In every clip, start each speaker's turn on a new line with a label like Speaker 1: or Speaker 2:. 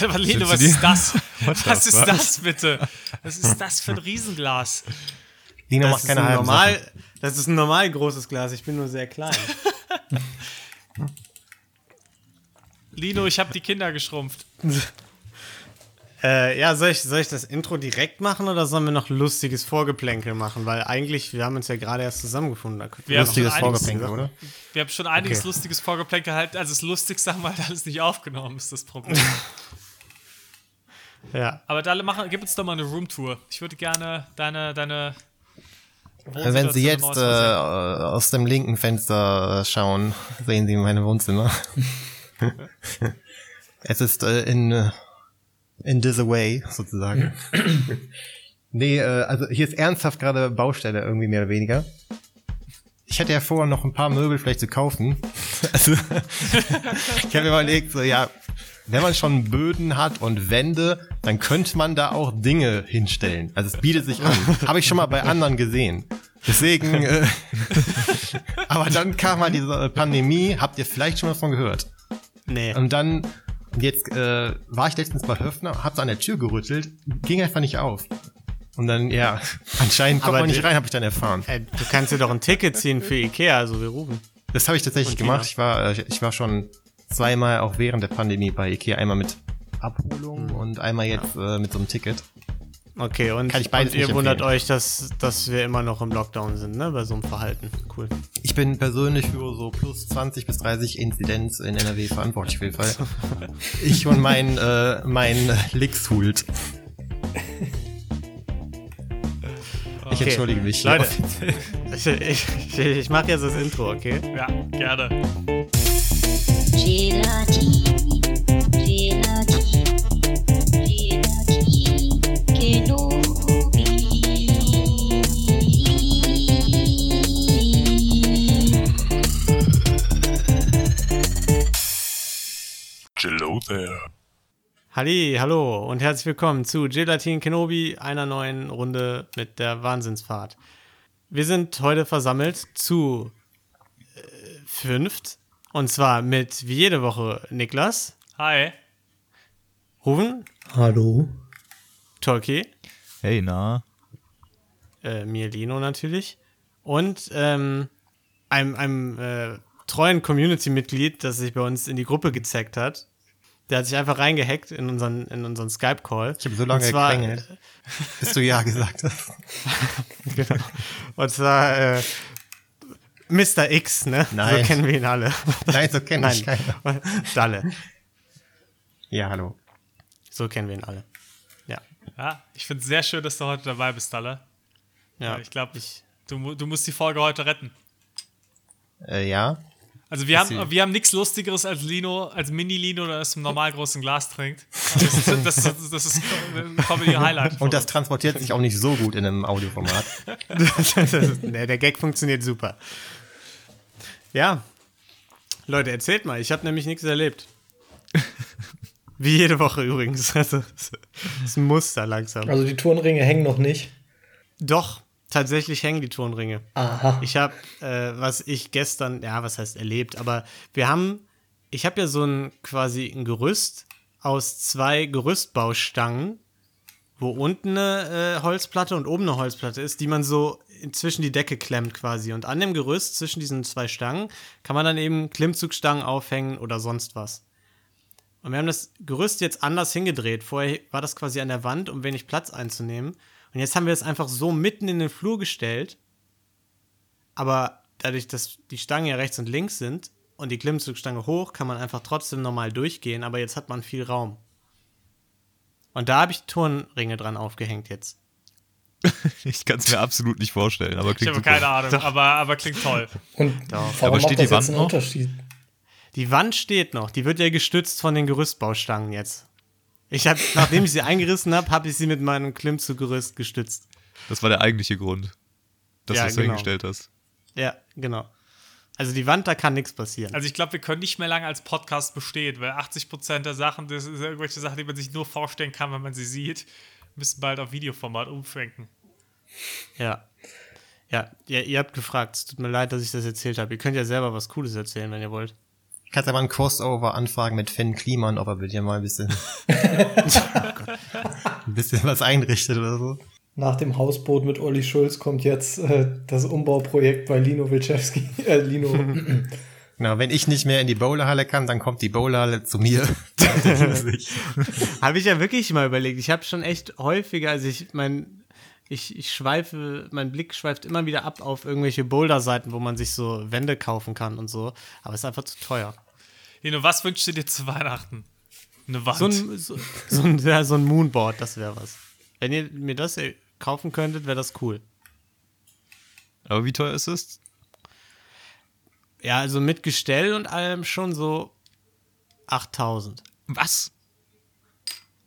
Speaker 1: Aber Lino, was ist das? was ist das bitte? Was ist das für ein Riesenglas?
Speaker 2: Lino
Speaker 3: Das
Speaker 2: macht
Speaker 3: ist,
Speaker 2: keine
Speaker 3: ein
Speaker 2: halben
Speaker 3: normal,
Speaker 2: Sachen.
Speaker 3: das ist ein normal großes Glas. Ich bin nur sehr klein.
Speaker 1: Lino, ich habe die Kinder geschrumpft.
Speaker 3: äh, ja, soll ich, soll ich das Intro direkt machen oder sollen wir noch lustiges Vorgeplänkel machen? Weil eigentlich, wir haben uns ja gerade erst zusammengefunden. Da könnten
Speaker 1: Wir haben
Speaker 2: Lustiges
Speaker 1: schon einiges-
Speaker 2: Vorgeplänkel, oder?
Speaker 1: Wir haben schon einiges
Speaker 3: Okay.
Speaker 1: lustiges Vorgeplänkel halt. Also das Lustigste haben wir halt alles nicht aufgenommen, ist das Problem.
Speaker 3: Ja.
Speaker 1: Aber Dalle, mach, gib uns doch mal eine Roomtour. Ich würde gerne deine, deine
Speaker 2: Also Wenn Sie jetzt äh, aus dem linken Fenster schauen, sehen Sie meine Wohnzimmer. es ist äh, in, äh, in this way, sozusagen. nee, äh, also hier ist ernsthaft gerade Baustelle, irgendwie mehr oder weniger. Ich hätte ja vor, noch ein paar Möbel vielleicht zu kaufen. Also, ich habe mir überlegt, so, ja, wenn man schon Böden hat und Wände, dann könnte man da auch Dinge hinstellen. Also es bietet sich an. Habe ich schon mal bei anderen gesehen. Deswegen, äh, aber dann kam mal diese äh, Pandemie, habt ihr vielleicht schon mal davon gehört.
Speaker 3: Nee.
Speaker 2: Und dann, jetzt äh, war ich letztens bei Höfner, hab so an der Tür gerüttelt, ging einfach nicht auf. Und dann, ja, anscheinend kommt
Speaker 3: Aber
Speaker 2: man nicht rein, habe ich dann erfahren.
Speaker 3: Ey, du kannst dir doch ein Ticket ziehen für Ikea, also wir rufen.
Speaker 2: Das habe ich tatsächlich gemacht. Ich war, äh, ich war schon zweimal auch während der Pandemie bei Ikea. Einmal mit Abholung und einmal jetzt äh, mit so einem Ticket.
Speaker 3: Okay, und,
Speaker 2: ich
Speaker 3: und ihr
Speaker 2: nicht
Speaker 3: wundert
Speaker 2: empfehlen.
Speaker 3: euch, dass, dass wir immer noch im Lockdown sind, ne? Bei so einem Verhalten. Cool.
Speaker 2: Ich bin persönlich für so plus 20 bis 30 Inzidenz in NRW verantwortlich auf jeden Fall. Ich und mein, äh, mein Lixhult. Ich
Speaker 3: Okay.
Speaker 2: entschuldige mich.
Speaker 3: Leute, ich, ich, ich, ich mache jetzt das Intro, okay?
Speaker 1: Ja, gerne.
Speaker 3: Halli, hallo und herzlich willkommen zu Gelatin Kenobi, einer neuen Runde mit der Wahnsinnsfahrt. Wir sind heute versammelt zu äh, fünft und zwar mit wie jede Woche Niklas,
Speaker 1: Hi.
Speaker 3: Ruven,
Speaker 4: Hallo.
Speaker 3: Tolki,
Speaker 5: Hey, na?
Speaker 3: äh, mir Lino natürlich und ähm, einem, einem äh, treuen Community-Mitglied, das sich bei uns in die Gruppe gezeigt hat. Der hat sich einfach reingehackt in unseren, in unseren Skype-Call.
Speaker 2: Ich habe so lange
Speaker 3: Und zwar-
Speaker 2: gequengelt, bis du Ja gesagt hast.
Speaker 3: genau. Und zwar äh, Mr. X, ne?
Speaker 2: Nein.
Speaker 3: So kennen wir ihn alle.
Speaker 2: Nein, so kenne ich
Speaker 3: Nein,
Speaker 2: keiner.
Speaker 3: Dalle.
Speaker 2: Ja, hallo.
Speaker 3: So kennen wir ihn alle. Ja.
Speaker 1: Ja, ich finde es sehr schön, dass du heute dabei bist, Dalle.
Speaker 3: Ja.
Speaker 1: Ich glaube, du, mu- du musst die Folge heute retten.
Speaker 2: Äh, ja.
Speaker 1: Also wir haben, wir haben nichts Lustigeres als Lino, als Mini-Lino, der aus einem normal großen Glas trinkt. Das, ist- das, ist- das ist ein Comedy-Highlight.
Speaker 2: Und das transportiert sich auch nicht so gut in einem Audioformat.
Speaker 3: Das nee, der Gag funktioniert super. Ja. Leute, erzählt mal. Ich habe nämlich nichts erlebt. Wie jede Woche übrigens. Also, Das ist ein Muster langsam.
Speaker 4: Also die Turnringe hängen noch nicht.
Speaker 3: Doch, tatsächlich hängen die Turnringe.
Speaker 4: Aha.
Speaker 3: Ich habe, äh, was ich gestern, ja, was heißt erlebt, aber wir haben, ich habe ja so ein quasi ein Gerüst aus zwei Gerüstbaustangen, wo unten eine äh, Holzplatte und oben eine Holzplatte ist, die man so zwischen die Decke klemmt quasi. Und an dem Gerüst zwischen diesen zwei Stangen kann man dann eben Klimmzugstangen aufhängen oder sonst was. Und wir haben das Gerüst jetzt anders hingedreht. Vorher war das quasi an der Wand, um wenig Platz einzunehmen. Und jetzt haben wir es einfach so mitten in den Flur gestellt. Aber dadurch, dass die Stangen ja rechts und links sind und die Klimmzugstange hoch, kann man einfach trotzdem normal durchgehen. Aber jetzt hat man viel Raum. Und da habe ich Turnringe dran aufgehängt jetzt.
Speaker 5: Ich kann es mir absolut nicht vorstellen, aber
Speaker 1: Ich
Speaker 5: klingt
Speaker 1: habe
Speaker 5: super.
Speaker 1: keine Ahnung, aber, aber klingt toll.
Speaker 4: Und
Speaker 3: Doch.
Speaker 4: warum
Speaker 5: Aber steht die
Speaker 4: das
Speaker 5: Wand noch?
Speaker 4: Unterschied?
Speaker 3: Die Wand steht noch. Die wird ja gestützt von den Gerüstbaustangen jetzt. Ich habe, nachdem ich sie eingerissen habe, habe ich sie mit meinem Klimmzuggerüst gestützt.
Speaker 5: Das war der eigentliche Grund, dass
Speaker 3: Ja,
Speaker 5: du es
Speaker 3: genau.
Speaker 5: hingestellt hast.
Speaker 3: Ja, genau. Also die Wand, da kann nichts passieren.
Speaker 1: Also ich glaube, wir können nicht mehr lange als Podcast bestehen, weil 80% der Sachen, das sind irgendwelche Sachen, die man sich nur vorstellen kann, wenn man sie sieht, müssen bald auf Videoformat umschwenken.
Speaker 3: Ja. Ja, ja, ihr habt gefragt. Es tut mir leid, dass ich das erzählt habe. Ihr könnt ja selber was Cooles erzählen, wenn ihr wollt.
Speaker 2: Kannst ja mal ein Crossover anfragen mit Finn Kliman, ob er mit dir mal ein bisschen, ein bisschen was einrichtet oder so.
Speaker 4: Nach dem Hausboot mit Olli Schulz kommt jetzt äh, das Umbauprojekt bei Lino Wilczewski. Äh, Lino.
Speaker 2: Genau, wenn ich nicht mehr in die Bowlerhalle kann, dann kommt die Bowlerhalle zu mir.
Speaker 3: Habe ich ja wirklich mal überlegt. Ich habe schon echt häufiger, also ich mein, ich, ich schweife, mein Blick schweift immer wieder ab auf irgendwelche Boulder-Seiten, wo man sich so Wände kaufen kann und so. Aber es ist einfach zu teuer.
Speaker 1: Lino, was wünschst du dir zu Weihnachten? Eine Wand.
Speaker 3: So ein, so, so ein, ja, so ein Moonboard, das wäre was. Wenn ihr mir das äh, kaufen könntet, wäre das cool.
Speaker 5: Aber wie teuer ist es?
Speaker 3: Ja, also mit Gestell und allem schon so 8000.
Speaker 5: Was?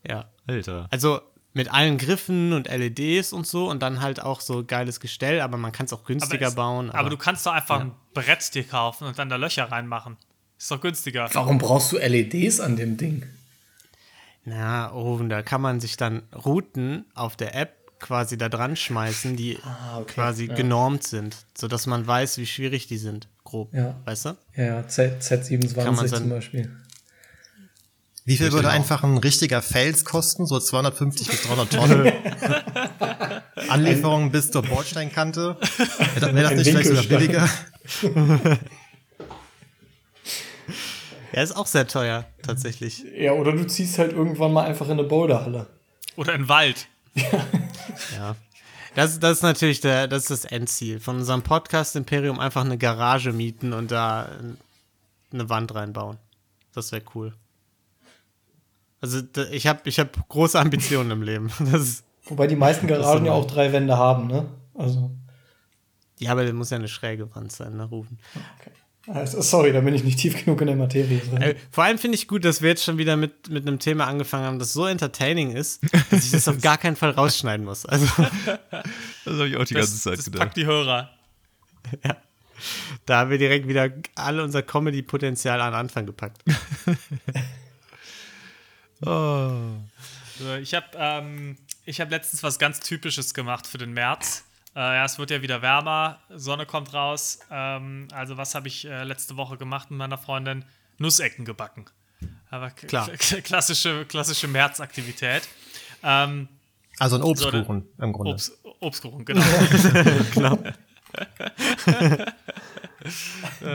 Speaker 3: Ja.
Speaker 5: Alter.
Speaker 3: Also mit allen Griffen und LEDs und so und dann halt auch so geiles Gestell, aber man kann es auch günstiger
Speaker 1: es-
Speaker 3: bauen.
Speaker 1: aber du kannst doch einfach ein Brett dir kaufen und dann da Löcher reinmachen. Ist doch günstiger.
Speaker 4: Warum brauchst du LEDs an dem Ding?
Speaker 3: Na, oh, da kann man sich dann Routen auf der App quasi da dran schmeißen, die
Speaker 4: Ah, okay,
Speaker 3: quasi
Speaker 4: ja.
Speaker 3: genormt sind, sodass man weiß, wie schwierig die sind, grob.
Speaker 4: Ja.
Speaker 3: Weißt du?
Speaker 4: Ja, Z,
Speaker 3: Kann man
Speaker 4: Z27
Speaker 3: dann-
Speaker 4: zum Beispiel.
Speaker 2: Wie viel würde einfach ein richtiger Fels kosten? So 250 bis 300 Tonnen. Anlieferung bis zur Bordsteinkante. Wäre das, wär das nicht vielleicht sogar billiger?
Speaker 3: Ja, ist auch sehr teuer, tatsächlich.
Speaker 4: Ja, oder du ziehst halt irgendwann mal einfach in eine Boulderhalle.
Speaker 1: Oder ein Wald.
Speaker 3: Ja. Das, das ist natürlich der, das ist das Endziel. Von unserem Podcast Imperium einfach eine Garage mieten und da eine Wand reinbauen. Das wäre cool. Also ich habe ich hab große Ambitionen im Leben. Das ist,
Speaker 4: Wobei die meisten Garagen ja auch drei Wände haben, ne? Also,
Speaker 3: ja, aber das muss ja eine schräge Wand sein, ne, Rufen.
Speaker 4: Also, sorry, da bin ich nicht tief genug in der Materie drin.
Speaker 3: Äh, vor allem finde ich gut, dass wir jetzt schon wieder mit, mit einem Thema angefangen haben, das so entertaining ist, dass ich das auf gar keinen Fall rausschneiden muss. Also
Speaker 5: Das habe ich auch die
Speaker 1: Das,
Speaker 5: ganze Zeit
Speaker 1: das
Speaker 5: gedacht.
Speaker 1: packt die Hörer.
Speaker 3: da haben wir direkt wieder alle unser Comedy-Potenzial an Anfang gepackt.
Speaker 1: So, ich habe ähm, ich hab letztens was ganz Typisches gemacht für den März. Äh, ja, es wird ja wieder wärmer, Sonne kommt raus. Ähm, also was habe ich äh, letzte Woche gemacht mit meiner Freundin? Nussecken gebacken. Aber
Speaker 3: Klar.
Speaker 1: klassische, klassische Märzaktivität. Ähm,
Speaker 2: Also ein Obstkuchen im Grunde.
Speaker 1: Obst, Obstkuchen, genau.
Speaker 3: genau.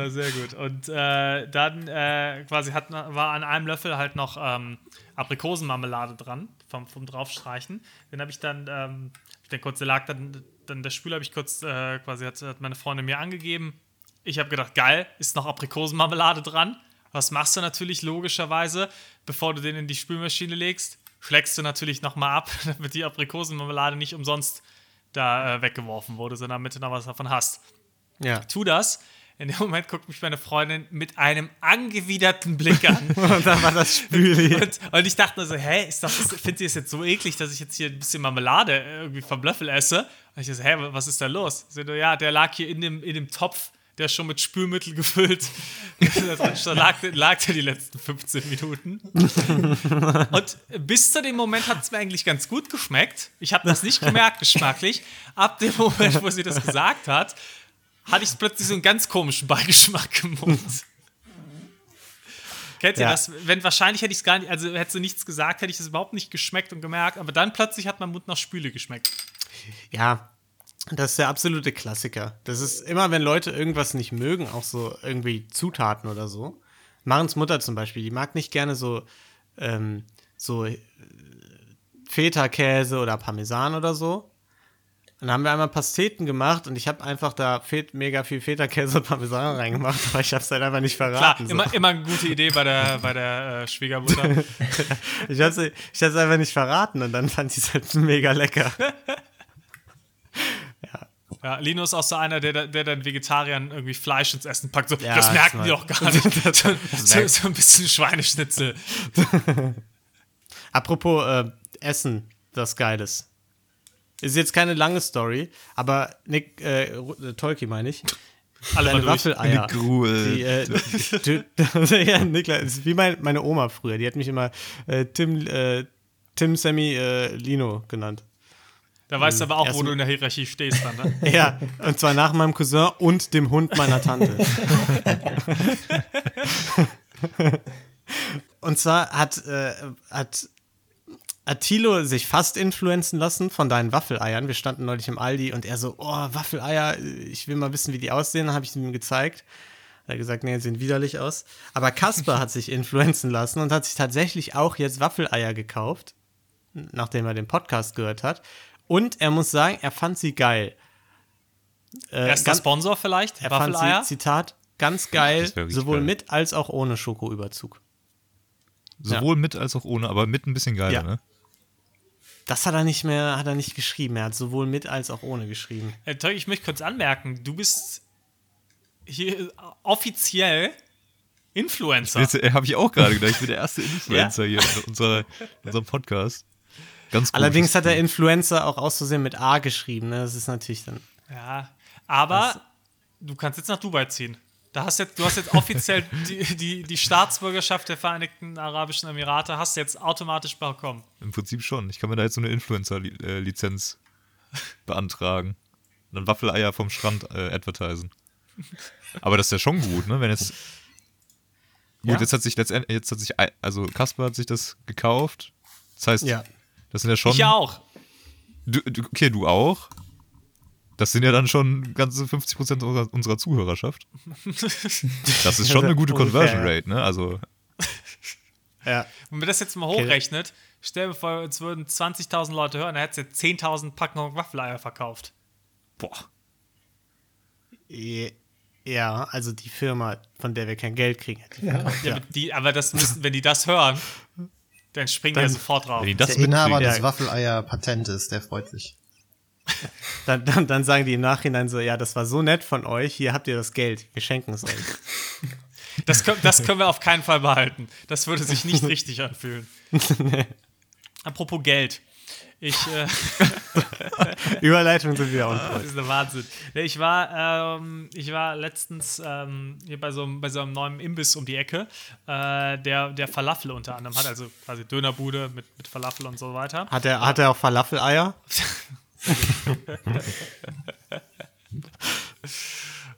Speaker 1: Sehr gut. Und äh, dann äh, quasi hat, war an einem Löffel halt noch ähm, Aprikosenmarmelade dran, vom, vom Draufstreichen. Den habe ich dann, ähm, der kurze lag dann, dann der Spüler habe ich kurz äh, quasi, hat, hat meine Freundin mir angegeben. Ich habe gedacht, geil, ist noch Aprikosenmarmelade dran. Was machst du natürlich logischerweise, bevor du den in die Spülmaschine legst? Schlägst du natürlich nochmal ab, damit die Aprikosenmarmelade nicht umsonst da äh, weggeworfen wurde, sondern damit du noch was davon hast
Speaker 3: Ja.
Speaker 1: tu das. In dem Moment guckt mich meine Freundin mit einem angewiderten Blick an.
Speaker 3: Und dann war das Spüli.
Speaker 1: und, und ich dachte nur so, hä, ist das, findet sie es jetzt so eklig, dass ich jetzt hier ein bisschen Marmelade irgendwie vom Löffel esse? Und ich so, hä, was ist da los? Sie so, ja, der lag hier in dem, in dem Topf, der ist schon mit Spülmittel gefüllt. da lag, lag der die letzten 15 Minuten. Und bis zu dem Moment hat es mir eigentlich ganz gut geschmeckt. Ich habe das nicht gemerkt, geschmacklich. Ab dem Moment, wo sie das gesagt hat, hatte ich plötzlich so einen ganz komischen Beigeschmack im Mund. Kennt ihr
Speaker 3: Ja.
Speaker 1: das? Wenn wahrscheinlich hätte ich es gar nicht, also hätte sie nichts gesagt, hätte ich das überhaupt nicht geschmeckt und gemerkt, aber dann plötzlich hat mein Mund nach Spüle geschmeckt.
Speaker 3: Ja, das ist der absolute Klassiker. Das ist immer, wenn Leute irgendwas nicht mögen, auch so irgendwie Zutaten oder so. Marens Mutter zum Beispiel, die mag nicht gerne so, ähm, so äh, Feta-Käse oder Parmesan oder so. Dann haben wir einmal Pasteten gemacht und ich habe einfach da Fet mega viel Feta-Käse und Parmesan reingemacht, aber ich habe es halt einfach nicht
Speaker 1: Klar,
Speaker 3: verraten.
Speaker 1: immer, immer eine gute Idee bei der, bei der äh, Schwiegermutter.
Speaker 3: so. Ich habe es einfach nicht verraten und dann fand ich es halt mega lecker.
Speaker 1: Ja, Lino ist auch so einer, der, der dann Vegetariern irgendwie Fleisch ins Essen packt. So,
Speaker 3: Ja,
Speaker 1: das
Speaker 3: das
Speaker 1: merken
Speaker 3: war-
Speaker 1: die doch gar nicht. so, so, so ein bisschen Schweineschnitzel.
Speaker 3: Apropos äh, Essen, das Geiles. Ist jetzt keine lange Story, aber Nick, äh, äh, Tolki meine ich.
Speaker 1: Alle.
Speaker 3: Waffeleier.
Speaker 5: Nick Gruel.
Speaker 3: Die, äh, ja, Niklas, ist wie mein, meine Oma früher. Die hat mich immer äh, Tim, äh, Tim Sammy äh, Lino genannt.
Speaker 1: Da weißt du aber auch, wo
Speaker 3: Erstmal-
Speaker 1: du in der Hierarchie stehst dann. Ne?
Speaker 3: Ja, und zwar nach meinem Cousin und dem Hund meiner Tante. Und zwar hat, äh, hat Attilo sich fast influenzen lassen von deinen Waffeleiern. Wir standen neulich im Aldi und er so, oh, Waffeleier, ich will mal wissen, wie die aussehen. Dann habe ich sie ihm gezeigt. Er hat gesagt, nee, die sehen widerlich aus. Aber Kasper hat sich influenzen lassen und hat sich tatsächlich auch jetzt Waffeleier gekauft, nachdem er den Podcast gehört hat. Und er muss sagen, er fand sie geil. Äh,
Speaker 1: Erster
Speaker 3: ganz-
Speaker 1: Sponsor vielleicht?
Speaker 3: er fand
Speaker 1: Waffeleier?
Speaker 3: sie, Zitat, ganz geil, sowohl
Speaker 5: geil.
Speaker 3: mit als auch ohne Schokoüberzug.
Speaker 5: Sowohl mit als auch ohne, aber mit ein bisschen geiler,
Speaker 3: Ja.
Speaker 5: ne?
Speaker 3: Das hat er nicht mehr, hat er nicht geschrieben. Er hat sowohl mit als auch ohne geschrieben.
Speaker 1: Äh, Tolk, ich möchte kurz anmerken, du bist hier offiziell Influencer.
Speaker 5: Jetzt äh, habe ich auch gerade gedacht, ich bin der erste Influencer hier in unserer, in unserem Podcast. Ganz
Speaker 3: Allerdings hat der. Influencer auch aus Versehen mit A geschrieben. Ne? Das ist natürlich dann.
Speaker 1: Ja, aber du kannst jetzt nach Dubai ziehen. Da hast jetzt, du hast jetzt offiziell die, die, die Staatsbürgerschaft der Vereinigten Arabischen Emirate, hast du jetzt automatisch bekommen.
Speaker 5: Im Prinzip schon. Ich kann mir da jetzt so eine Influencer-Lizenz beantragen. Und dann Waffeleier vom Strand äh, advertisen. Aber das ist ja schon gut, ne? Wenn jetzt. Gut,
Speaker 3: Ja.
Speaker 5: jetzt hat sich letztendlich, jetzt hat sich, also Kasper hat sich das gekauft. Das heißt, das sind ja schon.
Speaker 1: Ich auch.
Speaker 5: Du, du, okay, du auch. Das sind ja dann schon ganze 50% unserer, unserer Zuhörerschaft. Das ist schon eine gute Conversion. Rate, ne? Also,
Speaker 3: Ja.
Speaker 1: Wenn man das jetzt mal hochrechnet, stell dir vor, es würden 20.000 Leute hören, dann hättest du jetzt 10.000 Packungen Waffeleier verkauft.
Speaker 5: boah.
Speaker 3: Ja, also die Firma, von der wir kein Geld kriegen.
Speaker 4: Ja.
Speaker 1: Ja, aber Die, aber das müssen, wenn die das hören, dann springen die ja
Speaker 3: Dann-
Speaker 1: sofort drauf.
Speaker 5: Wenn die das
Speaker 2: Der Inhaber des. Waffeleier-Patentes, der freut sich.
Speaker 3: Dann, dann, dann sagen die im Nachhinein so: Ja, das war so nett von euch. Hier habt ihr das Geld. Wir schenken es euch.
Speaker 1: Das, können- das können wir auf keinen Fall behalten. Das würde sich nicht richtig anfühlen. Apropos Geld. Ich, äh,
Speaker 3: Überleitung sind wieder on
Speaker 1: das ist der Wahnsinn. Nee, Ich war, ähm, ich war letztens ähm, hier bei so, einem, bei so einem neuen Imbiss um die Ecke, äh, der, der Falafel unter anderem hat, also quasi Dönerbude mit, mit Falafel und so weiter.
Speaker 3: Hat er, hat er auch Falafeleier?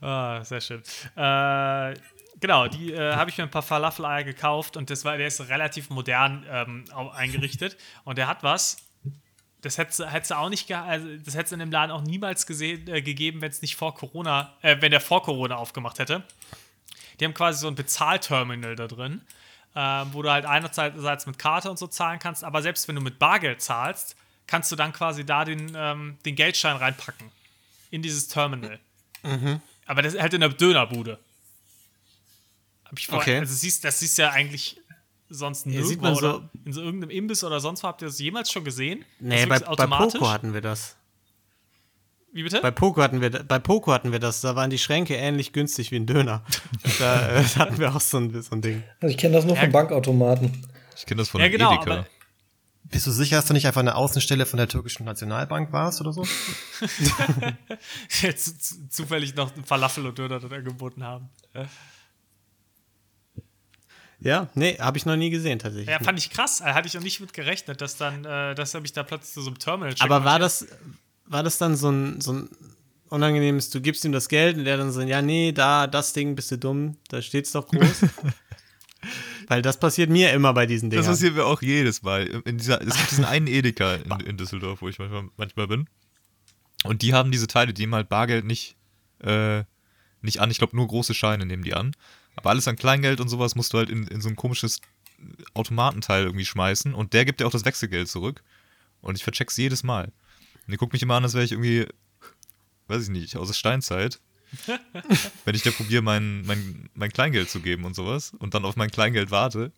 Speaker 1: Ah, sehr schön. Äh, genau, die äh, habe ich mir ein paar Falafeleier gekauft und das war, der ist relativ modern ähm, eingerichtet und der hat was. Das hättest du auch nicht, also das hättest du in dem Laden auch niemals gesehen, äh, gegeben, wenn es nicht vor Corona, äh, wenn der vor Corona aufgemacht hätte. Die haben quasi so ein Bezahlterminal da drin, ähm, wo du halt einerseits mit Karte und so zahlen kannst, aber selbst wenn du mit Bargeld zahlst, kannst du dann quasi da den, ähm, den Geldschein reinpacken. In dieses Terminal. Aber das ist halt in der Dönerbude. Hab ich vorher,
Speaker 3: Okay.
Speaker 1: Also siehst, das siehst du ja eigentlich sonst nirgendwo,
Speaker 3: sieht man so-
Speaker 1: oder in so irgendeinem Imbiss oder sonst wo. Habt ihr das jemals schon gesehen?
Speaker 3: Nee,
Speaker 1: Das
Speaker 3: bei, bei
Speaker 1: automatisch?
Speaker 3: Poco hatten wir das.
Speaker 1: Wie bitte?
Speaker 3: Bei Poco hatten wir, bei Poco hatten wir das. Da waren die Schränke ähnlich günstig wie ein Döner. da äh, hatten wir auch so ein, so ein Ding.
Speaker 4: Also ich kenne das nur
Speaker 1: Ja.
Speaker 4: von Bankautomaten.
Speaker 5: Ich kenne das von
Speaker 1: Ja, genau,
Speaker 5: Edeka.
Speaker 2: Bist du sicher, dass du nicht einfach eine Außenstelle von der türkischen Nationalbank warst oder so?
Speaker 1: Jetzt zufällig noch einen Falafel und Döner dort angeboten haben.
Speaker 3: Ja, nee, habe ich noch nie gesehen tatsächlich.
Speaker 1: Ja, fand ich krass. Da hatte ich auch nicht mit gerechnet, dass dann, äh, dass er mich da plötzlich zu so einem Terminal.
Speaker 3: Aber war das, war das dann so ein, so ein unangenehmes, du gibst ihm das Geld und der dann so, ja, nee, da, das Ding, bist du dumm, da steht's doch groß. Weil das passiert mir immer bei diesen
Speaker 5: Das
Speaker 3: Dingern.
Speaker 5: passiert mir auch jedes Mal. In dieser, es gibt diesen einen Edeka in, in Düsseldorf, wo ich manchmal, manchmal bin. Und die haben diese Teile, die nehmen halt Bargeld nicht, äh, nicht an. Ich glaube, nur große Scheine nehmen die an. Aber alles an Kleingeld und sowas musst du halt in, in so ein komisches Automatenteil irgendwie schmeißen. Und der gibt dir auch das Wechselgeld zurück. Und ich vercheck's jedes Mal. Und die guckt mich immer an, als wäre ich irgendwie, weiß ich nicht, aus der Steinzeit. Wenn ich da probiere, mein, mein, mein Kleingeld zu geben und sowas. Und dann auf mein Kleingeld warte.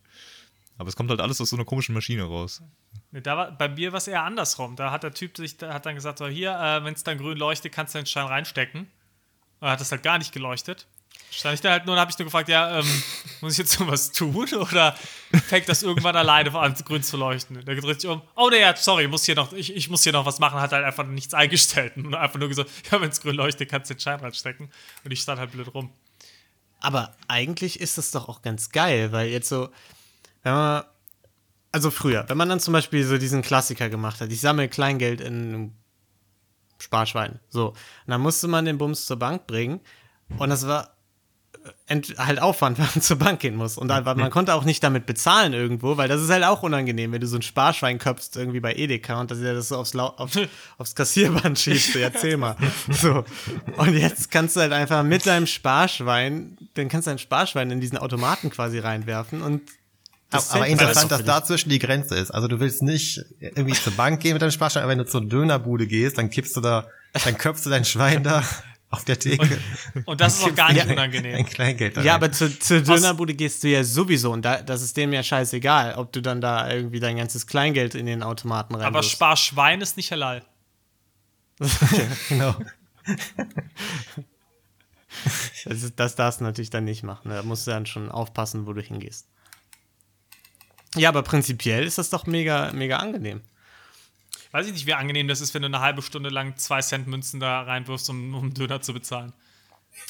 Speaker 5: Aber es kommt halt alles aus so einer komischen Maschine raus.
Speaker 1: Nee, da war, bei mir war es eher andersrum. Da hat der Typ sich, da hat dann gesagt, so hier, äh, wenn es dann grün leuchtet, kannst du den Stein reinstecken. Und er hat das halt gar nicht geleuchtet. Stand ich da halt nur und habe ich nur gefragt, ja, ähm, muss ich jetzt noch was tun oder fängt das irgendwann alleine an, grün zu leuchten? Der dreht sich um, oh nee, ja, sorry, muss hier noch, ich, ich muss hier noch was machen, hat halt einfach nichts eingestellt und einfach nur gesagt, ja, wenn es grün leuchtet, kannst du den Schein reinstecken. Und ich stand halt blöd rum.
Speaker 3: Aber eigentlich ist das doch auch ganz geil, weil jetzt so, wenn man, also früher, wenn man dann zum Beispiel so diesen Klassiker gemacht hat, ich sammle Kleingeld in Sparschwein, so, und dann musste man den Bums zur Bank bringen und das war halt Aufwand, wenn man zur Bank gehen muss. Und einfach, man konnte auch nicht damit bezahlen irgendwo, weil das ist halt auch unangenehm, wenn du so ein Sparschwein köpfst irgendwie bei Edeka und dass er das so aufs, auf, aufs Kassierband schiebt. So, erzähl mal. So. Und jetzt kannst du halt einfach mit deinem Sparschwein, dann kannst du dein Sparschwein in diesen Automaten quasi reinwerfen und das
Speaker 2: aber
Speaker 3: zählt
Speaker 2: interessant,
Speaker 3: alles
Speaker 2: dass
Speaker 3: für
Speaker 2: da zwischen die Grenze ist. Also du willst nicht irgendwie zur Bank gehen mit deinem Sparschwein, aber wenn du zur Dönerbude gehst, dann kippst du da, dann köpfst du dein Schwein da auf der Theke.
Speaker 1: Und das ist auch gar nicht
Speaker 2: Ein
Speaker 1: unangenehm.
Speaker 2: Kleingeld da
Speaker 3: Ja,
Speaker 2: rein.
Speaker 3: aber zu, zur Dönerbude gehst du ja sowieso und da, das ist dem ja scheißegal, ob du dann da irgendwie dein ganzes Kleingeld in den Automaten rein
Speaker 1: Aber Sparschwein ist nicht halal.
Speaker 2: genau.
Speaker 3: das, ist- das darfst du natürlich dann nicht machen. Da musst du dann schon aufpassen, wo du hingehst. Ja, aber prinzipiell ist das doch mega, mega angenehm.
Speaker 1: Weiß ich nicht, wie angenehm das ist, wenn du eine halbe Stunde lang zwei Cent Münzen da reinwirfst, um, um einen Döner zu bezahlen.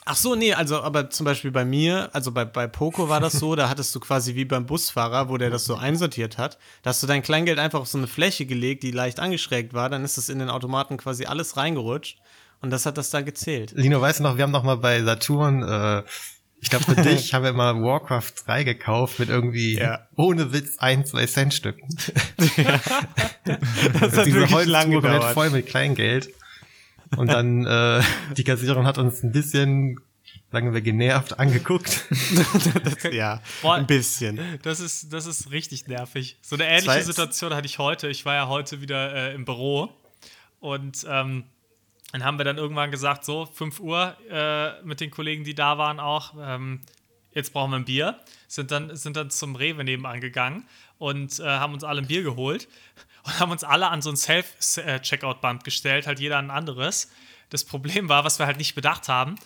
Speaker 3: Ach so, nee, also aber zum Beispiel bei mir, also bei, bei Poco war das so, da hattest du quasi wie beim Busfahrer, wo der das so einsortiert hat, da hast du dein Kleingeld einfach auf so eine Fläche gelegt, die leicht angeschrägt war, dann ist das in den Automaten quasi alles reingerutscht und das hat das da gezählt.
Speaker 2: Lino, weißt du noch, wir haben noch mal bei Saturn, äh, ich glaube für dich haben wir mal Warcraft 3 gekauft mit irgendwie
Speaker 3: Ja.
Speaker 2: ohne Witz ein, zwei Cent Stücken.
Speaker 3: Das hat
Speaker 2: Diese
Speaker 3: wirklich lang
Speaker 2: Holztruhe komplett
Speaker 3: gedauert.
Speaker 2: voll mit Kleingeld. Und dann äh, die Kassiererin hat uns ein bisschen, sagen wir, genervt angeguckt.
Speaker 3: ja,
Speaker 1: Boah.
Speaker 3: ein bisschen.
Speaker 1: Das ist, das ist richtig nervig. So eine ähnliche Situation hatte ich heute. Ich war ja heute wieder äh, im Büro und ähm, dann haben wir dann irgendwann gesagt, so 5 Uhr äh, mit den Kollegen, die da waren auch, ähm, jetzt brauchen wir ein Bier. Sind dann, sind dann zum Rewe nebenan gegangen und äh, haben uns alle ein Bier geholt und haben uns alle an so ein Self-Checkout-Band gestellt, halt jeder ein anderes. Das Problem war, was wir halt nicht bedacht haben,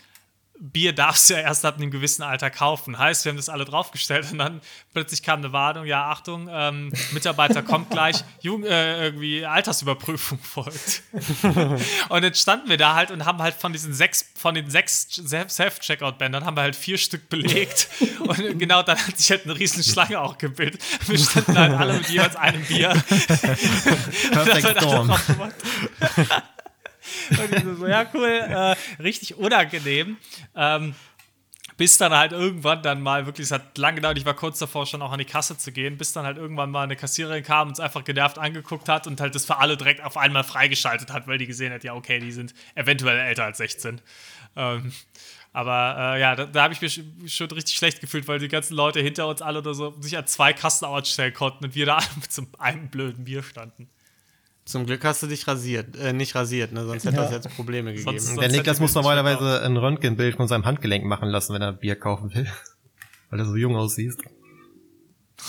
Speaker 1: Bier darfst du ja erst ab einem gewissen Alter kaufen. Heißt, wir haben das alle draufgestellt und dann plötzlich kam eine Warnung, ja, Achtung, ähm, Mitarbeiter kommt gleich, Jugend, äh, irgendwie Altersüberprüfung folgt. und dann standen wir da halt und haben halt von diesen sechs, von den sechs Self-Checkout-Bändern haben wir halt vier Stück belegt. Und genau dann hat sich halt eine riesen Schlange auch gebildet. Wir standen halt alle mit jeweils einem Bier.
Speaker 2: Perfect Storm.
Speaker 1: Und ich so, ja, cool, äh, richtig unangenehm. Ähm, bis dann halt irgendwann dann mal wirklich, es hat lange gedauert, ich war kurz davor schon auch an die Kasse zu gehen, bis dann halt irgendwann mal eine Kassiererin kam und uns einfach genervt angeguckt hat und halt das für alle direkt auf einmal freigeschaltet hat, weil die gesehen hat, ja, okay, die sind eventuell älter als 16. Ähm, aber äh, ja, da, da habe ich mich sch- schon richtig schlecht gefühlt, weil die ganzen Leute hinter uns alle oder so sich an zwei Kassen stellen konnten und wir da alle mit so einem blöden Bier standen.
Speaker 3: Zum Glück hast du dich rasiert, äh, nicht rasiert, ne? sonst hätte
Speaker 4: Ja.
Speaker 3: das jetzt Probleme gegeben.
Speaker 1: Sonst-
Speaker 2: Der Niklas muss normalerweise ein Röntgenbild von seinem Handgelenk machen lassen, wenn er Bier kaufen will. Weil er so jung aussieht.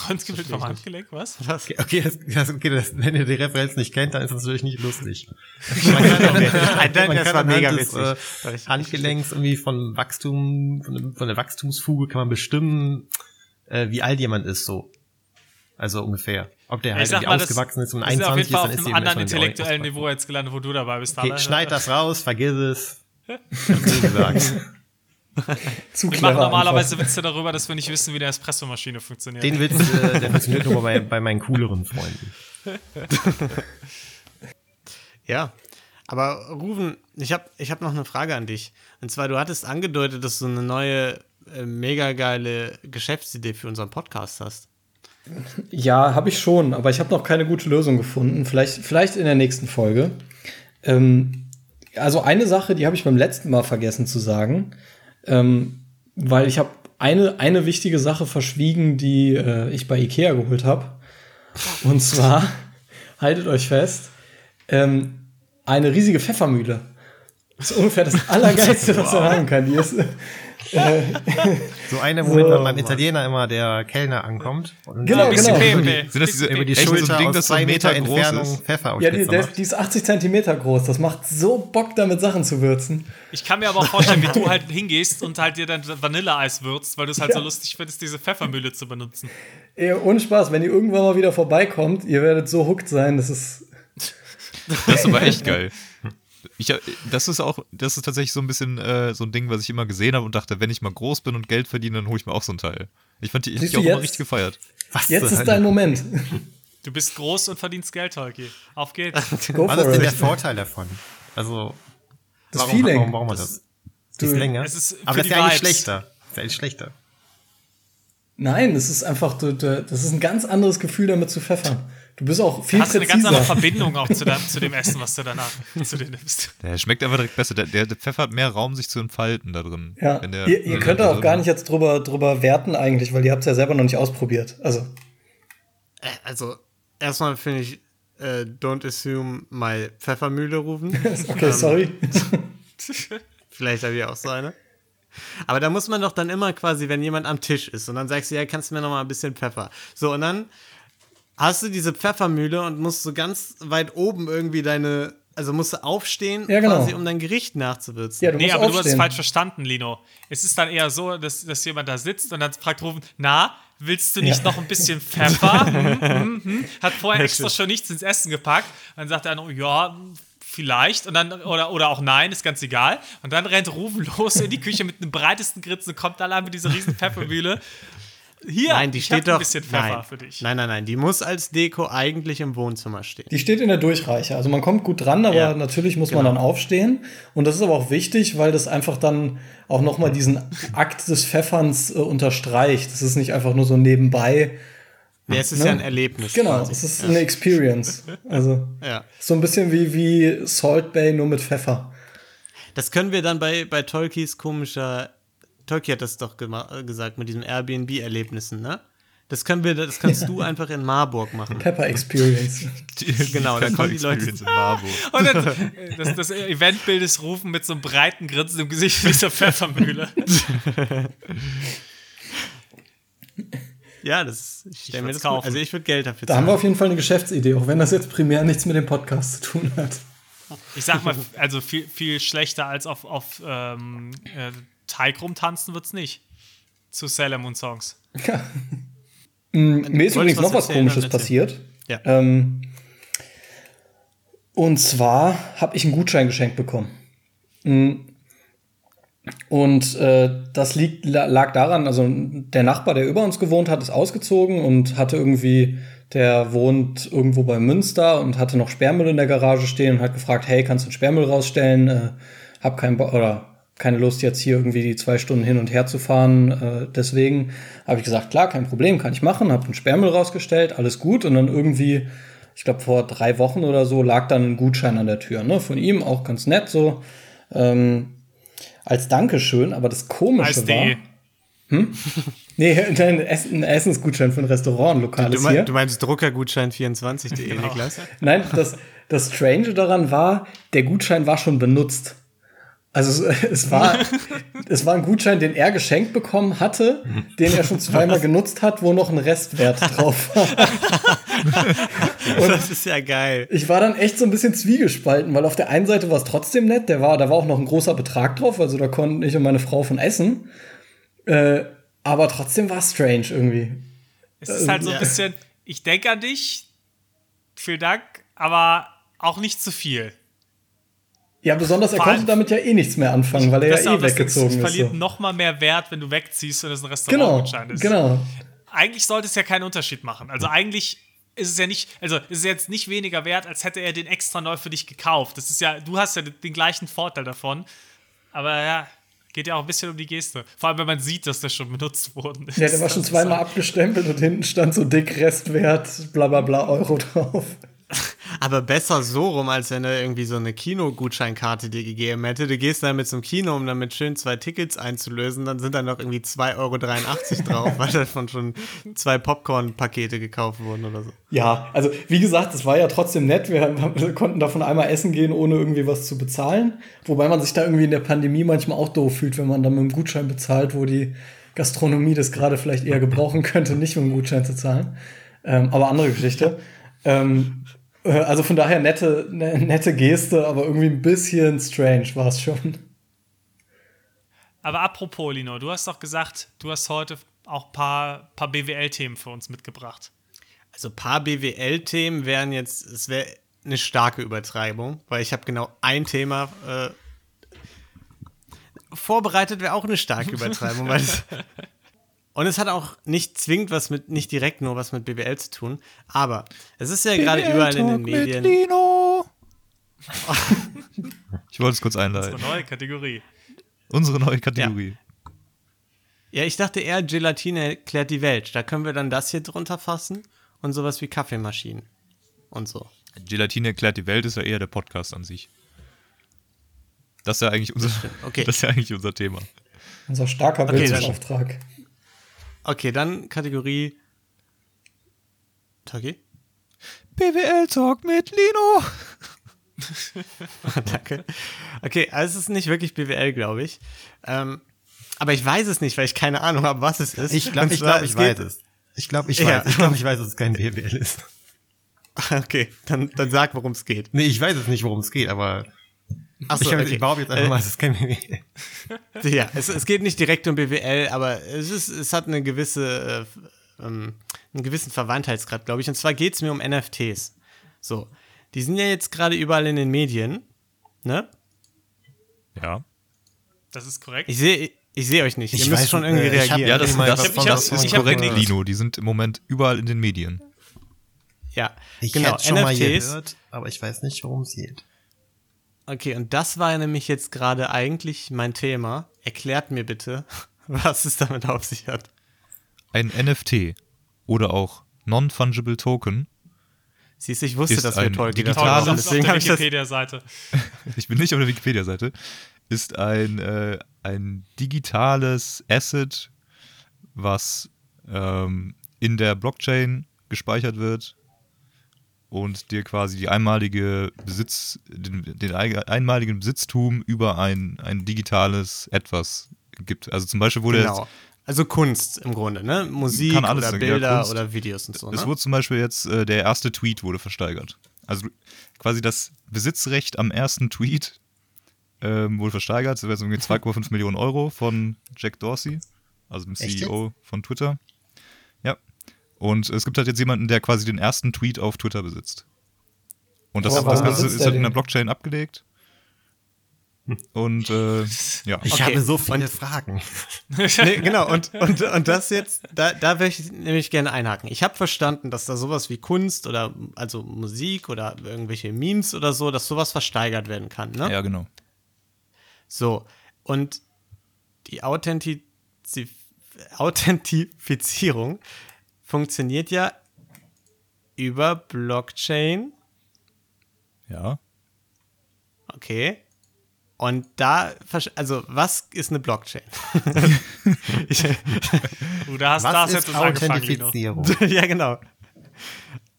Speaker 1: Röntgenbild vom Handgelenk, was?
Speaker 2: Okay, okay, das, das, okay das, wenn ihr die Referenz nicht kennt, dann ist das natürlich nicht lustig.
Speaker 3: Man kann, okay. das
Speaker 2: Man kann
Speaker 3: war mega
Speaker 2: des,
Speaker 3: witzig.
Speaker 2: Äh, Handgelenks irgendwie von Wachstum, von, von der Wachstumsfuge kann man bestimmen, äh, wie alt jemand ist so. Also ungefähr. Ob der halt
Speaker 1: Ich mal, das,
Speaker 2: ausgewachsen ist und
Speaker 1: wir sind auf
Speaker 2: 21
Speaker 1: jeden
Speaker 2: ist, dann
Speaker 1: auf
Speaker 2: ist
Speaker 1: einem
Speaker 2: eben
Speaker 1: anderen
Speaker 2: der
Speaker 1: intellektuellen. Niveau jetzt gelandet, wo du dabei bist.
Speaker 2: Okay, schneid das raus, vergiss es. Wie gesagt.
Speaker 4: Zu
Speaker 1: Wir
Speaker 4: clever
Speaker 1: machen normalerweise
Speaker 4: einfach.
Speaker 1: Witze darüber, dass wir nicht wissen, wie eine Espressomaschine funktioniert.
Speaker 2: Den Witz, äh, der funktioniert nur bei, bei meinen cooleren Freunden.
Speaker 3: Ja. Aber Ruven, ich habe ich hab noch eine Frage an dich. Und zwar, du hattest angedeutet, dass du eine neue, äh, mega geile Geschäftsidee für unseren Podcast hast.
Speaker 4: Ja, habe ich schon, aber ich habe noch keine gute Lösung gefunden. Vielleicht, vielleicht in der nächsten Folge. Ähm, also eine Sache, die habe ich beim letzten Mal vergessen zu sagen, ähm, weil ich habe eine, eine wichtige Sache verschwiegen, die äh, ich bei Ikea geholt habe. Und zwar, haltet euch fest, ähm, eine riesige Pfeffermühle. Das ist ungefähr das Allergeilste, was man haben kann. Die ist,
Speaker 2: So eine, womit man beim Italiener immer der Kellner ankommt. Und
Speaker 4: Genau, genau.
Speaker 2: die-
Speaker 5: Sind das diese
Speaker 2: Über die
Speaker 5: echt so ein
Speaker 2: Schulter
Speaker 5: Ding,
Speaker 2: aus
Speaker 5: so
Speaker 2: zwei
Speaker 5: ein
Speaker 2: Meter
Speaker 5: Meter groß
Speaker 2: Entfernung
Speaker 5: ist?
Speaker 2: Pfeffer
Speaker 4: ja, die, der, die ist 80 Zentimeter groß. Das macht so Bock, damit Sachen zu würzen.
Speaker 1: Ich kann mir aber auch vorstellen, wie du halt hingehst und halt dir dann Vanilleeis würzt, weil du es halt so lustig findest, diese Pfeffermühle zu benutzen.
Speaker 4: Ey, ohne Spaß, wenn ihr irgendwann mal wieder vorbeikommt, ihr werdet so hooked sein, das ist.
Speaker 5: Das ist aber echt geil. Ich, hab- das ist auch, das ist tatsächlich so ein bisschen äh, so ein Ding, was ich immer gesehen habe und dachte, wenn ich mal groß bin und Geld verdiene, dann hole ich mir auch so ein Teil. Ich fand die, ich die auch immer
Speaker 4: jetzt?
Speaker 5: richtig gefeiert.
Speaker 2: Was
Speaker 4: Jetzt ist dein Moment.
Speaker 1: Du bist groß und verdienst Geld, Holgi. Auf geht's.
Speaker 4: Go
Speaker 2: Was ist denn der. Vorteil davon? Also,
Speaker 4: Das
Speaker 2: warum,
Speaker 4: Feeling.
Speaker 2: warum brauchen wir das?
Speaker 4: Du-
Speaker 2: ist länger.
Speaker 1: Es ist
Speaker 2: aber das ist ja eigentlich schlechter. Ist ja nicht schlechter.
Speaker 4: Nein, es ist einfach, das ist ein ganz anderes Gefühl, damit zu pfeffern. Du bist auch viel
Speaker 1: Hast du eine ganz andere
Speaker 4: präziser.
Speaker 1: Verbindung auch zu, deinem, zu dem Essen, was du danach zu dir nimmst.
Speaker 5: Der schmeckt einfach direkt besser. Der, der, Pfeffer hat mehr Raum, sich zu entfalten da drin.
Speaker 4: Ja,
Speaker 5: Wenn der-
Speaker 4: ihr, ihr könnt
Speaker 5: der
Speaker 4: auch gar nicht jetzt drüber, drüber werten eigentlich, weil ihr habt es ja selber noch nicht ausprobiert. Also,
Speaker 3: Äh, Also, erstmal finde ich, äh, don't assume my Pfeffermühle rufen.
Speaker 4: okay, sorry.
Speaker 3: Vielleicht habe ich auch so eine. Aber da muss man doch dann immer quasi, wenn jemand am Tisch ist und dann sagst du, ja, kannst du mir noch mal ein bisschen Pfeffer. So, und dann hast du diese Pfeffermühle und musst so ganz weit oben irgendwie deine, also musst du aufstehen,
Speaker 4: Ja, genau.
Speaker 3: quasi, um dein Gericht nachzuwürzen.
Speaker 4: Ja, du
Speaker 1: Nee,
Speaker 4: musst
Speaker 1: aber du hast es
Speaker 4: aufstehen.
Speaker 1: falsch verstanden, Lino. Es ist dann eher so, dass, dass jemand da sitzt und dann fragt Rufen, na, willst du nicht
Speaker 4: Ja.
Speaker 1: noch ein bisschen Pfeffer? hm, hm, hm. Hat vorher extra schon nichts ins Essen gepackt. Dann sagt er, ja, vielleicht. Und dann, oder, oder auch nein, ist ganz egal. Und dann rennt Rufen los in die Küche mit einem breitesten Grinsen und kommt allein mit dieser riesen Pfeffermühle. Hier,
Speaker 3: Nein, die
Speaker 1: ich
Speaker 3: steht doch.
Speaker 1: ein bisschen Pfeffer
Speaker 3: nein,
Speaker 1: für dich.
Speaker 3: nein, nein, nein. Die muss als Deko eigentlich im Wohnzimmer stehen.
Speaker 4: Die steht in der Durchreiche. Also man kommt gut dran, aber
Speaker 3: Ja,
Speaker 4: natürlich muss man
Speaker 3: genau.
Speaker 4: dann aufstehen. Und das ist aber auch wichtig, weil das einfach dann auch noch mal diesen Akt des Pfefferns äh, unterstreicht. Das ist nicht einfach nur so nebenbei.
Speaker 3: Nee, es ist
Speaker 4: Ne?
Speaker 3: ja ein Erlebnis.
Speaker 4: Genau,
Speaker 3: quasi.
Speaker 4: es ist eine Experience. Also
Speaker 3: Ja.
Speaker 4: so ein bisschen wie, wie Salt Bay, nur mit Pfeffer.
Speaker 3: Das können wir dann bei, bei Tolkis komischer. Tolki hat das doch äh, gesagt mit diesen Airbnb-Erlebnissen, ne? Das können wir, das kannst du einfach in Marburg machen.
Speaker 4: Pepper Experience.
Speaker 3: Genau, da kommen die Leute-
Speaker 5: in Marburg.
Speaker 1: Und dann, äh, das, das Eventbild ist Rufen mit so einem breiten Grinsen im Gesicht wie dieser Pfeffermühle.
Speaker 3: Ja, das ich stell mir das kaufen. Also ich würde Geld dafür
Speaker 4: Da haben wir
Speaker 3: zahlen.
Speaker 4: auf jeden Fall eine Geschäftsidee, auch wenn das jetzt primär nichts mit dem Podcast zu tun hat.
Speaker 1: Ich sag mal, also viel, viel schlechter als auf, auf ähm, äh, Teig rumtanzen wird's nicht. Zu Sailor Moon Songs.
Speaker 4: Mir ist übrigens noch was
Speaker 3: erzählen,
Speaker 4: Komisches passiert.
Speaker 3: Ja.
Speaker 4: Ähm, und zwar habe ich einen Gutschein geschenkt bekommen. Mm. Und äh, das liegt, la- lag daran, also der Nachbar, der über uns gewohnt hat, ist ausgezogen und hatte irgendwie, der wohnt irgendwo bei Münster und hatte noch Sperrmüll in der Garage stehen und hat gefragt, hey, kannst du den Sperrmüll rausstellen? Äh, hab keinen Bo oder keine Lust jetzt hier irgendwie die zwei Stunden hin und her zu fahren. Äh, deswegen habe ich gesagt, klar, kein Problem, kann ich machen. Habe den Sperrmüll rausgestellt, alles gut. Und dann irgendwie, ich glaube vor drei Wochen oder so, lag dann ein Gutschein an der Tür. Ne? Von ihm auch ganz nett so. Ähm, als Dankeschön, aber das Komische
Speaker 1: Als
Speaker 4: war.
Speaker 1: die.
Speaker 4: Nee, ein, Essen, ein Essensgutschein für ein Restaurant, ein
Speaker 3: Du,
Speaker 4: lokales
Speaker 3: mein,
Speaker 4: hier.
Speaker 3: du meinst Druckergutschein24.de,
Speaker 4: Genau.
Speaker 3: Niklas?
Speaker 4: Nein, das, das Strange daran war, der Gutschein war schon benutzt. Also es, es, war, es war ein Gutschein, den er geschenkt bekommen hatte, den er schon zweimal genutzt hat, wo noch ein Restwert drauf war.
Speaker 3: Das ist ja geil.
Speaker 4: Ich war dann echt so ein bisschen zwiegespalten, weil auf der einen Seite war es trotzdem nett, der war, da war auch noch ein großer Betrag drauf, also da konnten ich und meine Frau von essen. Äh, aber trotzdem war es strange irgendwie.
Speaker 1: Es ist halt so ein
Speaker 3: Ja.
Speaker 1: bisschen, ich denke an dich, vielen Dank, aber auch nicht zu viel.
Speaker 4: Ja, besonders er konnte damit ja eh nichts mehr anfangen, weil er ja eh weggezogen
Speaker 1: Es
Speaker 4: ist.
Speaker 1: verliert
Speaker 4: So.
Speaker 1: noch mal mehr Wert, wenn du wegziehst und es ein
Speaker 4: Genau,
Speaker 1: Restaurantgutschein ist.
Speaker 4: genau.
Speaker 1: Eigentlich sollte es ja keinen Unterschied machen. Also eigentlich ist es ja nicht, also ist es jetzt nicht weniger wert, als hätte er den extra neu für dich gekauft. Das ist ja, du hast ja den gleichen Vorteil davon. Aber ja, geht ja auch ein bisschen um die Geste. Vor allem, wenn man sieht, dass der schon benutzt worden ist.
Speaker 4: Ja, der war schon zweimal abgestempelt und hinten stand so dick Restwert, bla bla bla Euro drauf.
Speaker 3: Aber besser so rum, als wenn er irgendwie so eine Kinogutscheinkarte dir gegeben hätte. Du gehst dann mit zum Kino, um damit schön zwei Tickets einzulösen, dann sind da noch irgendwie 2,83 Euro drauf, weil davon schon zwei Popcorn-Pakete gekauft wurden oder so.
Speaker 4: Ja, also wie gesagt, es war ja trotzdem nett. Wir, haben, wir konnten davon einmal essen gehen, ohne irgendwie was zu bezahlen. Wobei man sich da irgendwie in der Pandemie manchmal auch doof fühlt, wenn man dann mit einem Gutschein bezahlt, wo die Gastronomie das gerade vielleicht eher gebrauchen könnte, nicht mit einem Gutschein zu zahlen. Ähm, aber andere Geschichte. Ähm, äh, also von daher nette, ne, nette Geste, aber irgendwie ein bisschen strange war es schon.
Speaker 1: Aber apropos, Lino, du hast doch gesagt, du hast heute auch ein paar, paar BWL-Themen für uns mitgebracht.
Speaker 3: Also ein paar BWL-Themen wären jetzt, es wäre eine starke Übertreibung, weil ich habe genau ein Thema äh, vorbereitet, wäre auch eine starke Übertreibung, weil und es hat auch nicht zwingend was mit, nicht direkt nur was mit BWL zu tun, aber es ist ja gerade überall in den Medien.
Speaker 5: Lino. ich wollte es kurz
Speaker 1: Das ist
Speaker 5: einleiten.
Speaker 1: eine neue Kategorie.
Speaker 5: Unsere neue Kategorie.
Speaker 3: Ja, ich dachte eher, Gelatine klärt die Welt. Da können wir dann das hier drunter fassen und sowas wie Kaffeemaschinen und so.
Speaker 5: Gelatine erklärt die Welt ist ja eher der Podcast an sich. Das ist ja eigentlich unser,
Speaker 3: Okay.
Speaker 5: das ist ja eigentlich unser Thema.
Speaker 4: Unser starker
Speaker 3: Okay,
Speaker 4: Bildungsauftrag.
Speaker 3: Okay, dann Kategorie. Taki?
Speaker 5: BWL Talk mit Lino.
Speaker 3: Danke. Okay, also es ist nicht wirklich BWL, glaube ich. Ähm, aber ich weiß es nicht, weil ich keine Ahnung habe, was es ist.
Speaker 2: Ich glaube, ich, glaub, ich weiß es. Ich glaube, ich
Speaker 3: Ja.
Speaker 2: weiß. Ich glaube, ich weiß, dass es kein BWL ist.
Speaker 3: Okay, dann, dann sag, worum es geht.
Speaker 2: Nee, ich weiß es nicht, worum es geht, aber
Speaker 3: Achso,
Speaker 2: ich, hab-
Speaker 3: okay.
Speaker 2: ich behaupte jetzt einfach
Speaker 3: Äh,
Speaker 2: mal, es ist kein BWL.
Speaker 3: Ja, es, es geht nicht direkt um BWL, aber es, ist, es hat eine gewisse, äh, ähm, einen gewissen Verwandtheitsgrad, glaube ich. Und zwar geht es mir um NFTs. So, die sind ja jetzt gerade überall in den Medien, ne?
Speaker 5: Ja.
Speaker 1: Das ist korrekt.
Speaker 3: Ich sehe ich sehe euch nicht.
Speaker 2: Ich
Speaker 3: Ihr müsst
Speaker 2: weiß
Speaker 3: schon
Speaker 2: nicht,
Speaker 3: irgendwie
Speaker 2: äh, ich hab-
Speaker 3: reagieren.
Speaker 5: Ja, das,
Speaker 2: Ich hab-
Speaker 5: das,
Speaker 2: ich hab-
Speaker 5: das
Speaker 1: ich hab-
Speaker 5: ist
Speaker 1: ich hab
Speaker 5: korrekt,
Speaker 1: genickt.
Speaker 5: Lino. Die sind im Moment überall in den Medien.
Speaker 3: ja,
Speaker 2: Ich
Speaker 3: genau.
Speaker 2: schon mal
Speaker 3: NFTs.
Speaker 2: gehört, aber ich weiß nicht, worum es geht.
Speaker 3: Okay, und das war ja nämlich jetzt gerade eigentlich mein Thema. Erklärt mir bitte, was es damit auf sich hat.
Speaker 5: Ein NFT oder auch Non-Fungible Token.
Speaker 3: Siehst du, ich wusste, dass wir
Speaker 5: digitales-
Speaker 1: Toll,
Speaker 3: davor
Speaker 1: das
Speaker 3: deswegen
Speaker 1: der
Speaker 3: habe ich das.
Speaker 1: Wikipedia-Seite.
Speaker 5: Ich bin nicht auf der Wikipedia-Seite. Ist ein, äh, ein digitales Asset, was ähm, in der Blockchain gespeichert wird und dir quasi die einmalige Besitz, den, den einmaligen Besitztum über ein, ein digitales Etwas gibt. Also zum Beispiel wurde
Speaker 3: Genau. Also Kunst im Grunde, ne? Musik
Speaker 5: Kann alles
Speaker 3: oder
Speaker 5: sein, ja,
Speaker 3: Bilder
Speaker 5: Kunst.
Speaker 3: oder Videos und so,
Speaker 5: jetzt, es
Speaker 3: ne?
Speaker 5: wurde zum Beispiel jetzt, äh, der erste Tweet wurde versteigert. Also quasi das Besitzrecht am ersten Tweet ähm, wurde versteigert. Das wäre so irgendwie 2,5 Millionen Euro von Jack Dorsey, also dem
Speaker 2: Echt
Speaker 5: CEO von Twitter. Und es gibt halt jetzt jemanden, der quasi den ersten Tweet auf Twitter besitzt. Und das,
Speaker 4: Aber
Speaker 5: das Ganze ist halt in der Blockchain abgelegt. Und äh, ja.
Speaker 2: Ich
Speaker 3: Okay,
Speaker 2: habe so viele
Speaker 3: und-
Speaker 2: Fragen.
Speaker 3: nee, genau, und, und, und das jetzt, da, da würde ich nämlich gerne einhaken. Ich habe verstanden, dass da sowas wie Kunst oder also Musik oder irgendwelche Memes oder so, dass sowas versteigert werden kann, ne?
Speaker 5: ja, genau.
Speaker 3: So, und die Authentiz Authentifizierung funktioniert ja über Blockchain.
Speaker 5: Ja.
Speaker 3: Okay. Und da, also was ist eine Blockchain? ich,
Speaker 1: Du, da hast, da
Speaker 2: Was
Speaker 1: hast
Speaker 2: ist
Speaker 1: jetzt.
Speaker 2: Authentifizierung?
Speaker 3: ja, genau.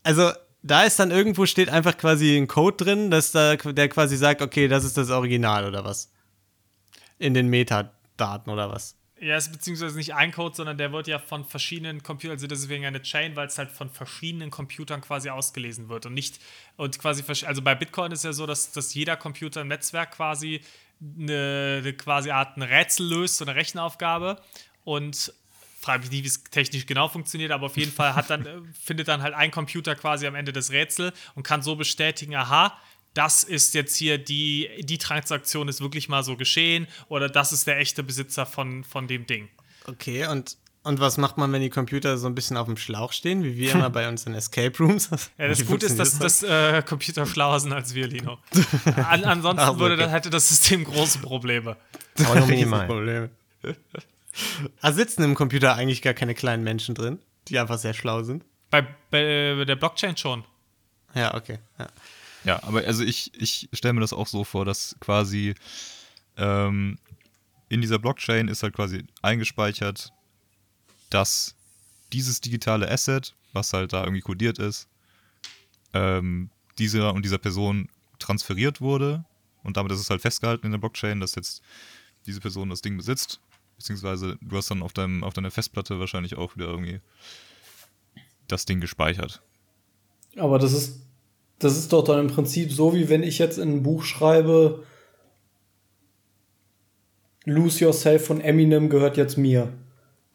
Speaker 3: Also da ist dann irgendwo steht einfach quasi ein Code drin, dass da, der quasi sagt, okay, das ist das Original oder was? In den Metadaten oder was?
Speaker 1: Ja, es ist beziehungsweise nicht ein Code, sondern der wird ja von verschiedenen Computern, also deswegen eine Chain, weil es halt von verschiedenen Computern quasi ausgelesen wird und nicht, und quasi, also bei Bitcoin ist ja so, dass, dass jeder Computer im Netzwerk quasi eine, eine quasi Art ein Rätsel löst, so eine Rechenaufgabe und frage mich nicht, wie es technisch genau funktioniert, aber auf jeden Fall hat dann, äh, findet dann halt ein Computer quasi am Ende das Rätsel und kann so bestätigen, aha, das ist jetzt hier die, die Transaktion ist wirklich mal so geschehen oder das ist der echte Besitzer von, von dem Ding.
Speaker 3: Okay, und, und was macht man, wenn die Computer so ein bisschen auf dem Schlauch stehen, wie wir immer bei uns in Escape Rooms?
Speaker 1: Ja, das Gute ist, dass, dass äh, Computer schlauer sind als wir, Lino. An, ansonsten
Speaker 3: Ach,
Speaker 1: würde,
Speaker 3: okay.
Speaker 1: das, hätte das System große Probleme.
Speaker 2: Aber nur minimal.
Speaker 3: Probleme. Ah, sitzen im Computer eigentlich gar keine kleinen Menschen drin, die einfach sehr schlau sind?
Speaker 1: Bei, bei der Blockchain schon.
Speaker 3: Ja, okay. Ja.
Speaker 5: Ja, aber also ich, ich stelle mir das auch so vor, dass quasi ähm, in dieser Blockchain ist halt quasi eingespeichert, dass dieses digitale Asset, was halt da irgendwie kodiert ist, ähm, dieser und dieser Person transferiert wurde und damit ist es halt festgehalten in der Blockchain, dass jetzt diese Person das Ding besitzt, beziehungsweise du hast dann auf, deinem, auf deiner Festplatte wahrscheinlich auch wieder irgendwie das Ding gespeichert.
Speaker 4: Aber das ist, das ist doch dann im Prinzip so, wie wenn ich jetzt in ein Buch schreibe, Lose Yourself von Eminem gehört jetzt mir.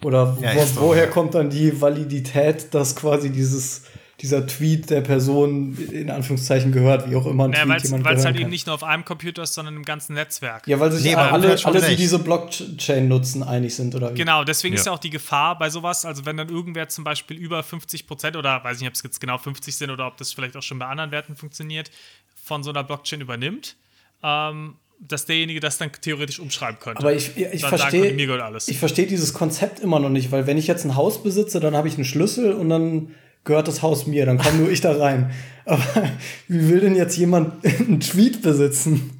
Speaker 4: Oder
Speaker 2: Ja,
Speaker 4: wo, woher kommt dann die Validität, dass quasi dieses, dieser Tweet der Person in Anführungszeichen gehört, wie auch immer ein
Speaker 1: Naja,
Speaker 4: Tweet
Speaker 1: weil
Speaker 4: jemand
Speaker 1: es halt
Speaker 4: kann.
Speaker 1: eben nicht nur auf einem Computer ist, sondern im ganzen Netzwerk.
Speaker 4: Ja, weil sich
Speaker 2: Nee, aber
Speaker 4: alle,
Speaker 2: schon
Speaker 4: alle die diese Blockchain nutzen, einig sind, oder wie?
Speaker 1: Genau, deswegen ist
Speaker 5: Ja.
Speaker 1: ja auch die Gefahr bei sowas, also wenn dann irgendwer zum Beispiel über 50 Prozent oder weiß ich nicht, ob es jetzt genau 50 sind oder ob das vielleicht auch schon bei anderen Werten funktioniert, von so einer Blockchain übernimmt, ähm, dass derjenige das dann theoretisch umschreiben könnte.
Speaker 4: Aber ich, ich verstehe
Speaker 1: könnte, mir gehört alles.
Speaker 4: ich verstehe dieses Konzept immer noch nicht, weil wenn ich jetzt ein Haus besitze, dann habe ich einen Schlüssel und dann gehört das Haus mir, dann komme nur ich da rein. Aber wie will denn jetzt jemand einen Tweet besitzen?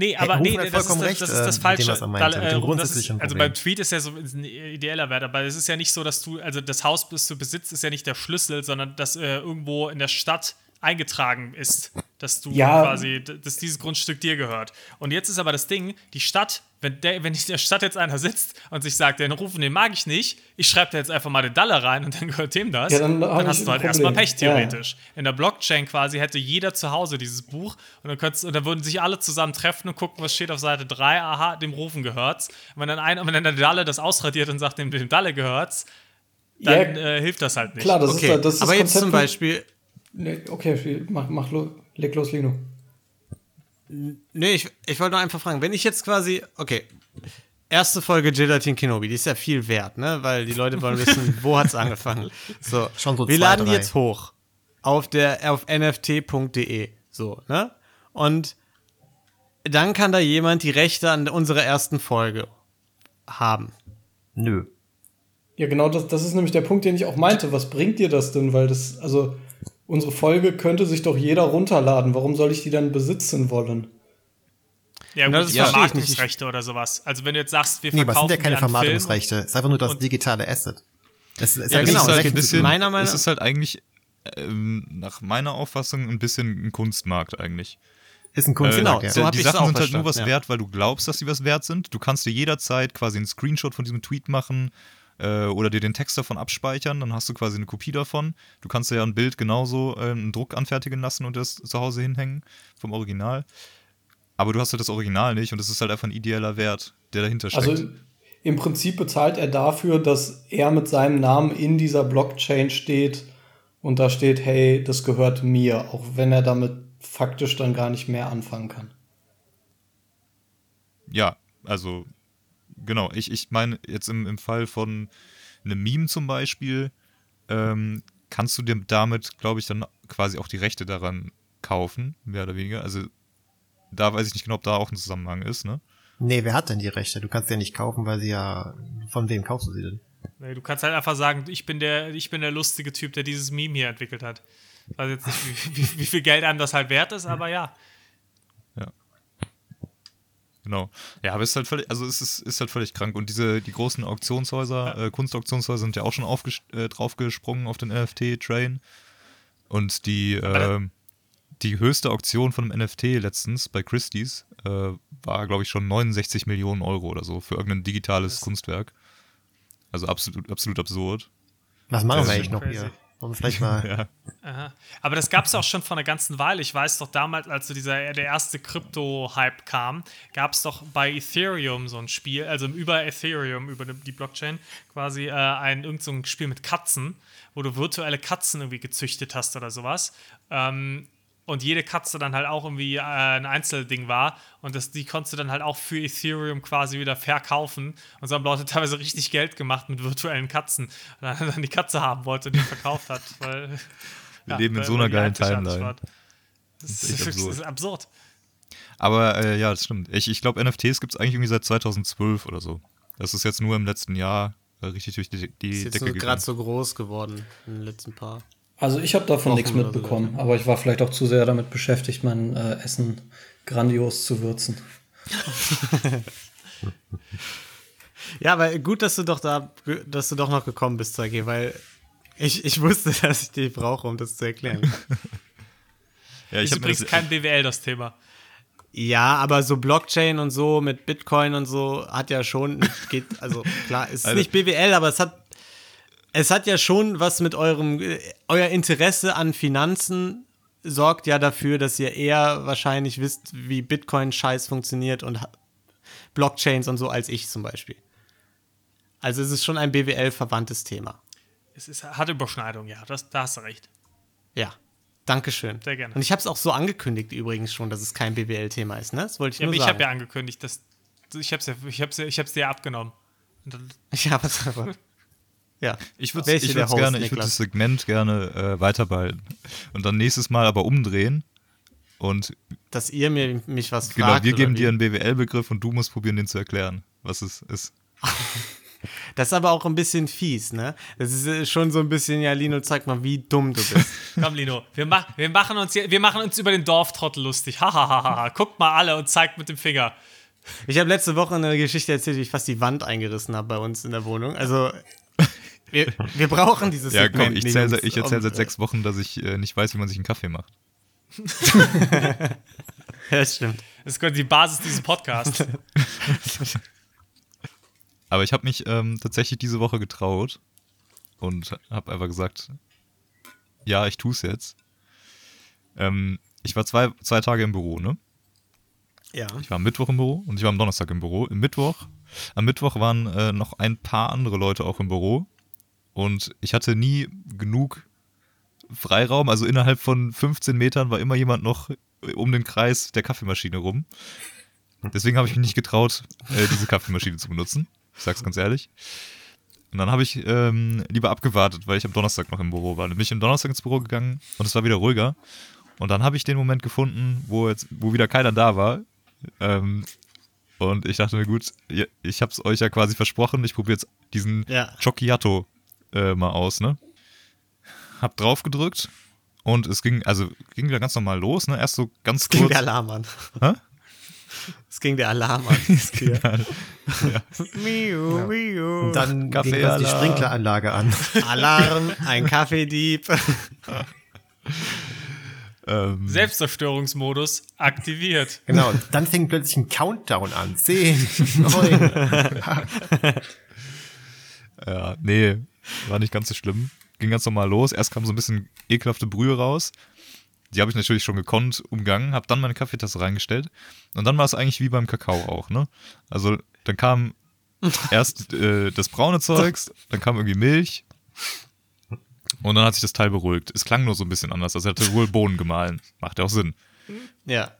Speaker 1: Nee, aber
Speaker 2: Rufen
Speaker 1: nee, nee, das, ist,
Speaker 2: vollkommen
Speaker 1: das, das
Speaker 2: recht,
Speaker 1: ist das
Speaker 2: äh, mit dem,
Speaker 1: Falsche.
Speaker 2: was er meinte,
Speaker 1: Da,
Speaker 2: mit dem
Speaker 1: äh, das ist, also beim Tweet ist ja so ein ideeller Wert, aber es ist ja nicht so, dass du, also das Haus, das du besitzt, ist ja nicht der Schlüssel, sondern dass äh, irgendwo in der Stadt eingetragen ist, dass du
Speaker 4: Ja.
Speaker 1: quasi, dass dieses Grundstück dir gehört. Und jetzt ist aber das Ding, die Stadt, wenn, der, wenn in der Stadt jetzt einer sitzt und sich sagt, den rufen, den mag ich nicht, ich schreibe da jetzt einfach mal den Dalle rein und dann gehört dem das,
Speaker 4: Ja, dann hab
Speaker 1: hast du halt erstmal. Pech theoretisch. In der Blockchain quasi hätte jeder zu Hause dieses Buch und dann, könntest, und dann würden sich alle zusammen treffen und gucken, was steht auf Seite 3. Aha, dem Rufen gehört's. Und wenn dann, ein, und wenn dann der Dalle das ausradiert und sagt, dem, dem Dalle gehört's, dann
Speaker 4: Ja,
Speaker 1: äh, hilft das halt nicht.
Speaker 4: klar, das
Speaker 3: Okay,
Speaker 4: ist das, ist
Speaker 3: aber jetzt
Speaker 4: Konzept
Speaker 3: zum Beispiel,
Speaker 4: okay, mach, mach lo, leg los, Lino.
Speaker 3: Nee, ich, ich wollte nur einfach fragen, wenn ich jetzt quasi, okay, erste Folge Gelatin Kenobi, die ist ja viel wert, ne? Weil die Leute wollen wissen, wo hat's angefangen. So,
Speaker 2: Schon so
Speaker 3: wir
Speaker 2: zwei,
Speaker 3: laden die
Speaker 2: drei.
Speaker 3: jetzt hoch auf der auf nft.de, so, ne? Und dann kann da jemand die Rechte an unserer ersten Folge haben.
Speaker 2: Nö.
Speaker 4: Ja, genau, das, das ist nämlich der Punkt, den ich auch meinte. Was bringt dir das denn? Weil das, also, unsere Folge könnte sich doch jeder runterladen. Warum soll ich die dann besitzen wollen?
Speaker 1: ja, gut,
Speaker 3: das
Speaker 1: die
Speaker 3: verstehe ich nicht.
Speaker 1: Vermarktungsrechte oder sowas. Also wenn du jetzt sagst, wir
Speaker 2: Nee, aber es
Speaker 1: verkaufen
Speaker 2: sind ja keine Vermarktungsrechte. Es ist einfach nur das digitale Asset. Es, es
Speaker 3: Ja,
Speaker 2: hat
Speaker 3: genau, ist
Speaker 2: Rechten
Speaker 3: ein bisschen- meiner Meinung-
Speaker 5: es ist halt eigentlich, ähm, nach meiner Auffassung, ein bisschen ein Kunstmarkt eigentlich.
Speaker 2: Ist ein Kunstwerk,
Speaker 3: Genau,
Speaker 2: ja.
Speaker 3: so hab
Speaker 5: die
Speaker 3: ich's
Speaker 5: Sachen
Speaker 3: auch
Speaker 5: sind halt nur was
Speaker 3: ja.
Speaker 5: wert, weil du glaubst, dass sie was wert sind. Du kannst dir jederzeit quasi einen Screenshot von diesem Tweet machen äh, oder dir den Text davon abspeichern, dann hast du quasi eine Kopie davon. Du kannst dir ja ein Bild genauso äh, einen Druck anfertigen lassen und das zu Hause hinhängen vom Original. Aber du hast halt das Original nicht und es ist halt einfach ein ideeller Wert, der dahinter steckt.
Speaker 4: Also, im Prinzip bezahlt er dafür, dass er mit seinem Namen in dieser Blockchain steht und da steht, hey, das gehört mir, auch wenn er damit faktisch dann gar nicht mehr anfangen kann.
Speaker 5: Ja, also genau. Ich, ich meine, jetzt im, im Fall von einem Meme zum Beispiel, ähm, kannst du dir damit, glaube ich, dann quasi auch die Rechte daran kaufen, mehr oder weniger. Also da weiß ich nicht genau, ob da auch ein Zusammenhang ist, ne?
Speaker 2: Nee, wer hat denn die Rechte? Du kannst sie ja nicht kaufen, weil sie ja. Von wem kaufst du sie denn?
Speaker 1: Nee, du kannst halt einfach sagen, ich bin der, ich bin der lustige Typ, der dieses Meme hier entwickelt hat. Ich weiß jetzt nicht, wie, wie, wie viel Geld einem das halt wert ist, aber ja.
Speaker 5: Genau. Ja, aber es ist halt völlig, also es ist, ist halt völlig krank. Und diese, die großen Auktionshäuser, äh, Kunstauktionshäuser sind ja auch schon äh, draufgesprungen auf den NFT-Train. Und die, äh, die höchste Auktion von einem NFT letztens bei Christie's äh, war, glaube ich, schon 69 Millionen Euro oder so für irgendein digitales Kunstwerk. Also absolut, absolut absurd.
Speaker 2: Was machen wir
Speaker 5: ist
Speaker 2: eigentlich noch
Speaker 1: crazy.
Speaker 2: hier? Wollen wir vielleicht mal.
Speaker 5: Ja.
Speaker 1: Aber das gab es auch schon vor einer ganzen Weile. Ich weiß doch damals, als so dieser der erste Krypto-Hype kam, gab es doch bei Ethereum so ein Spiel, also über Ethereum, über die Blockchain, quasi äh, ein irgend so ein Spiel mit Katzen, wo du virtuelle Katzen irgendwie gezüchtet hast oder sowas. Ähm, und jede Katze dann halt auch irgendwie äh, ein Einzelding war und das, die konntest du dann halt auch für Ethereum quasi wieder verkaufen und so haben Leute teilweise richtig Geld gemacht mit virtuellen Katzen, weil er dann die Katze haben wollte und die verkauft hat, weil
Speaker 5: Wir leben in so einer geilen Timeline.
Speaker 1: war. Das ist, wirklich- das
Speaker 5: absurd.
Speaker 1: ist absurd.
Speaker 5: Aber äh, ja, das stimmt. Ich, ich glaube, NFTs gibt es eigentlich irgendwie seit 2012 oder so. Das ist jetzt nur im letzten Jahr äh, richtig durch die, die
Speaker 3: Ist jetzt
Speaker 5: Decke
Speaker 3: gerade so groß geworden in den letzten paar.
Speaker 4: Also ich habe davon nichts mitbekommen, aber ich war vielleicht auch zu sehr damit beschäftigt, mein äh, Essen grandios zu würzen.
Speaker 3: Ja, aber gut, dass du doch da, dass du doch noch gekommen bist, Zeige, weil ich, ich wusste, dass ich die brauche, um das zu erklären.
Speaker 5: Ja, ich
Speaker 1: Ist
Speaker 5: habe
Speaker 1: übrigens kein BWL das Thema.
Speaker 3: ja, aber so Blockchain und so mit Bitcoin und so hat ja schon, geht, also klar, es ist
Speaker 5: Also-
Speaker 3: nicht BWL, aber es hat, es hat ja schon was mit eurem, äh, euer Interesse an Finanzen sorgt ja dafür, dass ihr eher wahrscheinlich wisst, wie Bitcoin-Scheiß funktioniert und ha- Blockchains und so als ich zum Beispiel. Also es ist schon ein BWL-verwandtes Thema.
Speaker 1: Es ist, hat Überschneidung, ja, das, da hast du recht.
Speaker 3: Ja, Dankeschön.
Speaker 1: Sehr gerne.
Speaker 3: Und ich habe es auch so angekündigt übrigens schon, dass es kein BWL-Thema ist, ne? Das wollte ich
Speaker 1: Ja,
Speaker 3: nur
Speaker 1: aber ich
Speaker 3: sagen.
Speaker 1: habe ja angekündigt, dass ich habe es ja, ich hab's ja, ich hab's dir ja abgenommen.
Speaker 3: Ja, was aber. Ja.
Speaker 5: ich würde
Speaker 3: Host,
Speaker 5: gerne, ich würde das Segment gerne äh, weiterbehalten. Und dann nächstes Mal aber umdrehen und
Speaker 3: dass ihr mir, mich was
Speaker 5: Genau,
Speaker 3: fragt.
Speaker 5: wir
Speaker 3: oder
Speaker 5: geben dir einen BWL-Begriff und du musst probieren, den zu erklären, was es ist.
Speaker 3: Das ist aber auch ein bisschen fies, ne? Das ist äh, schon so ein bisschen, ja, Lino, zeig mal, wie dumm du bist.
Speaker 1: Komm, Lino, wir, mach, wir, machen uns hier, wir machen uns über den Dorftrottel lustig. Hahaha. Guckt mal alle und zeigt mit dem Finger.
Speaker 3: Ich habe letzte Woche eine Geschichte erzählt, wie ich fast die Wand eingerissen habe bei uns in der Wohnung. Also, wir, wir brauchen dieses
Speaker 5: Ja,
Speaker 3: Segment
Speaker 5: komm, ich, zähl, ich erzähle seit sechs Wochen, dass ich äh, nicht weiß, wie man sich einen Kaffee macht.
Speaker 3: Ja, das stimmt.
Speaker 1: Das ist die Basis dieses Podcasts.
Speaker 5: Aber ich habe mich ähm, tatsächlich diese Woche getraut und habe einfach gesagt, ja, ich tue es jetzt. Ähm, ich war zwei, zwei Tage im Büro, ne?
Speaker 3: Ja.
Speaker 5: Ich war am Mittwoch im Büro und ich war am Donnerstag im Büro. Im Mittwoch, am Mittwoch waren äh, noch ein paar andere Leute auch im Büro und ich hatte nie genug Freiraum. Also innerhalb von 15 Metern war immer jemand noch um den Kreis der Kaffeemaschine rum. Deswegen habe ich mich nicht getraut, äh, diese Kaffeemaschine zu benutzen. Ich sag's ganz ehrlich. Und dann habe ich ähm, lieber abgewartet, weil ich am Donnerstag noch im Büro war. Dann bin ich am Donnerstag ins Büro gegangen und es war wieder ruhiger. Und dann habe ich den Moment gefunden, wo jetzt, wo wieder keiner da war. Ähm, und ich dachte mir, gut, ich habe es euch ja quasi versprochen, ich probiere jetzt diesen
Speaker 3: Ja.
Speaker 5: Chocchiato äh, mal aus, ne? Hab drauf gedrückt und es ging, also ging wieder ganz normal los, ne? Erst so ganz
Speaker 3: Es ging
Speaker 5: kurz.
Speaker 3: der Alarm an.
Speaker 5: Hä?
Speaker 3: Es ging der Alarm an. Miu, miu.
Speaker 2: Und dann ging
Speaker 5: Kaffee
Speaker 2: quasi die
Speaker 5: Alarm.
Speaker 2: Sprinkleranlage an.
Speaker 3: Alarm, ein Kaffeedieb.
Speaker 5: Ähm,
Speaker 1: Selbstzerstörungsmodus aktiviert.
Speaker 2: Genau, dann fing plötzlich ein Countdown an. Zehn, neun.
Speaker 5: Ja, nee, war nicht ganz so schlimm. Ging ganz normal los. Erst kam so ein bisschen ekelhafte Brühe raus. Die habe ich natürlich schon gekonnt umgangen, habe dann meine Kaffeetasse reingestellt. Und dann war es eigentlich wie beim Kakao auch, ne? Also dann kam erst äh, das braune Zeugs, dann kam irgendwie Milch. Und dann hat sich das Teil beruhigt. Es klang nur so ein bisschen anders. Also er hatte wohl Bohnen gemahlen. Macht ja auch Sinn.
Speaker 3: Ja.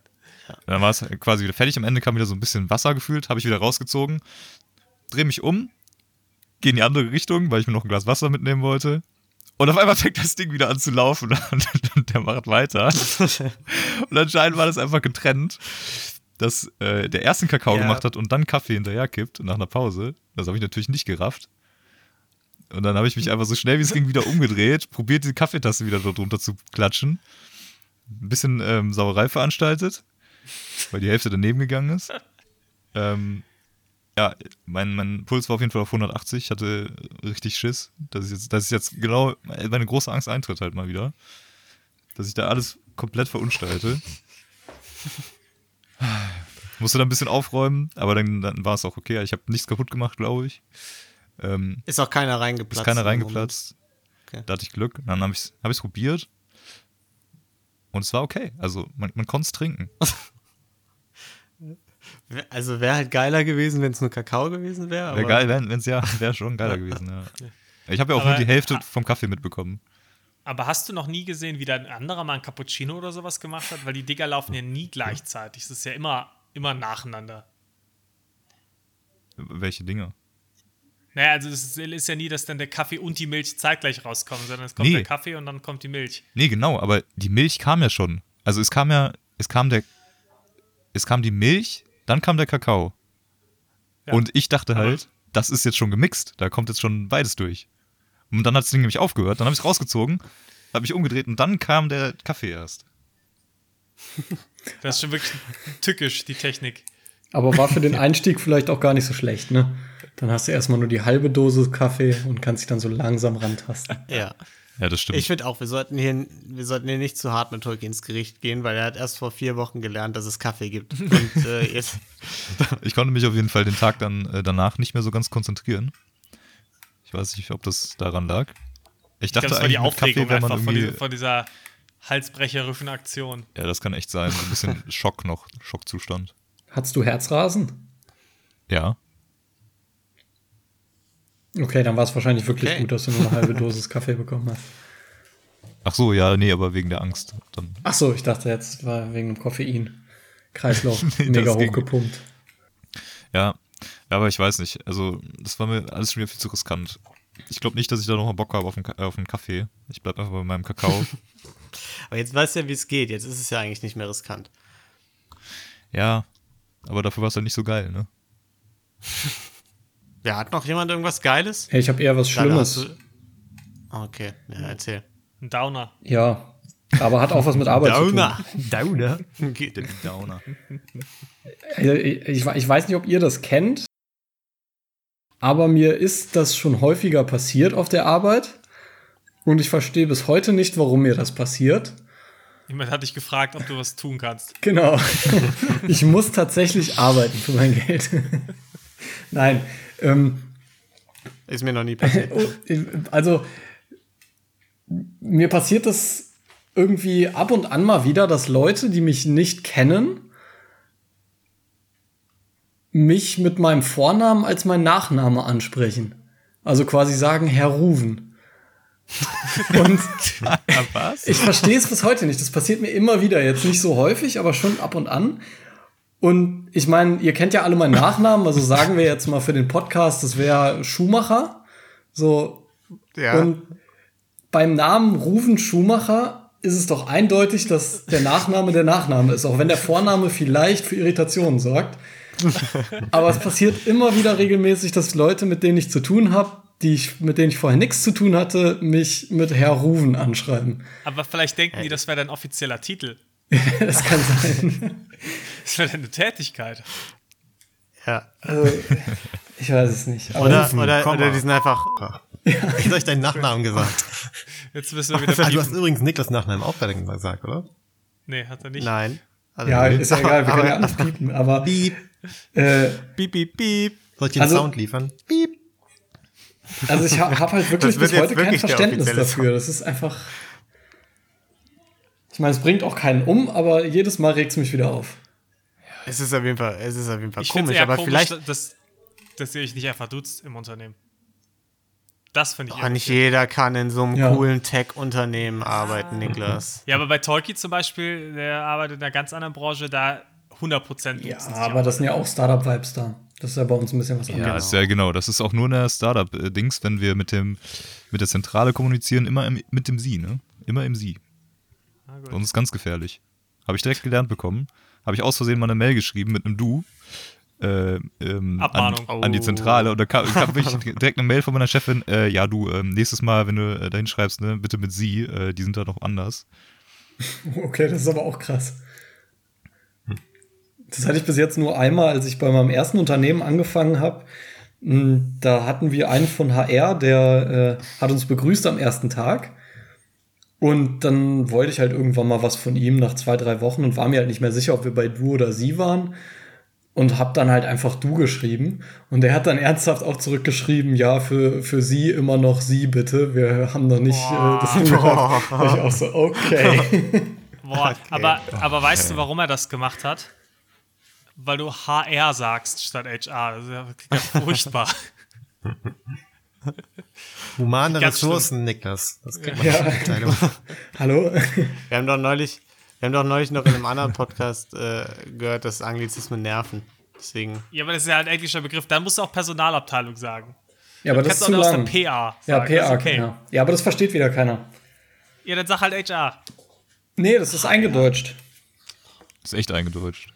Speaker 5: Dann war es quasi wieder fertig. Am Ende kam wieder so ein bisschen Wasser gefühlt, habe ich wieder rausgezogen, drehe mich um, gehe in die andere Richtung, weil ich mir noch ein Glas Wasser mitnehmen wollte. Und auf einmal fängt das Ding wieder an zu laufen und der macht weiter. Und anscheinend war das einfach getrennt, dass äh, der ersten Kakao
Speaker 3: Ja.
Speaker 5: gemacht hat und dann Kaffee hinterher kippt nach einer Pause. Das habe ich natürlich nicht gerafft. Und dann habe ich mich einfach so schnell wie es ging wieder umgedreht, probiert die Kaffeetasse wieder dort drunter zu klatschen. Ein bisschen ähm, Sauerei veranstaltet, weil die Hälfte daneben gegangen ist. Ähm, ja, mein, mein Puls war auf jeden Fall auf 180. Ich hatte richtig Schiss, dass ich jetzt, dass ich jetzt genau meine große Angst eintritt halt mal wieder. Dass ich da alles komplett verunstalte. Musste dann ein bisschen aufräumen, aber dann, dann war es auch okay. Ich habe nichts kaputt gemacht, glaube ich. Ähm,
Speaker 3: Ist auch keiner reingeplatzt.
Speaker 5: ist keiner reingeplatzt.
Speaker 3: Okay.
Speaker 5: Da hatte ich Glück. Dann habe ich es hab ich's probiert. Und es war okay. Also man, man konnte es trinken.
Speaker 3: Also wäre halt geiler gewesen, wenn es nur Kakao gewesen wäre.
Speaker 5: Wäre geil, wenn es ja, wäre schon geiler gewesen. Ja. Ich habe ja auch
Speaker 1: Aber-
Speaker 5: nur die Hälfte vom Kaffee mitbekommen.
Speaker 1: Aber hast du noch nie gesehen, wie da ein anderer mal ein Cappuccino oder sowas gemacht hat? Weil die Dinger laufen ja nie gleichzeitig. Es ist ja immer, immer nacheinander.
Speaker 5: Welche Dinge?
Speaker 1: Naja, also es ist, ist ja nie, dass dann der Kaffee und die Milch zeitgleich rauskommen, sondern es kommt
Speaker 5: Nee.
Speaker 1: der Kaffee und dann kommt die Milch.
Speaker 5: Nee, genau, aber die Milch kam ja schon. Also es kam ja, es kam der, es kam die Milch, dann kam der Kakao.
Speaker 1: Ja.
Speaker 5: Und ich dachte
Speaker 1: Aber-
Speaker 5: halt, das ist jetzt schon gemixt, da kommt jetzt schon beides durch. Und dann hat das Ding nämlich aufgehört, dann habe ich es rausgezogen, habe mich umgedreht und dann kam der Kaffee erst.
Speaker 1: Das ist schon wirklich tückisch, die Technik.
Speaker 4: Aber war für den Einstieg vielleicht auch gar nicht so schlecht, ne? Dann hast du erstmal nur die halbe Dose Kaffee und kannst dich dann so langsam rantasten.
Speaker 3: Ja.
Speaker 5: Ja, das stimmt.
Speaker 3: Ich finde auch, wir sollten, hier, wir sollten hier nicht zu hart mit Tolkien ins Gericht gehen, weil er hat erst vor vier Wochen gelernt, dass es Kaffee gibt. Und äh, jetzt,
Speaker 5: Ich konnte mich auf jeden Fall den Tag dann äh, danach nicht mehr so ganz konzentrieren. Ich weiß nicht, ob das daran lag. Ich
Speaker 1: Ich
Speaker 5: dachte
Speaker 1: war die
Speaker 5: eigentlich Kaffee wäre man
Speaker 1: einfach von,
Speaker 5: irgendwie.
Speaker 1: dieser- von dieser halsbrecherischen Aktion.
Speaker 5: Ja, das kann echt sein. So ein bisschen Schock noch, Schockzustand.
Speaker 4: Hattest du Herzrasen?
Speaker 5: Ja.
Speaker 4: Okay, dann war es wahrscheinlich wirklich
Speaker 3: Okay.
Speaker 4: gut, dass du nur eine halbe Dosis Kaffee bekommen hast.
Speaker 5: Ach so, ja, nee, aber wegen der Angst. Dann,
Speaker 4: Ach so, ich dachte jetzt war wegen dem Koffein. Kreislauf
Speaker 5: Nee,
Speaker 4: mega hochgepumpt.
Speaker 5: ja. ja, aber ich weiß nicht. Also, das war mir alles schon wieder viel zu riskant. Ich glaube nicht, dass ich da nochmal Bock habe auf einen, auf einen Kaffee. Ich bleib einfach bei meinem Kakao.
Speaker 3: aber jetzt weißt du ja, wie es geht. Jetzt ist es ja eigentlich nicht mehr riskant.
Speaker 5: Ja, aber dafür war es halt nicht so geil, ne?
Speaker 3: Ja, hat noch jemand irgendwas Geiles?
Speaker 4: Hey, ich habe eher was Schlimmes.
Speaker 3: du- Okay, ja, erzähl.
Speaker 1: Ein Downer.
Speaker 4: Ja. Aber hat auch was mit Arbeit zu tun.
Speaker 2: Downer.
Speaker 5: Downer.
Speaker 4: Also, Ich, ich, ich weiß nicht, ob ihr das kennt, aber mir ist das schon häufiger passiert auf der Arbeit. Und ich verstehe bis heute nicht, warum mir das passiert.
Speaker 1: Jemand hat dich gefragt, ob du was tun kannst.
Speaker 4: Genau. ich muss tatsächlich arbeiten für mein Geld. Nein. Ähm,
Speaker 3: Ist mir noch nie passiert.
Speaker 4: oh, also, mir passiert das irgendwie ab und an mal wieder, dass Leute, die mich nicht kennen, mich mit meinem Vornamen als mein Nachname ansprechen. Also quasi sagen, Herr Ruven. Und ich verstehe es bis heute nicht. Das passiert mir immer wieder. Jetzt nicht so häufig, aber schon ab und an. Und ich meine, ihr kennt ja alle meinen Nachnamen, also sagen wir jetzt mal für den Podcast, das wäre Schumacher. So,
Speaker 3: Ja.
Speaker 4: und beim Namen Ruven Schumacher ist es doch eindeutig, dass der Nachname der Nachname ist, auch wenn der Vorname vielleicht für Irritationen sorgt. Aber es passiert immer wieder regelmäßig, dass Leute, mit denen ich zu tun habe, die ich, mit denen ich vorher nichts zu tun hatte, mich mit Herr Ruven anschreiben.
Speaker 1: Aber vielleicht denken die, das wäre dein offizieller Titel.
Speaker 4: Das kann sein.
Speaker 1: Das wäre deine Tätigkeit.
Speaker 3: ja.
Speaker 4: Also, ich weiß es nicht.
Speaker 3: Oder,
Speaker 2: Rufen,
Speaker 3: oder, oder die sind einfach.
Speaker 2: Ich habe euch deinen Nachnamen gesagt.
Speaker 1: Jetzt müssen wir wieder
Speaker 2: Ah, du hast
Speaker 1: piepen.
Speaker 2: übrigens Niklas Nachnamen auch fertig gesagt, oder?
Speaker 1: Nee, hat er nicht.
Speaker 3: Nein. Also,
Speaker 4: ja, ist ja egal, wir können ja alles piepen. Aber
Speaker 2: Piep.
Speaker 4: äh,
Speaker 3: Piep, piep, piep.
Speaker 2: Soll ich den
Speaker 4: Also-
Speaker 2: Sound liefern? Piep.
Speaker 4: Also ich habe hab halt wirklich
Speaker 3: Das wird
Speaker 4: bis heute
Speaker 3: jetzt
Speaker 4: kein Verständnis dafür. Das ist einfach. Ich meine, es bringt auch keinen um, aber jedes Mal regt es mich wieder auf.
Speaker 3: Es ist auf jeden Fall, es ist auf jeden Fall
Speaker 1: Ich
Speaker 3: komisch,
Speaker 1: eher
Speaker 3: aber
Speaker 1: komisch,
Speaker 3: vielleicht.
Speaker 1: dass, dass ihr euch nicht einfach duzt im Unternehmen. Das finde ich
Speaker 3: Oh, nicht jeder kann in so einem
Speaker 4: Ja.
Speaker 3: coolen Tech-Unternehmen arbeiten, Niklas.
Speaker 1: Ja, aber bei Tolki zum Beispiel, der arbeitet in einer ganz anderen Branche, da 100%
Speaker 4: Ja,
Speaker 1: duzen sich
Speaker 4: aber das sind ja auch Startup-Vibes da. Das ist ja bei uns ein bisschen was
Speaker 5: Ja,
Speaker 4: anderes.
Speaker 5: ist ja genau. Das ist auch nur eine Startup-Dings, wenn wir mit dem mit der Zentrale kommunizieren, immer im, mit dem Sie, ne? Immer im Sie.
Speaker 1: Gut.
Speaker 5: Sonst ist ganz gefährlich. Habe ich direkt gelernt bekommen. Habe ich aus Versehen mal eine Mail geschrieben mit einem Du. Äh, ähm,
Speaker 1: Abmahnung.
Speaker 5: An, an die. Zentrale und da kam, kam direkt eine Mail von meiner Chefin, äh, ja du, ähm, nächstes Mal, wenn du äh, dahin schreibst, ne, bitte mit sie, äh, die sind da noch anders.
Speaker 4: Okay, das ist aber auch krass. Das hatte ich bis jetzt nur einmal, als ich bei meinem ersten Unternehmen angefangen habe. Hm, Da hatten wir einen von HR, der äh, hat uns begrüßt am ersten Tag. Und dann wollte ich halt irgendwann mal was von ihm nach zwei, drei Wochen und war mir halt nicht mehr sicher, ob wir bei du oder sie waren. Und hab dann halt einfach du geschrieben. Und er hat dann ernsthaft auch zurückgeschrieben, ja, für, für sie immer noch sie bitte. Wir haben noch nicht äh, das hingebracht. Und ich auch so, okay.
Speaker 1: Boah, aber, aber weißt du, warum er das gemacht hat? Weil du HR sagst statt HR. Das ist ja furchtbar.
Speaker 2: Humane
Speaker 1: Ganz
Speaker 2: Ressourcen, Niklas. Das kriegt man
Speaker 4: Ja. Hallo?
Speaker 3: Wir haben doch neulich, wir haben doch neulich noch in einem anderen Podcast äh, gehört, dass Anglizismen nerven. Deswegen.
Speaker 1: Ja, aber das ist ja ein englischer Begriff. Dann musst du auch Personalabteilung sagen.
Speaker 4: Ja, aber das
Speaker 1: Kannst
Speaker 4: ist zu
Speaker 1: auch aus
Speaker 4: lang.
Speaker 1: der PA sagen.
Speaker 4: Ja,
Speaker 1: das
Speaker 4: PA,
Speaker 1: okay.
Speaker 4: ja. Ja, aber das versteht wieder keiner.
Speaker 1: Ja, dann sag halt HR.
Speaker 4: Nee, das ist eingedeutscht.
Speaker 5: Ist echt eingedeutscht.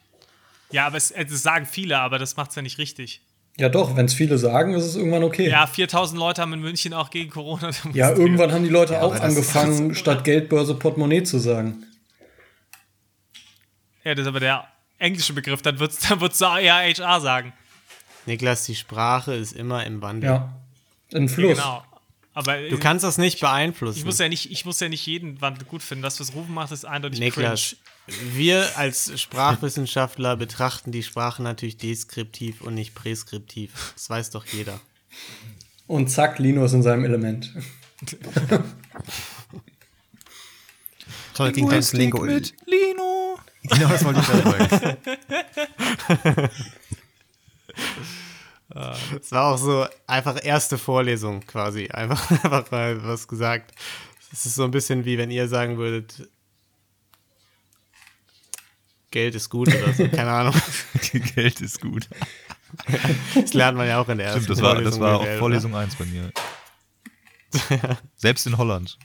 Speaker 1: Ja, aber es, es sagen viele, aber das macht's ja nicht richtig.
Speaker 4: Ja, doch, wenn es viele sagen, ist es irgendwann okay.
Speaker 1: Ja, 4000 Leute haben in München auch gegen Corona.
Speaker 4: Ja, irgendwann haben die Leute auch
Speaker 3: aber das-
Speaker 4: angefangen, statt Geldbörse Portemonnaie zu sagen.
Speaker 1: Ja, das ist aber der englische Begriff. Dann wird's, dann wird's ja HR sagen.
Speaker 3: Niklas, die Sprache ist immer im Wandel.
Speaker 4: Ja. Ein Fluss.
Speaker 1: Genau. Aber
Speaker 3: Du kannst das nicht beeinflussen.
Speaker 1: ich muss ja nicht, ich muss ja nicht jeden Wand gut finden. Das, was Rufen macht, ist eindeutig
Speaker 3: Niklas, wir als Sprachwissenschaftler betrachten die Sprache natürlich deskriptiv und nicht präskriptiv. Das weiß doch jeder.
Speaker 4: Und zack, Lino ist in seinem Element.
Speaker 2: Toll, klingt ganz Lingo.
Speaker 5: Lino.
Speaker 2: Genau, das wollte ich sagen.
Speaker 3: Es war auch so einfach erste Vorlesung quasi. Einfach, einfach mal was gesagt. Es ist so ein bisschen wie wenn ihr sagen würdet, Geld ist gut oder so. Keine Ahnung.
Speaker 5: Geld ist gut.
Speaker 3: Das lernt man ja auch in der ersten
Speaker 5: Stimmt, das war, das
Speaker 3: Vorlesung
Speaker 5: war auch
Speaker 3: oder?
Speaker 5: Vorlesung 1 bei mir. Selbst in Holland.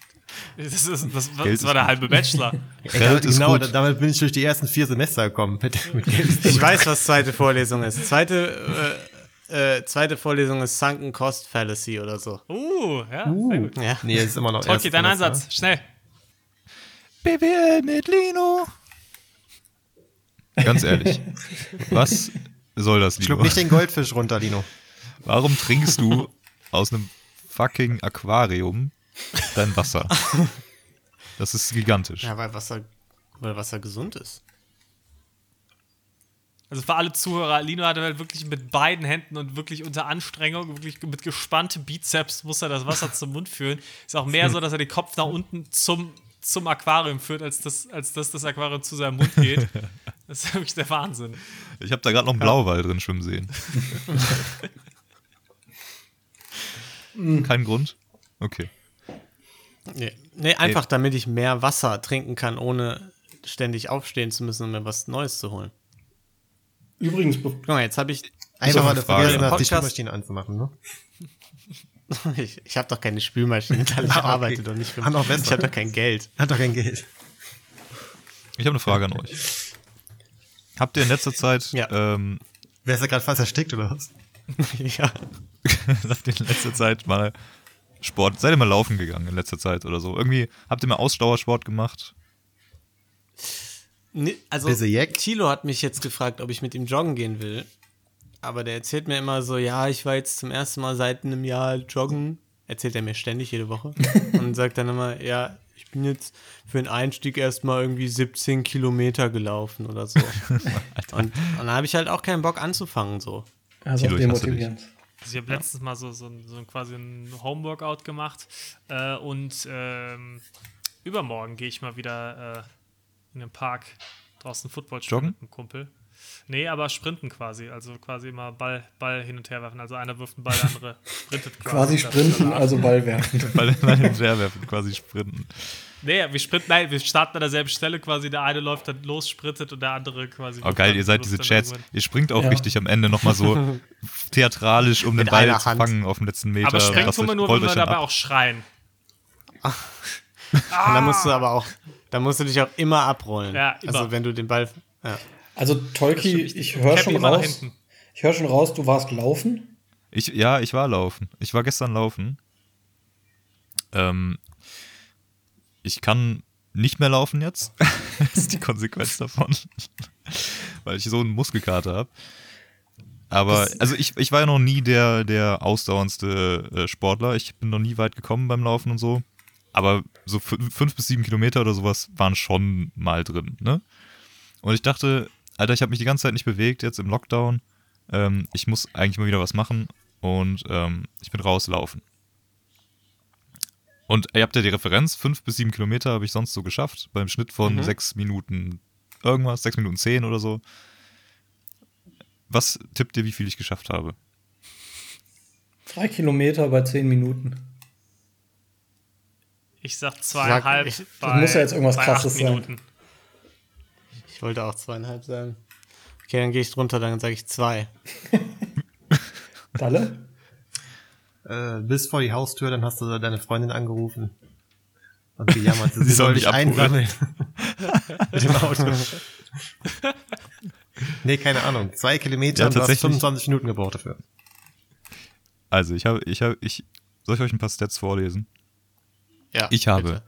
Speaker 1: Das, ist, das, das, war der halbe Bachelor.
Speaker 5: Geld ist
Speaker 2: genau,
Speaker 5: gut.
Speaker 2: da- damit bin ich durch die ersten vier Semester gekommen. Mit, mit Geld.
Speaker 3: Ich weiß, was zweite Vorlesung ist. Zweite, äh, äh, zweite Vorlesung ist Sunken Cost Fallacy oder so.
Speaker 1: Uh, ja, sehr gut.
Speaker 3: Ja.
Speaker 2: Nee, es ist immer noch erstes
Speaker 1: dein. Einsatz, schnell.
Speaker 5: BWL mit Lino. Ganz ehrlich, was soll das,
Speaker 2: Schluck
Speaker 5: Lino?
Speaker 2: nicht den Goldfisch runter, Lino.
Speaker 5: Warum trinkst du aus einem fucking Aquarium dein Wasser? Das ist gigantisch.
Speaker 3: Ja, weil Wasser, weil Wasser gesund ist.
Speaker 1: Also für alle Zuhörer, Lino hatte halt wirklich mit beiden Händen und wirklich unter Anstrengung, wirklich mit gespanntem Bizeps muss er das Wasser zum Mund führen. Ist auch mehr so, dass er den Kopf nach unten zum, zum Aquarium führt, als, das, als dass das Aquarium zu seinem Mund geht. Das ist wirklich der Wahnsinn.
Speaker 5: Ich habe da gerade noch einen Blauwal drin schwimmen sehen. Kein Grund? Okay.
Speaker 3: Nee, nee einfach damit ich mehr Wasser trinken kann, ohne ständig aufstehen zu müssen, um mir was Neues zu holen.
Speaker 4: Übrigens,
Speaker 3: Guck mal, jetzt habe ich.
Speaker 2: Einfach mal
Speaker 5: eine Frage.
Speaker 2: vergessen, hast, die
Speaker 3: Podcast-
Speaker 2: Spülmaschine anzumachen, ne?
Speaker 3: Ich, ich habe doch keine Spülmaschine, ich
Speaker 2: okay.
Speaker 3: arbeite doch nicht für
Speaker 2: besser.
Speaker 3: Ich habe doch kein Geld.
Speaker 2: Hat doch kein Geld.
Speaker 5: Ich habe eine Frage an euch. Habt ihr in letzter Zeit,
Speaker 3: Ja.
Speaker 5: ähm,
Speaker 2: Wer ist da gerade fast erstickt oder was?
Speaker 3: ja.
Speaker 5: habt ihr in letzter Zeit mal Sport, seid ihr mal laufen gegangen in letzter Zeit oder so? Irgendwie, habt ihr mal Ausdauersport gemacht?
Speaker 3: Nee, also? Thilo hat mich jetzt gefragt, ob ich mit ihm joggen gehen will. Aber der erzählt mir immer so, ja, ich war jetzt zum ersten Mal seit einem Jahr joggen. Erzählt er mir ständig jede Woche. und sagt dann immer, ja, bin jetzt für den Einstieg erstmal irgendwie 17 Kilometer gelaufen oder so. und, und dann habe ich halt auch keinen Bock anzufangen, so.
Speaker 4: also demotivierend.
Speaker 1: Also ich habe letztens mal so, so, ein- so ein quasi ein Homeworkout gemacht äh, und ähm, übermorgen gehe ich mal wieder äh, in den Park draußen Football spielen
Speaker 5: Joggen?
Speaker 1: mit einem Kumpel. Nee, aber sprinten quasi, also quasi immer Ball, Ball hin und her werfen. Also einer wirft einen Ball, der andere sprintet
Speaker 4: Quasi sprinten, also Ball werfen.
Speaker 5: Weil weil hinterherwerfen, quasi sprinten.
Speaker 1: Nee, wir sprinten, nein, wir starten an derselben Stelle quasi. Der eine läuft dann los, sprintet und der andere quasi.
Speaker 5: Oh geil, ihr seid diese Chats. Ihr springt auch
Speaker 4: Ja.
Speaker 5: richtig am Ende nochmal so theatralisch, um den Ball zu fangen auf dem letzten Meter.
Speaker 1: Aber
Speaker 5: Was
Speaker 1: tun wir nur, wenn wir dabei
Speaker 5: ab.
Speaker 1: auch schreien.
Speaker 3: Und dann musst du aber auch, dann musst du dich auch immer abrollen.
Speaker 1: Ja, immer.
Speaker 3: Also wenn du den Ball. Ja.
Speaker 4: Also Tolki, ich höre schon raus. Ich höre schon raus, du warst laufen.
Speaker 5: Ich, ja, ich war laufen. Ich war gestern laufen. Ähm, ich kann nicht mehr laufen jetzt. das ist die Konsequenz davon. Weil ich so einen Muskelkater habe. Aber, also ich, ich war ja noch nie der, der ausdauerndste äh, Sportler. Ich bin noch nie weit gekommen beim Laufen und so. Aber so fü- fünf bis sieben Kilometer oder sowas waren schon mal drin, ne? Und ich dachte, Alter, ich habe mich die ganze Zeit nicht bewegt, jetzt im Lockdown. Ähm, ich muss eigentlich mal wieder was machen. Und ähm, ich bin rauslaufen. Und ihr habt ja die Referenz, fünf bis sieben Kilometer habe ich sonst so geschafft, beim Schnitt von sechs Minuten irgendwas, sechs Minuten zehn oder so. Was tippt ihr, wie viel ich geschafft habe?
Speaker 4: Drei Kilometer bei zehn Minuten.
Speaker 1: Ich sag zweieinhalb.
Speaker 3: ich- das
Speaker 1: bei,
Speaker 4: muss ja jetzt irgendwas Krasses sein.
Speaker 1: Minuten.
Speaker 3: Ich wollte auch zweieinhalb sagen. Okay, dann gehe ich drunter, dann sage ich zwei.
Speaker 4: Dalle?
Speaker 2: Äh, bis vor die Haustür, dann hast du deine Freundin angerufen. Und gejammert, sie,
Speaker 5: Sie soll
Speaker 2: dich einsammeln. Mit dem Auto. nee, keine Ahnung. Zwei Kilometer
Speaker 5: Ja,
Speaker 2: und du hast
Speaker 5: tatsächlich.
Speaker 2: 25 Minuten gebraucht dafür.
Speaker 5: Also, ich habe, ich habe, ich, soll ich euch ein paar Stats vorlesen?
Speaker 3: Ja,
Speaker 5: Ich habe
Speaker 3: bitte.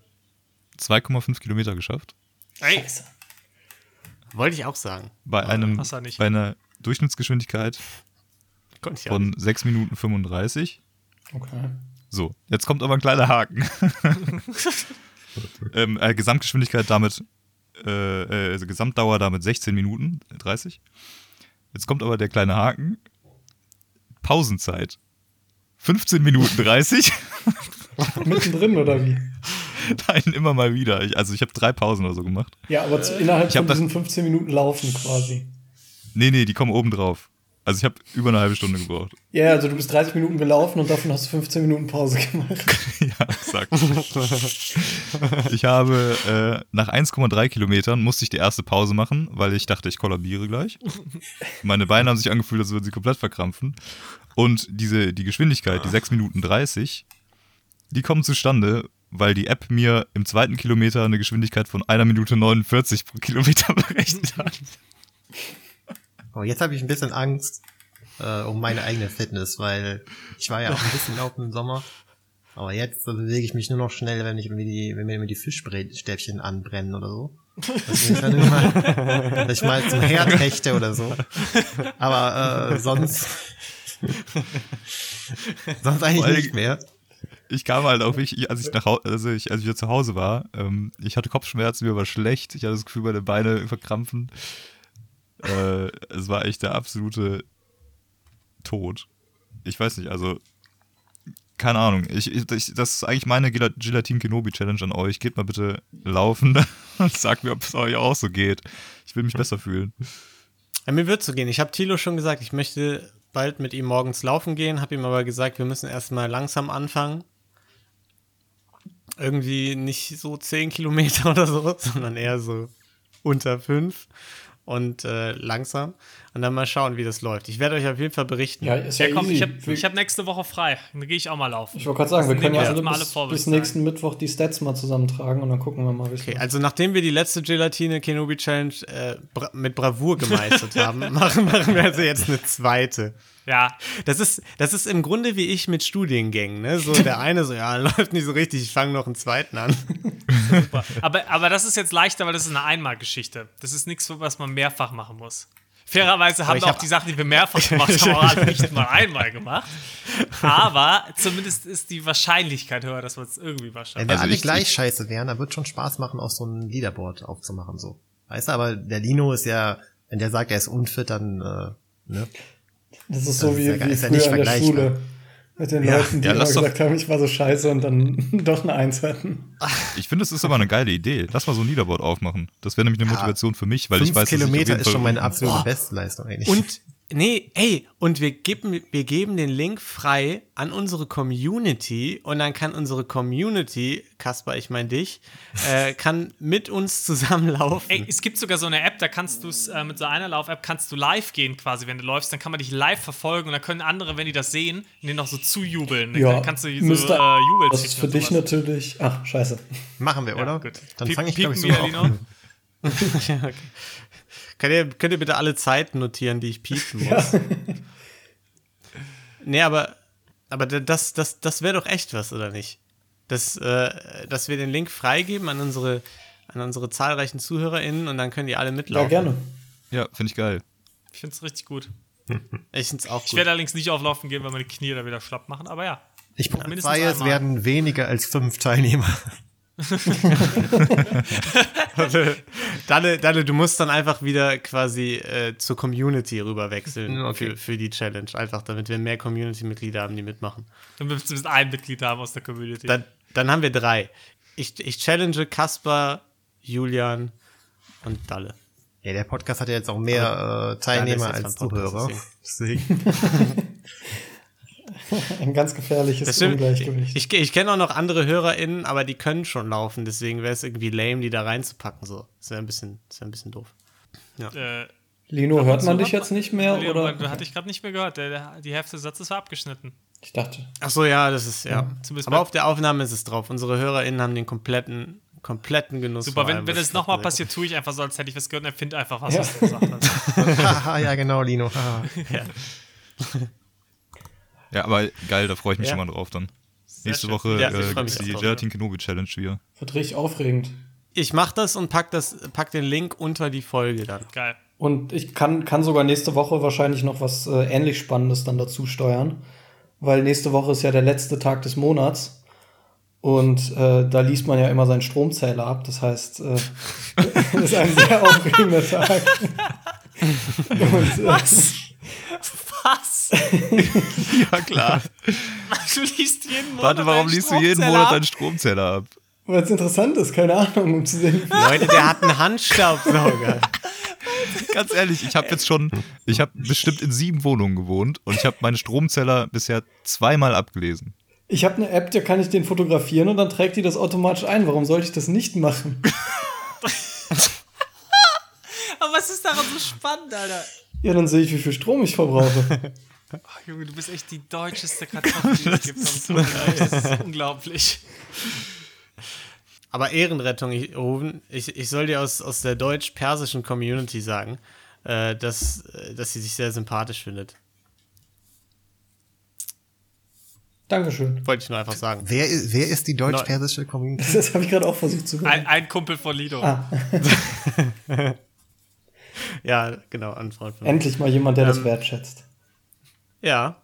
Speaker 5: 2,5 Kilometer geschafft.
Speaker 1: Ey,
Speaker 3: Wollte ich auch sagen.
Speaker 5: Bei einem,
Speaker 1: nicht.
Speaker 5: bei einer Durchschnittsgeschwindigkeit von 6 Minuten 35.
Speaker 4: Okay.
Speaker 5: So, jetzt kommt aber ein kleiner Haken. ähm, äh, Gesamtgeschwindigkeit damit, äh, äh, also Gesamtdauer damit 16 Minuten 30. Jetzt kommt aber der kleine Haken. Pausenzeit 15 Minuten 30.
Speaker 4: Mittendrin oder wie?
Speaker 5: Nein, immer mal wieder. Ich, also ich habe drei Pausen oder so gemacht.
Speaker 4: Ja, aber zu, innerhalb von diesen 15 Minuten laufen quasi.
Speaker 5: Nee, nee, die kommen oben drauf. Also ich habe über eine halbe Stunde gebraucht.
Speaker 4: Ja, also du bist 30 Minuten gelaufen und davon hast du 15 Minuten Pause gemacht.
Speaker 5: ja, exakt. ich habe äh, nach 1,3 Kilometern musste ich die erste Pause machen, weil ich dachte, ich kollabiere gleich. Meine Beine haben sich angefühlt, als würden sie komplett verkrampfen. Und diese, die Geschwindigkeit, die 6 Minuten 30, die kommen zustande, weil die App mir im zweiten Kilometer eine Geschwindigkeit von einer Minute 49 pro Kilometer berechnet hat.
Speaker 2: Oh, jetzt habe ich ein bisschen Angst äh, um meine eigene Fitness, weil ich war ja auch ein bisschen laufen im Sommer. Aber jetzt bewege ich mich nur noch schnell, wenn, ich mir die, wenn mir immer die Fischstäbchen anbrennen oder so. Dass ich, dann immer, dass ich mal zum Herd hechte oder so. Aber äh, sonst sonst eigentlich nicht mehr.
Speaker 5: Ich kam halt auf ich, als ich nach also ich, als ich wieder zu Hause war, ähm, ich hatte Kopfschmerzen, mir war schlecht, ich hatte das Gefühl, meine Beine verkrampfen. Äh, es war echt der absolute Tod. Ich weiß nicht, also keine Ahnung. Ich, ich, das ist eigentlich meine Gela- Gelatin Kenobi Challenge an euch. Geht mal bitte laufen und sagt mir, ob es euch auch so geht. Ich will mich besser fühlen.
Speaker 3: Ja, mir wird so gehen. Ich habe Thilo schon gesagt, ich möchte bald mit ihm morgens laufen gehen, habe ihm aber gesagt, wir müssen erstmal langsam anfangen. Irgendwie nicht so 10 Kilometer oder so, sondern eher so unter 5 und äh, langsam. Und dann mal schauen, wie das läuft. Ich werde euch auf jeden Fall berichten.
Speaker 4: Ja, ist
Speaker 1: Ja,
Speaker 4: ja,
Speaker 1: komm,
Speaker 4: easy.
Speaker 1: ich habe hab nächste Woche frei. Dann gehe ich auch mal laufen.
Speaker 4: ich wollte gerade sagen, wir können ja alle bis,
Speaker 1: vor,
Speaker 4: bis nächsten Mittwoch die Stats mal zusammentragen und dann gucken wir mal, wie es
Speaker 3: Okay, also nachdem wir die letzte Gelatine Kenobi Challenge äh, bra mit Bravour gemeistert haben, machen, machen wir also jetzt eine zweite.
Speaker 1: Ja,
Speaker 3: Das ist, das ist im Grunde wie ich mit Studiengängen, ne? So der eine so, ja, läuft nicht so richtig, ich fange noch einen zweiten an.
Speaker 1: super. Aber, aber das ist jetzt leichter, weil das ist eine Einmalgeschichte. Das ist nichts, was man mehrfach machen muss. Fairerweise haben
Speaker 3: ich
Speaker 1: wir auch
Speaker 3: hab-
Speaker 1: die Sachen, die wir mehrfach gemacht haben, auch nicht mal einmal gemacht. Aber zumindest ist die Wahrscheinlichkeit höher, dass man es irgendwie schafft.
Speaker 2: Wenn wir
Speaker 5: Also
Speaker 2: alle
Speaker 5: ich-
Speaker 2: gleich
Speaker 5: ich-
Speaker 2: scheiße wären, dann wird schon Spaß machen, auch so ein Leaderboard aufzumachen, so. Weißt du, aber der Lino ist ja, wenn der sagt, er ist unfit, dann, äh, ne?
Speaker 4: Das ist
Speaker 2: Das
Speaker 4: so
Speaker 2: ist
Speaker 4: wie,
Speaker 2: ja
Speaker 4: wie
Speaker 2: ja
Speaker 4: früher
Speaker 2: nicht
Speaker 4: in der. Schule. Mit den
Speaker 2: Ja,
Speaker 4: Leuten, die
Speaker 5: ja,
Speaker 4: immer gesagt haben, ich war so scheiße und dann doch eine Eins hatten.
Speaker 5: Ich finde, es ist aber eine geile Idee. Lass mal so ein Leaderboard aufmachen. Das wäre nämlich eine
Speaker 2: Ja.
Speaker 5: Motivation für mich, weil ich weiß, dass ich
Speaker 2: Kilometer ist schon meine absolute Bestleistung eigentlich.
Speaker 3: Und nee, ey, und wir geben, wir geben den Link frei an unsere Community und dann kann unsere Community, Kasper, ich meine dich, äh, kann mit uns zusammenlaufen.
Speaker 1: Ey, es gibt sogar so eine App, da kannst du es äh, mit so einer Lauf-App kannst du live gehen quasi, wenn du läufst, dann kann man dich live verfolgen und dann können andere, wenn die das sehen, dir noch so zujubeln. Dann
Speaker 4: Ja,
Speaker 1: kannst du so
Speaker 4: müsste-
Speaker 1: äh, Jubel
Speaker 4: Das ist für dich
Speaker 1: natürlich.
Speaker 4: Ach, scheiße.
Speaker 2: Machen wir,
Speaker 1: Ja,
Speaker 2: oder?
Speaker 1: gut.
Speaker 2: Dann fange ich, glaube ich, so
Speaker 1: piepen wir,
Speaker 2: an.
Speaker 1: Lino?
Speaker 3: Könnt ihr, könnt ihr bitte alle Zeiten notieren, die ich piepen muss? Nee, aber, aber das, das, das wäre doch echt was, oder nicht? Dass, äh, dass wir den Link freigeben an unsere, an unsere zahlreichen ZuhörerInnen und dann können die alle
Speaker 4: Ja,
Speaker 3: mitlaufen.
Speaker 4: gerne.
Speaker 5: Ja, finde ich geil.
Speaker 1: Ich finde es richtig gut.
Speaker 3: Ich finde es auch
Speaker 1: Ich
Speaker 3: gut.
Speaker 1: werde allerdings nicht auflaufen gehen, weil meine Knie da wieder schlapp machen, aber ja.
Speaker 2: Ich prophezeie, es
Speaker 1: einmal.
Speaker 2: werden weniger als fünf Teilnehmer.
Speaker 3: Dalle, Dalle, du musst dann einfach wieder quasi äh, zur Community rüberwechseln
Speaker 2: Okay.
Speaker 3: für, für die Challenge. Einfach, damit wir mehr Community-Mitglieder haben, die mitmachen.
Speaker 1: Dann wir zumindest ein Mitglied haben aus der Community.
Speaker 3: Dann, dann haben wir drei. Ich, ich challenge Kasper, Julian und Dalle.
Speaker 2: Ja, der Podcast hat ja jetzt auch mehr äh, Teilnehmer als Zuhörer. Deswegen.
Speaker 4: Ein ganz gefährliches
Speaker 3: Das stimmt.
Speaker 4: Ungleichgewicht.
Speaker 3: Ich, ich kenne auch noch andere HörerInnen, aber die können schon laufen. Deswegen wäre es irgendwie lame, die da reinzupacken. So. Das wäre ein, bisschen- das wär ein bisschen doof.
Speaker 1: äh,
Speaker 4: Lino, hört man dich jetzt nicht mehr?
Speaker 1: Leon,
Speaker 4: Oder?
Speaker 1: Hatte ich gerade nicht mehr gehört. Der, der, die Hälfte des Satzes war abgeschnitten.
Speaker 4: Ich dachte.
Speaker 3: Ach so, ja, das ist, ja.
Speaker 1: Zumindest
Speaker 3: aber auf der Aufnahme ist es drauf. Unsere HörerInnen haben den kompletten, kompletten Genuss.
Speaker 1: Super, wenn, wenn
Speaker 3: ich
Speaker 1: nochmal passiert, tue ich einfach so, als hätte ich was gehört und erfinde einfach was,
Speaker 4: Ja.
Speaker 1: was du gesagt hast.
Speaker 2: Haha, ja, genau, Lino. Haha.
Speaker 5: Ja, aber geil, da freue ich mich
Speaker 3: Ja.
Speaker 5: schon mal drauf dann. Nächste
Speaker 1: schön.
Speaker 5: Woche
Speaker 3: Ja,
Speaker 5: äh, die Gelatin Kenobi Challenge wieder.
Speaker 4: Wird richtig aufregend.
Speaker 3: Ich mach das und pack, das, pack den Link unter die Folge dann.
Speaker 1: Geil.
Speaker 4: Und ich kann, kann sogar nächste Woche wahrscheinlich noch was äh, ähnlich Spannendes dann dazu steuern. Weil nächste Woche ist ja der letzte Tag des Monats. Und äh, da liest man ja immer seinen Stromzähler ab. Das heißt, äh, das ist ein sehr aufregender Tag. Und, äh,
Speaker 1: Was? Was?
Speaker 5: Ja, klar.
Speaker 1: Du liest jeden Monat.
Speaker 5: Warte, warum liest du jeden Monat deinen Stromzähler ab?
Speaker 4: Weil es interessant ist, keine Ahnung, um zu sehen.
Speaker 3: Leute, der hat einen Handstaubsauger.
Speaker 5: Ganz ehrlich, ich habe jetzt schon, ich habe bestimmt in sieben Wohnungen gewohnt und ich habe meine Stromzähler bisher zweimal abgelesen.
Speaker 4: Ich habe eine App, da kann ich den fotografieren und dann trägt die das automatisch ein. Warum sollte ich das nicht machen?
Speaker 1: Aber was ist daran so spannend, Alter?
Speaker 4: Ja, dann sehe ich, wie viel Strom ich verbrauche.
Speaker 1: Ach, Junge, du bist echt die deutscheste Kartoffel, die es gibt. Das ist unglaublich.
Speaker 3: aber Ehrenrettung, ich, Rufen, ich, ich soll dir aus, aus der deutsch-persischen Community sagen, äh, dass, äh, dass sie sich sehr sympathisch findet.
Speaker 4: Dankeschön.
Speaker 3: Wollte ich nur einfach sagen.
Speaker 2: Wer, wer ist die deutsch-persische Community?
Speaker 4: Das habe ich gerade auch versucht zu
Speaker 1: Ein, ein Kumpel von Lido.
Speaker 4: Ah.
Speaker 3: Ja, genau, mir.
Speaker 4: Endlich mal jemand, der das
Speaker 3: Ähm,
Speaker 4: wertschätzt.
Speaker 3: Ja.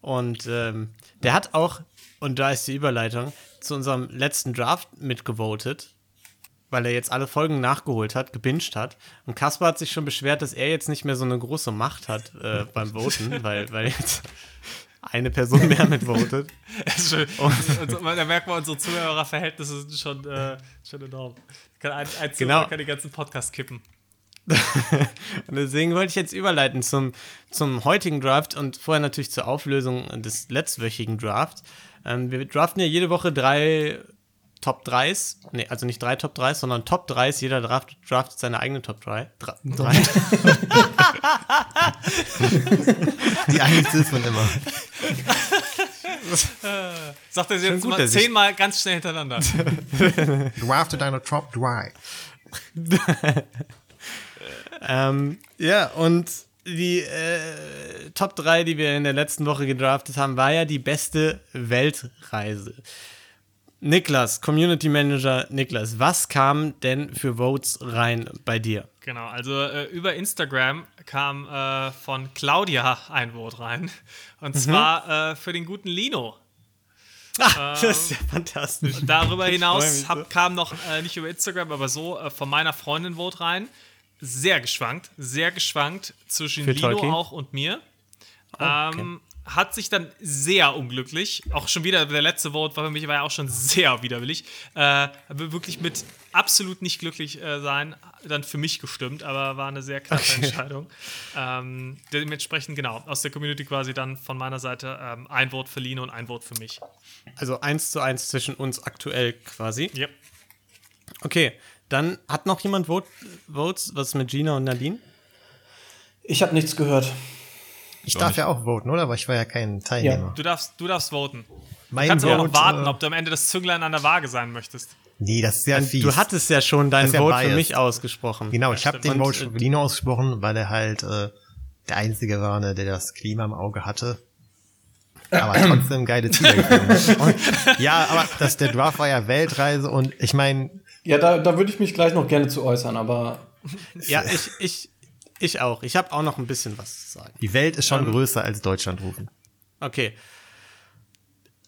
Speaker 3: Und ähm, der hat auch, und da ist die Überleitung, zu unserem letzten Draft mitgevotet, weil er jetzt alle Folgen nachgeholt hat, gebinged hat. Und Kaspar hat sich schon beschwert, dass er jetzt nicht mehr so eine große Macht hat äh, beim Voten, weil, weil jetzt eine Person mehr mitvotet.
Speaker 1: Das ist schön. Und, und, da merkt man, unsere Zuhörerverhältnisse sind schon, äh, schon enorm. Kann ein, ein
Speaker 3: Genau.
Speaker 1: Kann den ganzen Podcast kippen.
Speaker 3: Und deswegen wollte ich jetzt überleiten zum, zum heutigen Draft und vorher natürlich zur Auflösung des letztwöchigen Drafts. Ähm, wir draften ja jede Woche drei Top 3s. Nee, also nicht drei Top 3s, sondern Top 3s. Jeder Draft, draftet seine eigene Top 3. Dra drei.
Speaker 2: Die ist man immer.
Speaker 1: Sagt er
Speaker 3: Schon
Speaker 1: jetzt
Speaker 3: gut,
Speaker 1: mal zehnmal ganz schnell hintereinander.
Speaker 2: Drafte deine Top 3.
Speaker 3: Ähm, ja, und die äh, Top 3, die wir in der letzten Woche gedraftet haben, war ja die beste Weltreise. Niklas, Community Manager Niklas, was kam denn für Votes rein bei dir?
Speaker 1: Genau, also äh, über Instagram kam äh, von Claudia ein Wort rein. Und
Speaker 3: Mhm.
Speaker 1: zwar äh, für den guten Lino.
Speaker 3: Ah, das ist ja fantastisch.
Speaker 1: Darüber hinaus hab, kam noch äh, nicht über Instagram, aber so äh, von meiner Freundin Vote rein. Sehr geschwankt, sehr geschwankt zwischen
Speaker 3: Für
Speaker 1: Lino
Speaker 3: Tolkien?
Speaker 1: auch und mir.
Speaker 3: okay.
Speaker 1: ähm, hat sich dann sehr unglücklich, auch schon wieder, der letzte Vote war für mich war ja auch schon sehr widerwillig, äh, wirklich mit absolut nicht glücklich äh, sein, dann für mich gestimmt, aber war eine sehr knappe
Speaker 3: Okay.
Speaker 1: Entscheidung. Ähm, dementsprechend, genau, aus der Community quasi dann von meiner Seite ähm, ein Vote für Lino und ein Vote für mich.
Speaker 3: Also eins zu eins zwischen uns aktuell quasi.
Speaker 1: Yep.
Speaker 3: Okay, dann hat noch jemand Vote, Votes, was mit Gina und Nadine?
Speaker 4: Ich habe nichts gehört.
Speaker 2: Ich darf ja auch voten, oder? Aber ich war ja kein Teilnehmer.
Speaker 1: Du darfst, du darfst voten.
Speaker 2: Mein
Speaker 1: Du kannst aber
Speaker 2: Vote,
Speaker 1: noch warten,
Speaker 2: äh,
Speaker 1: ob du am Ende das Zünglein an der Waage sein möchtest.
Speaker 2: Nee, das ist ja fies.
Speaker 3: Du hattest ja schon dein
Speaker 2: Das ist ja
Speaker 3: Vote für
Speaker 2: biased.
Speaker 3: mich ausgesprochen.
Speaker 2: Genau, ich habe den Vote
Speaker 3: äh,
Speaker 2: für Lino ausgesprochen, weil er halt äh, der Einzige war, ne, der das Klima im Auge hatte. Aber trotzdem geile Ziele ja, aber das, der Draft war ja Weltreise und ich meine,
Speaker 4: Ja, da, da würde ich mich gleich noch gerne zu äußern, aber
Speaker 3: Ja, ich, ich, ich auch. Ich habe auch noch ein bisschen was zu sagen.
Speaker 2: die Welt ist schon größer als Deutschland rufen.
Speaker 3: Okay.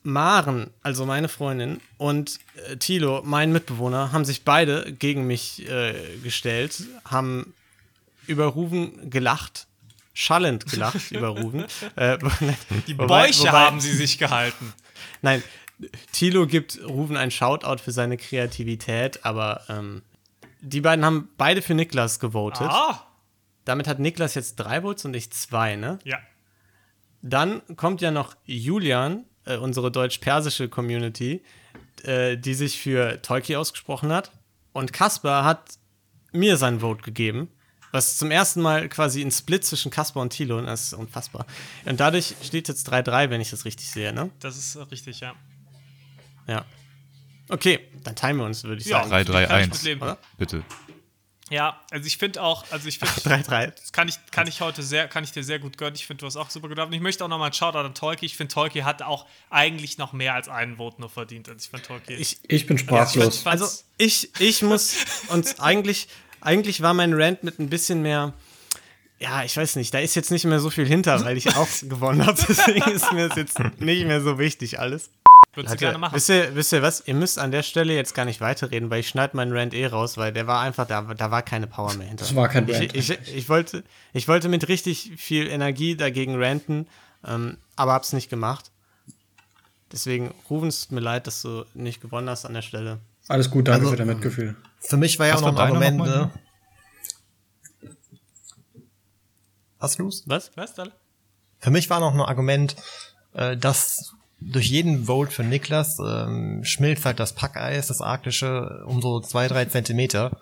Speaker 3: Maren, also meine Freundin, und äh, Thilo, mein Mitbewohner, haben sich beide gegen mich äh, gestellt, haben über Ruven gelacht, schallend gelacht über Ruven. Äh,
Speaker 1: Die
Speaker 3: wobei-
Speaker 1: Bäuche
Speaker 3: wobei-
Speaker 1: haben sie sich gehalten.
Speaker 3: Nein, Thilo gibt Ruven ein Shoutout für seine Kreativität, aber ähm, die beiden haben beide für Niklas gewotet.
Speaker 1: Ah,
Speaker 3: Damit hat Niklas jetzt drei Votes und ich zwei, ne?
Speaker 1: ja.
Speaker 3: Dann kommt ja noch Julian, äh, unsere deutsch-persische Community, äh, die sich für Tolki ausgesprochen hat. Und Kaspar hat mir sein Vote gegeben, was zum ersten Mal quasi ein Split zwischen Kaspar und Thilo das ist unfassbar. Und dadurch steht jetzt 3-3, wenn ich das richtig sehe, ne?
Speaker 1: Das ist richtig, ja.
Speaker 3: Ja. Okay, dann teilen wir uns, würde ich
Speaker 1: Ja.
Speaker 3: sagen.
Speaker 5: 3, 3,
Speaker 1: Kann ich
Speaker 5: 1.
Speaker 1: mitleben.
Speaker 3: Oder?
Speaker 5: Bitte.
Speaker 1: Ja, also ich finde auch, also ich finde,
Speaker 3: 3-3.
Speaker 1: das kann ich, kann ich heute sehr, kann ich dir sehr gut gönnen. Ich finde, du hast auch super gedacht. Und ich möchte auch nochmal einen Shoutout an Tolki. Ich finde, Tolki hat auch eigentlich noch mehr als einen Vote nur verdient. Also ich finde Tolki.
Speaker 3: Ich,
Speaker 4: ich bin sprachlos.
Speaker 3: Also ich, ich muss uns eigentlich, eigentlich war mein Rant mit ein bisschen mehr, ja, ich weiß nicht, da ist jetzt nicht mehr so viel hinter, weil ich auch gewonnen habe. Deswegen ist mir das jetzt nicht mehr so wichtig alles.
Speaker 1: Würde sie gerne machen.
Speaker 3: Wisst ihr, wisst ihr was? Ihr müsst an der Stelle jetzt gar nicht weiterreden, weil ich schneide meinen Rant eh raus, weil der war einfach, da, da war keine Power mehr hinter.
Speaker 4: Das war kein Rant.
Speaker 3: Ich, ich, ich, wollte, ich wollte mit richtig viel Energie dagegen ranten, ähm, aber hab's nicht gemacht. Deswegen, Ruven, es tut mir leid, dass du nicht gewonnen hast an der Stelle.
Speaker 4: Alles gut, danke
Speaker 2: Also,
Speaker 4: für dein Mitgefühl.
Speaker 2: Für mich war ja
Speaker 5: Was
Speaker 2: auch noch ein Argument, ne? Was los?
Speaker 3: Was?
Speaker 1: Was dann?
Speaker 2: Für mich war noch ein Argument, äh, dass durch jeden Vote für Niklas ähm, schmilzt halt das Packeis, das arktische, um so zwei, drei Zentimeter.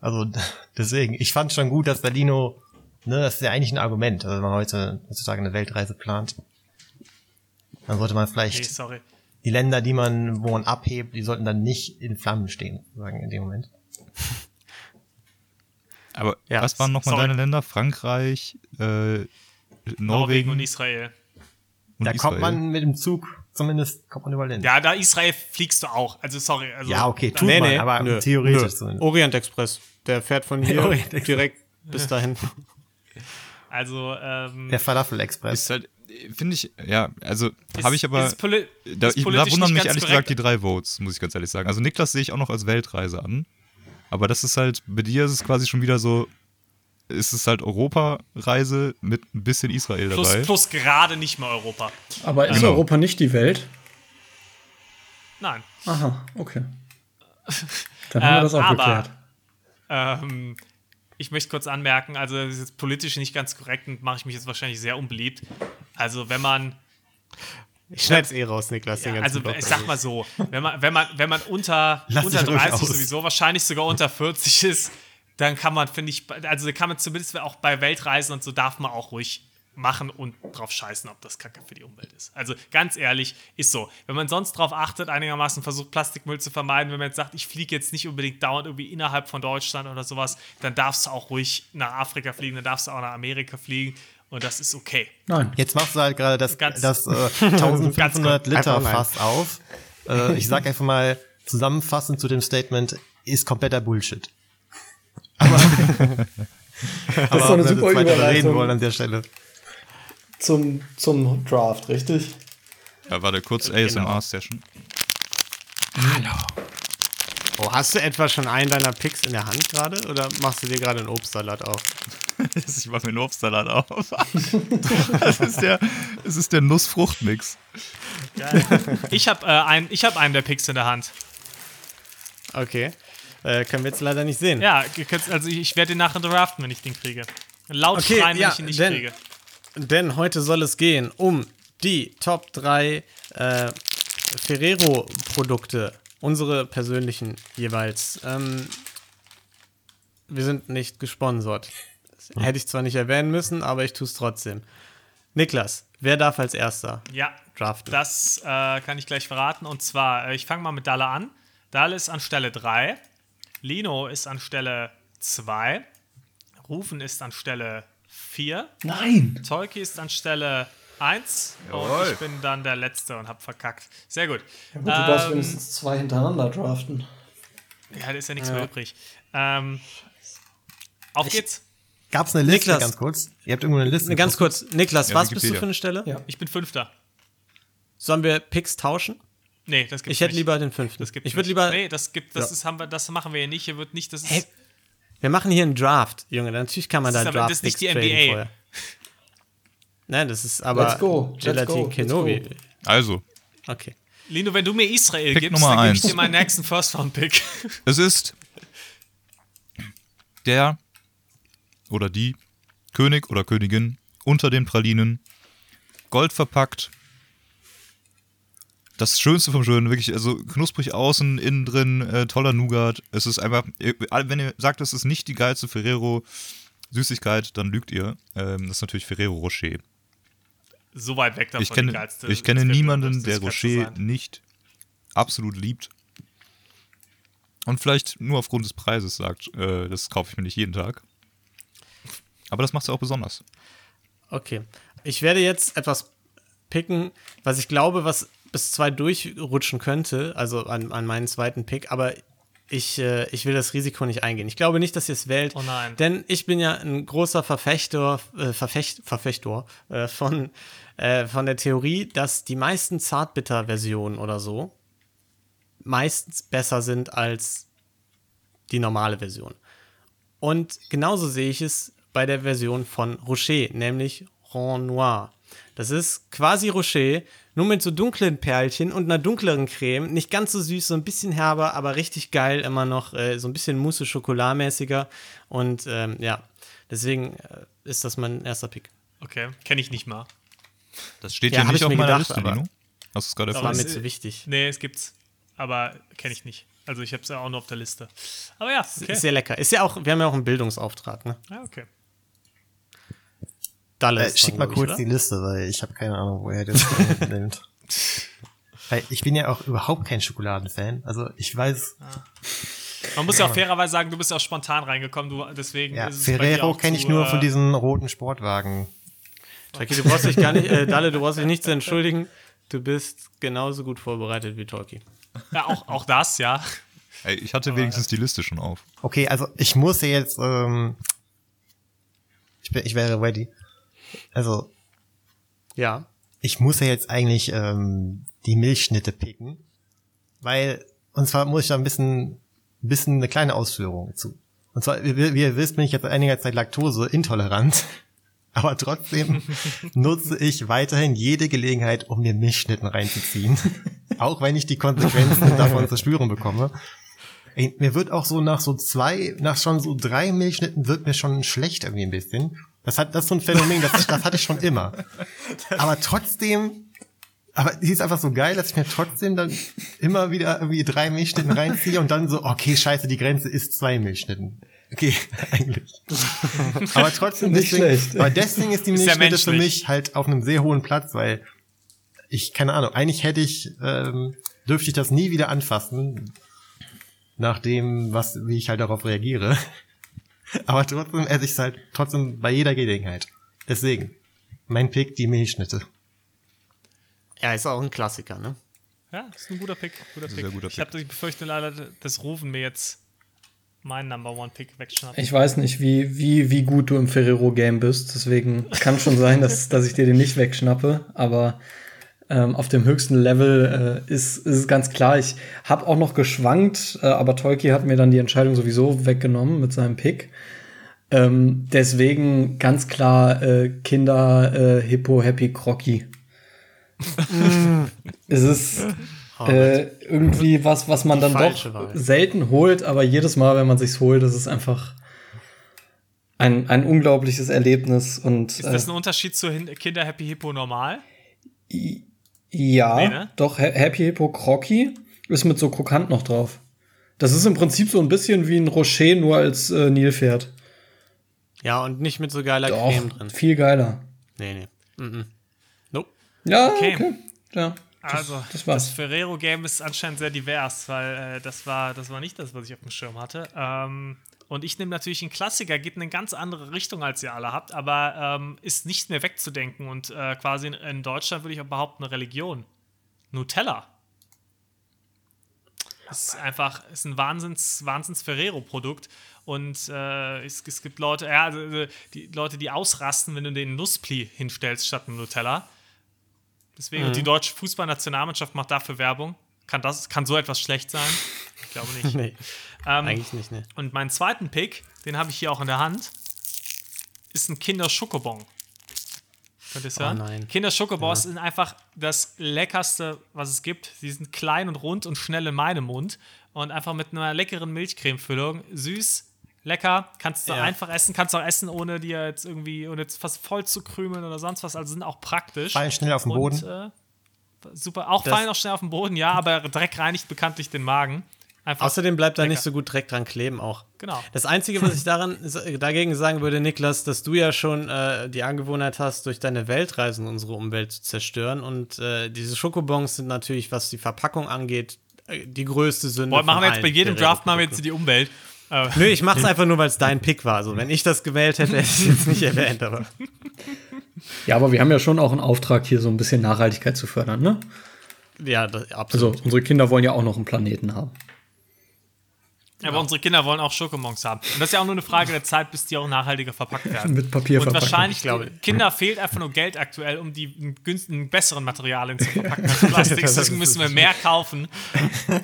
Speaker 2: Also deswegen, ich fand schon gut, dass Berlino, ne, das ist ja eigentlich ein Argument, also wenn man heute heutzutage eine Weltreise plant. Dann sollte man vielleicht
Speaker 1: sorry.
Speaker 2: die Länder, die man, wo man abhebt, die sollten dann nicht in Flammen stehen, sagen in dem Moment.
Speaker 5: Aber
Speaker 3: Ja,
Speaker 5: was waren nochmal deine Länder? Frankreich, äh, Norwegen,
Speaker 1: Norwegen und Israel.
Speaker 5: und
Speaker 2: da kommt
Speaker 5: Israel.
Speaker 2: man mit dem Zug, zumindest kommt man überall hin.
Speaker 1: Ja, da Israel fliegst du auch. Also sorry. Also,
Speaker 2: Ja, okay, tut man, aber theoretisch zumindest.
Speaker 3: Orient Express. Der fährt von hier direkt bis dahin.
Speaker 1: Also, ähm,
Speaker 2: Der Falafel Express.
Speaker 5: Ist halt, finde ich, ja, also habe ich aber. Da, ich, da wundern mich ehrlich
Speaker 1: korrekt.
Speaker 5: gesagt die drei Votes, muss ich ganz ehrlich sagen. Also Niklas sehe ich auch noch als Weltreise an. Aber das ist halt, bei dir ist es quasi schon wieder so, ist es halt Europareise mit ein bisschen Israel
Speaker 1: Plus,
Speaker 5: dabei.
Speaker 1: plus gerade nicht mehr Europa.
Speaker 4: Aber ist
Speaker 5: Genau.
Speaker 4: Europa nicht die Welt?
Speaker 1: Nein.
Speaker 4: Aha, okay. Dann haben wir das auch
Speaker 1: aber-
Speaker 4: geklärt.
Speaker 1: Ähm, ich möchte kurz anmerken, also das ist jetzt politisch nicht ganz korrekt und mache ich mich jetzt wahrscheinlich sehr unbeliebt. Also wenn man,
Speaker 3: Ich schneid's eh raus, Niklas. Den
Speaker 1: ja, also
Speaker 3: Block.
Speaker 1: ich sag mal so, wenn man, wenn man, wenn man unter,
Speaker 2: Lass
Speaker 1: unter
Speaker 2: dich ruhig
Speaker 1: 30
Speaker 2: aus.
Speaker 1: sowieso, wahrscheinlich sogar unter 40 ist, dann kann man, finde ich, also kann man zumindest auch bei Weltreisen und so darf man auch ruhig machen und drauf scheißen, ob das Kacke für die Umwelt ist. Also ganz ehrlich, ist so. Wenn man sonst drauf achtet, einigermaßen versucht, Plastikmüll zu vermeiden, wenn man jetzt sagt, ich fliege jetzt nicht unbedingt dauernd irgendwie innerhalb von Deutschland oder sowas, dann darfst du auch ruhig nach Afrika fliegen, dann darfst du auch nach Amerika fliegen und das ist okay.
Speaker 4: Nein.
Speaker 2: Jetzt machst du halt gerade das,
Speaker 1: Ganz-
Speaker 2: das äh, 1500 Liter. Fass auf. Äh, ich sag einfach mal zusammenfassend zu dem Statement, ist kompletter Bullshit.
Speaker 4: Das ist doch eine
Speaker 2: wenn wir
Speaker 4: super
Speaker 2: weiter reden
Speaker 4: Überleitung
Speaker 2: wollen an der Stelle.
Speaker 4: zum, zum Draft, richtig?
Speaker 5: Ja, warte, kurz
Speaker 1: Genau.
Speaker 5: ASMR-Session.
Speaker 3: oh, hast du etwa schon einen deiner Picks in der Hand gerade? Oder machst du dir gerade einen Obstsalat auf?
Speaker 5: Ich mache mir einen Obstsalat auf. das ist der, das ist der Nussfruchtmix.
Speaker 1: Ich habe äh, ein, ich hab einen der Picks in der Hand.
Speaker 3: Okay. Äh, können wir jetzt leider nicht sehen.
Speaker 1: Ja, also ich, ich werde den nachher draften, wenn ich den kriege. Laut
Speaker 3: Okay,
Speaker 1: schreien, wenn
Speaker 3: ja,
Speaker 1: ich ihn nicht
Speaker 3: denn-
Speaker 1: kriege.
Speaker 3: Denn heute soll es gehen um die Top 3 äh, Ferrero-Produkte. Unsere persönlichen jeweils. Ähm, wir sind nicht gesponsert. Das hätte ich zwar nicht erwähnen müssen, aber ich tue es trotzdem. Niklas, wer darf als erster
Speaker 1: Ja,
Speaker 3: draften?
Speaker 1: Das äh, kann ich gleich verraten. Und zwar, äh, ich fange mal mit Dalle an. Dalle ist an Stelle 3. Lino ist an Stelle 2. Rufen ist an Stelle 4.
Speaker 4: Nein.
Speaker 1: Tolki ist an Stelle 1. Und ich bin dann der Letzte und hab verkackt. Sehr gut.
Speaker 4: Ja, gut, du darfst
Speaker 1: Ähm,
Speaker 4: wenigstens zwei hintereinander draften.
Speaker 1: Ja, da ist ja nichts mehr übrig. Ähm, auf geht's.
Speaker 2: Gab's eine Liste,
Speaker 3: Niklas.
Speaker 2: ganz kurz? Ihr habt irgendwo eine Liste.
Speaker 3: Ganz kurz, Niklas,
Speaker 5: Ja,
Speaker 3: was bist du
Speaker 5: Wikipedia.
Speaker 3: für eine Stelle?
Speaker 4: Ja.
Speaker 1: Ich bin Fünfter.
Speaker 3: Sollen wir Picks tauschen?
Speaker 1: Nee, das gibt's
Speaker 3: Ich hätte
Speaker 1: nicht.
Speaker 3: lieber den fünften.
Speaker 1: Das gibt's
Speaker 3: ich würde
Speaker 1: nicht.
Speaker 3: lieber.
Speaker 1: Nee, das gibt, das
Speaker 3: Ja.
Speaker 1: ist, haben wir, das machen wir hier nicht. Hier wird nicht, das ist.
Speaker 3: Hey, Wir machen hier einen Draft, Junge. Natürlich kann man
Speaker 1: Das
Speaker 3: da
Speaker 1: ist aber-
Speaker 3: Draft
Speaker 1: das ist nicht die NBA.
Speaker 3: vorher. Nein, das ist aber
Speaker 4: Let's go, let's
Speaker 3: Gelatin
Speaker 4: go, let's
Speaker 3: Kenobi.
Speaker 4: go.
Speaker 5: Also,
Speaker 3: Okay.
Speaker 1: Lino, wenn du mir Israel
Speaker 5: Pick
Speaker 1: gibst,
Speaker 5: Nummer
Speaker 1: dann gebe ich dir meinen nächsten First-Round-Pick.
Speaker 5: es ist der oder die König oder Königin unter den Pralinen, gold verpackt. Das Schönste vom Schönen, wirklich, also knusprig außen, innen drin, äh, toller Nougat. Es ist einfach, wenn ihr sagt, es ist nicht die geilste Ferrero-Süßigkeit, dann lügt ihr. Ähm, das ist natürlich Ferrero Rocher.
Speaker 1: so weit weg davon.
Speaker 5: Ich kenne,
Speaker 1: die geilste-
Speaker 5: ich kenne niemanden, der Rocher nicht absolut liebt. Und vielleicht nur aufgrund des Preises sagt, äh, das kaufe ich mir nicht jeden Tag. Aber das macht es auch besonders.
Speaker 3: Okay. Ich werde jetzt etwas picken, was ich glaube, was bis zwei durchrutschen könnte, also an, an meinen zweiten Pick, aber ich, äh, ich will das Risiko nicht eingehen. Ich glaube nicht, dass ihr es wählt.
Speaker 1: Oh nein.
Speaker 3: Denn ich bin ja ein großer Verfechter, äh, Verfecht, Verfechtor äh, von, äh, von der Theorie, dass die meisten Zartbitter-Versionen oder so meistens besser sind als die normale Version. Und genauso sehe ich es bei der Version von Rocher, nämlich Rond Noir. Das ist quasi Rocher, nur mit so dunklen Perlchen und einer dunkleren Creme. Nicht ganz so süß, so ein bisschen herber, aber richtig geil immer noch. Äh, so ein bisschen Mousse Schokoladmäßiger. Und ähm, ja, deswegen äh, ist das mein erster Pick.
Speaker 1: Okay, kenne ich nicht mal.
Speaker 5: Das steht
Speaker 3: Ja, hab
Speaker 5: nicht
Speaker 3: ich
Speaker 5: auf
Speaker 3: mir
Speaker 5: meiner
Speaker 3: gedacht,
Speaker 5: Liste,
Speaker 3: aber-.
Speaker 5: Hast du es gerade
Speaker 3: Das war mir zu wichtig.
Speaker 1: Nee, es gibt's. Aber kenne ich nicht. Also ich habe es ja auch nur auf der Liste. Aber ja, okay.
Speaker 3: Ist sehr lecker. Ist ja auch, wir haben ja auch einen Bildungsauftrag, ne?
Speaker 1: Ja, okay.
Speaker 3: Dalle
Speaker 2: Äh, schick mal
Speaker 3: ich,
Speaker 2: kurz
Speaker 3: oder?
Speaker 2: die Liste, weil ich habe keine Ahnung, woher das nimmt. Weil ich bin ja auch überhaupt kein Schokoladenfan. Also ich weiß,
Speaker 1: Man muss ja auch fairerweise sagen, du bist ja auch spontan reingekommen, du, deswegen
Speaker 2: ja,
Speaker 1: ist
Speaker 2: Ferrero
Speaker 1: auch
Speaker 2: kenne ich nur
Speaker 1: äh,
Speaker 2: von diesen roten Sportwagen.
Speaker 3: Tolki, du brauchst dich gar nicht, äh, Dalle, du brauchst dich nicht zu entschuldigen. Du bist genauso gut vorbereitet wie Tolki.
Speaker 1: Ja, auch, auch das, ja.
Speaker 5: Ey, ich hatte wenigstens die Liste schon auf.
Speaker 2: Okay, also ich muss ja jetzt, ähm, ich, bin, ich wäre ready. Also
Speaker 3: Ja.
Speaker 2: ich muss ja jetzt eigentlich ähm, die Milchschnitte picken, weil und zwar muss ich da ein bisschen, bisschen eine kleine Ausführung zu. Und zwar, wie, wie ihr wisst, bin ich jetzt einiger Zeit laktoseintolerant, aber trotzdem nutze ich weiterhin jede Gelegenheit, um mir Milchschnitten reinzuziehen, auch wenn ich die Konsequenzen davon zu spüren bekomme. Ey, mir wird auch so nach so zwei, nach schon so drei Milchschnitten wird mir schon schlecht irgendwie ein bisschen. Das hat, das ist so ein Phänomen, das, das hatte ich schon immer. Aber trotzdem, aber die ist einfach so geil, dass ich mir trotzdem dann immer wieder irgendwie drei Milchschnitten reinziehe und dann so, okay, scheiße, die Grenze ist zwei Milchschnitten. Okay, eigentlich. Aber trotzdem,
Speaker 4: Nicht
Speaker 2: deswegen,
Speaker 4: schlecht.
Speaker 2: aber deswegen ist die
Speaker 1: Ist ja
Speaker 2: Milchschnitte für
Speaker 1: menschlich.
Speaker 2: mich halt auf einem sehr hohen Platz, weil ich, keine Ahnung, eigentlich hätte ich, ähm, dürfte ich das nie wieder anfassen, nach dem, was, wie ich halt darauf reagiere. Aber trotzdem esse ich es halt trotzdem bei jeder Gelegenheit. Deswegen, mein Pick, die Milchschnitte.
Speaker 3: Ja, ist auch ein Klassiker, ne?
Speaker 1: Ja, ist ein guter Pick. Guter Pick.
Speaker 5: guter
Speaker 1: Ich
Speaker 5: Pick.
Speaker 1: habe die Befürchtung leider, dass Rufen mir jetzt meinen Number One Pick wegschnappt.
Speaker 4: Ich weiß nicht, wie, wie, wie gut du im Ferrero-Game bist, deswegen kann schon sein, dass, dass ich dir den nicht wegschnappe, aber ähm, auf dem höchsten Level äh, ist, ist es ganz klar. Ich habe auch noch geschwankt, äh, aber Tolki hat mir dann die Entscheidung sowieso weggenommen mit seinem Pick. Ähm, deswegen ganz klar äh, Kinder äh, Hippo Happy Crocky. es ist äh, irgendwie was, was man
Speaker 3: Die
Speaker 4: dann doch
Speaker 3: Wahl.
Speaker 4: selten holt, aber jedes Mal, wenn man sich's holt, ist es einfach ein, ein unglaubliches Erlebnis und
Speaker 1: Ist das ein Unterschied zu Kinder Happy Hippo normal?
Speaker 4: Ja,
Speaker 1: Nee, ne?
Speaker 4: doch Ha- Happy Hippo Crocky ist mit so Krokant noch drauf. Das ist im Prinzip so ein bisschen wie ein Rocher nur als äh, Nilpferd.
Speaker 3: Ja, und nicht mit so geiler
Speaker 4: Doch,
Speaker 3: Creme drin.
Speaker 4: viel geiler.
Speaker 3: Nee, nee. Mhm. Nope.
Speaker 4: Ja,
Speaker 1: Okay.
Speaker 4: okay. Ja.
Speaker 1: Also,
Speaker 4: das
Speaker 1: das,
Speaker 4: war's.
Speaker 1: Ferrero-Game ist anscheinend sehr divers, weil äh, das, war, das war nicht das, was ich auf dem Schirm hatte. Ähm, und ich nehme natürlich einen Klassiker, geht in eine ganz andere Richtung, als ihr alle habt, aber ähm, ist nicht mehr wegzudenken und äh, quasi in, in Deutschland würde ich auch behaupten, eine Religion. Nutella. Ist einfach, ist ein Wahnsinns, Wahnsinns Ferrero-Produkt. Und äh, es, es gibt Leute, ja, also, äh, die Leute, die ausrasten, wenn du den Nusspli hinstellst statt einem Nutella. Deswegen, und die deutsche Fußballnationalmannschaft macht dafür Werbung. Kann, das, kann so etwas schlecht sein? Ich glaube nicht.
Speaker 3: Nee,
Speaker 1: ähm,
Speaker 3: eigentlich nicht, ne.
Speaker 1: und meinen zweiten Pick, den habe ich hier auch in der Hand, ist ein Kinder-Schokobon. Könnt ihr es hören?
Speaker 3: Oh nein.
Speaker 1: Kinder-Schokobons sind einfach das leckerste, was es gibt. Sie sind klein und rund und schnell in meinem Mund. Und einfach mit einer leckeren Milchcreme-Füllung. Süß, lecker, kannst du
Speaker 3: Ja.
Speaker 1: einfach essen, kannst du auch essen, ohne dir jetzt irgendwie, ohne jetzt fast voll zu krümeln oder sonst was. Also sind auch praktisch.
Speaker 2: Fallen schnell auf den
Speaker 1: Und,
Speaker 2: Boden.
Speaker 1: Äh, super. Auch
Speaker 3: Das-
Speaker 1: fallen auch schnell auf den Boden, ja, aber Dreck reinigt bekanntlich den Magen. Einfach
Speaker 3: Außerdem bleibt da nicht so gut Dreck dran kleben auch.
Speaker 1: Genau.
Speaker 3: Das Einzige, was ich daran dagegen sagen würde, Niklas, dass du ja schon äh, die Angewohnheit hast, durch deine Weltreisen unsere Umwelt zu zerstören. Und äh, diese Schokobons sind natürlich, was die Verpackung angeht, äh, die größte Sünde.
Speaker 1: Boah, machen wir jetzt bei jedem Draft machen wir jetzt die Umwelt.
Speaker 3: Nö, ich mach's einfach nur, weil es dein Pick war. Also, wenn ich das gewählt hätte, hätte ich es jetzt nicht erwähnt, aber.
Speaker 4: Ja, aber wir haben ja schon auch einen Auftrag, hier so ein bisschen Nachhaltigkeit zu fördern, ne?
Speaker 3: Ja, das,
Speaker 4: Also,
Speaker 3: absolut.
Speaker 4: unsere Kinder wollen ja auch noch einen Planeten haben.
Speaker 1: aber unsere Kinder wollen auch Schokobons haben. Und das ist ja auch nur eine Frage der Zeit, bis die auch nachhaltiger verpackt werden.
Speaker 4: Mit Papier
Speaker 1: Und
Speaker 4: verpacken.
Speaker 1: wahrscheinlich,
Speaker 3: Ich glaube-
Speaker 1: Kinder fehlt einfach nur Geld aktuell, um die in günstigen, besseren Materialien zu verpacken als Plastik. Deswegen müssen wir mehr kaufen,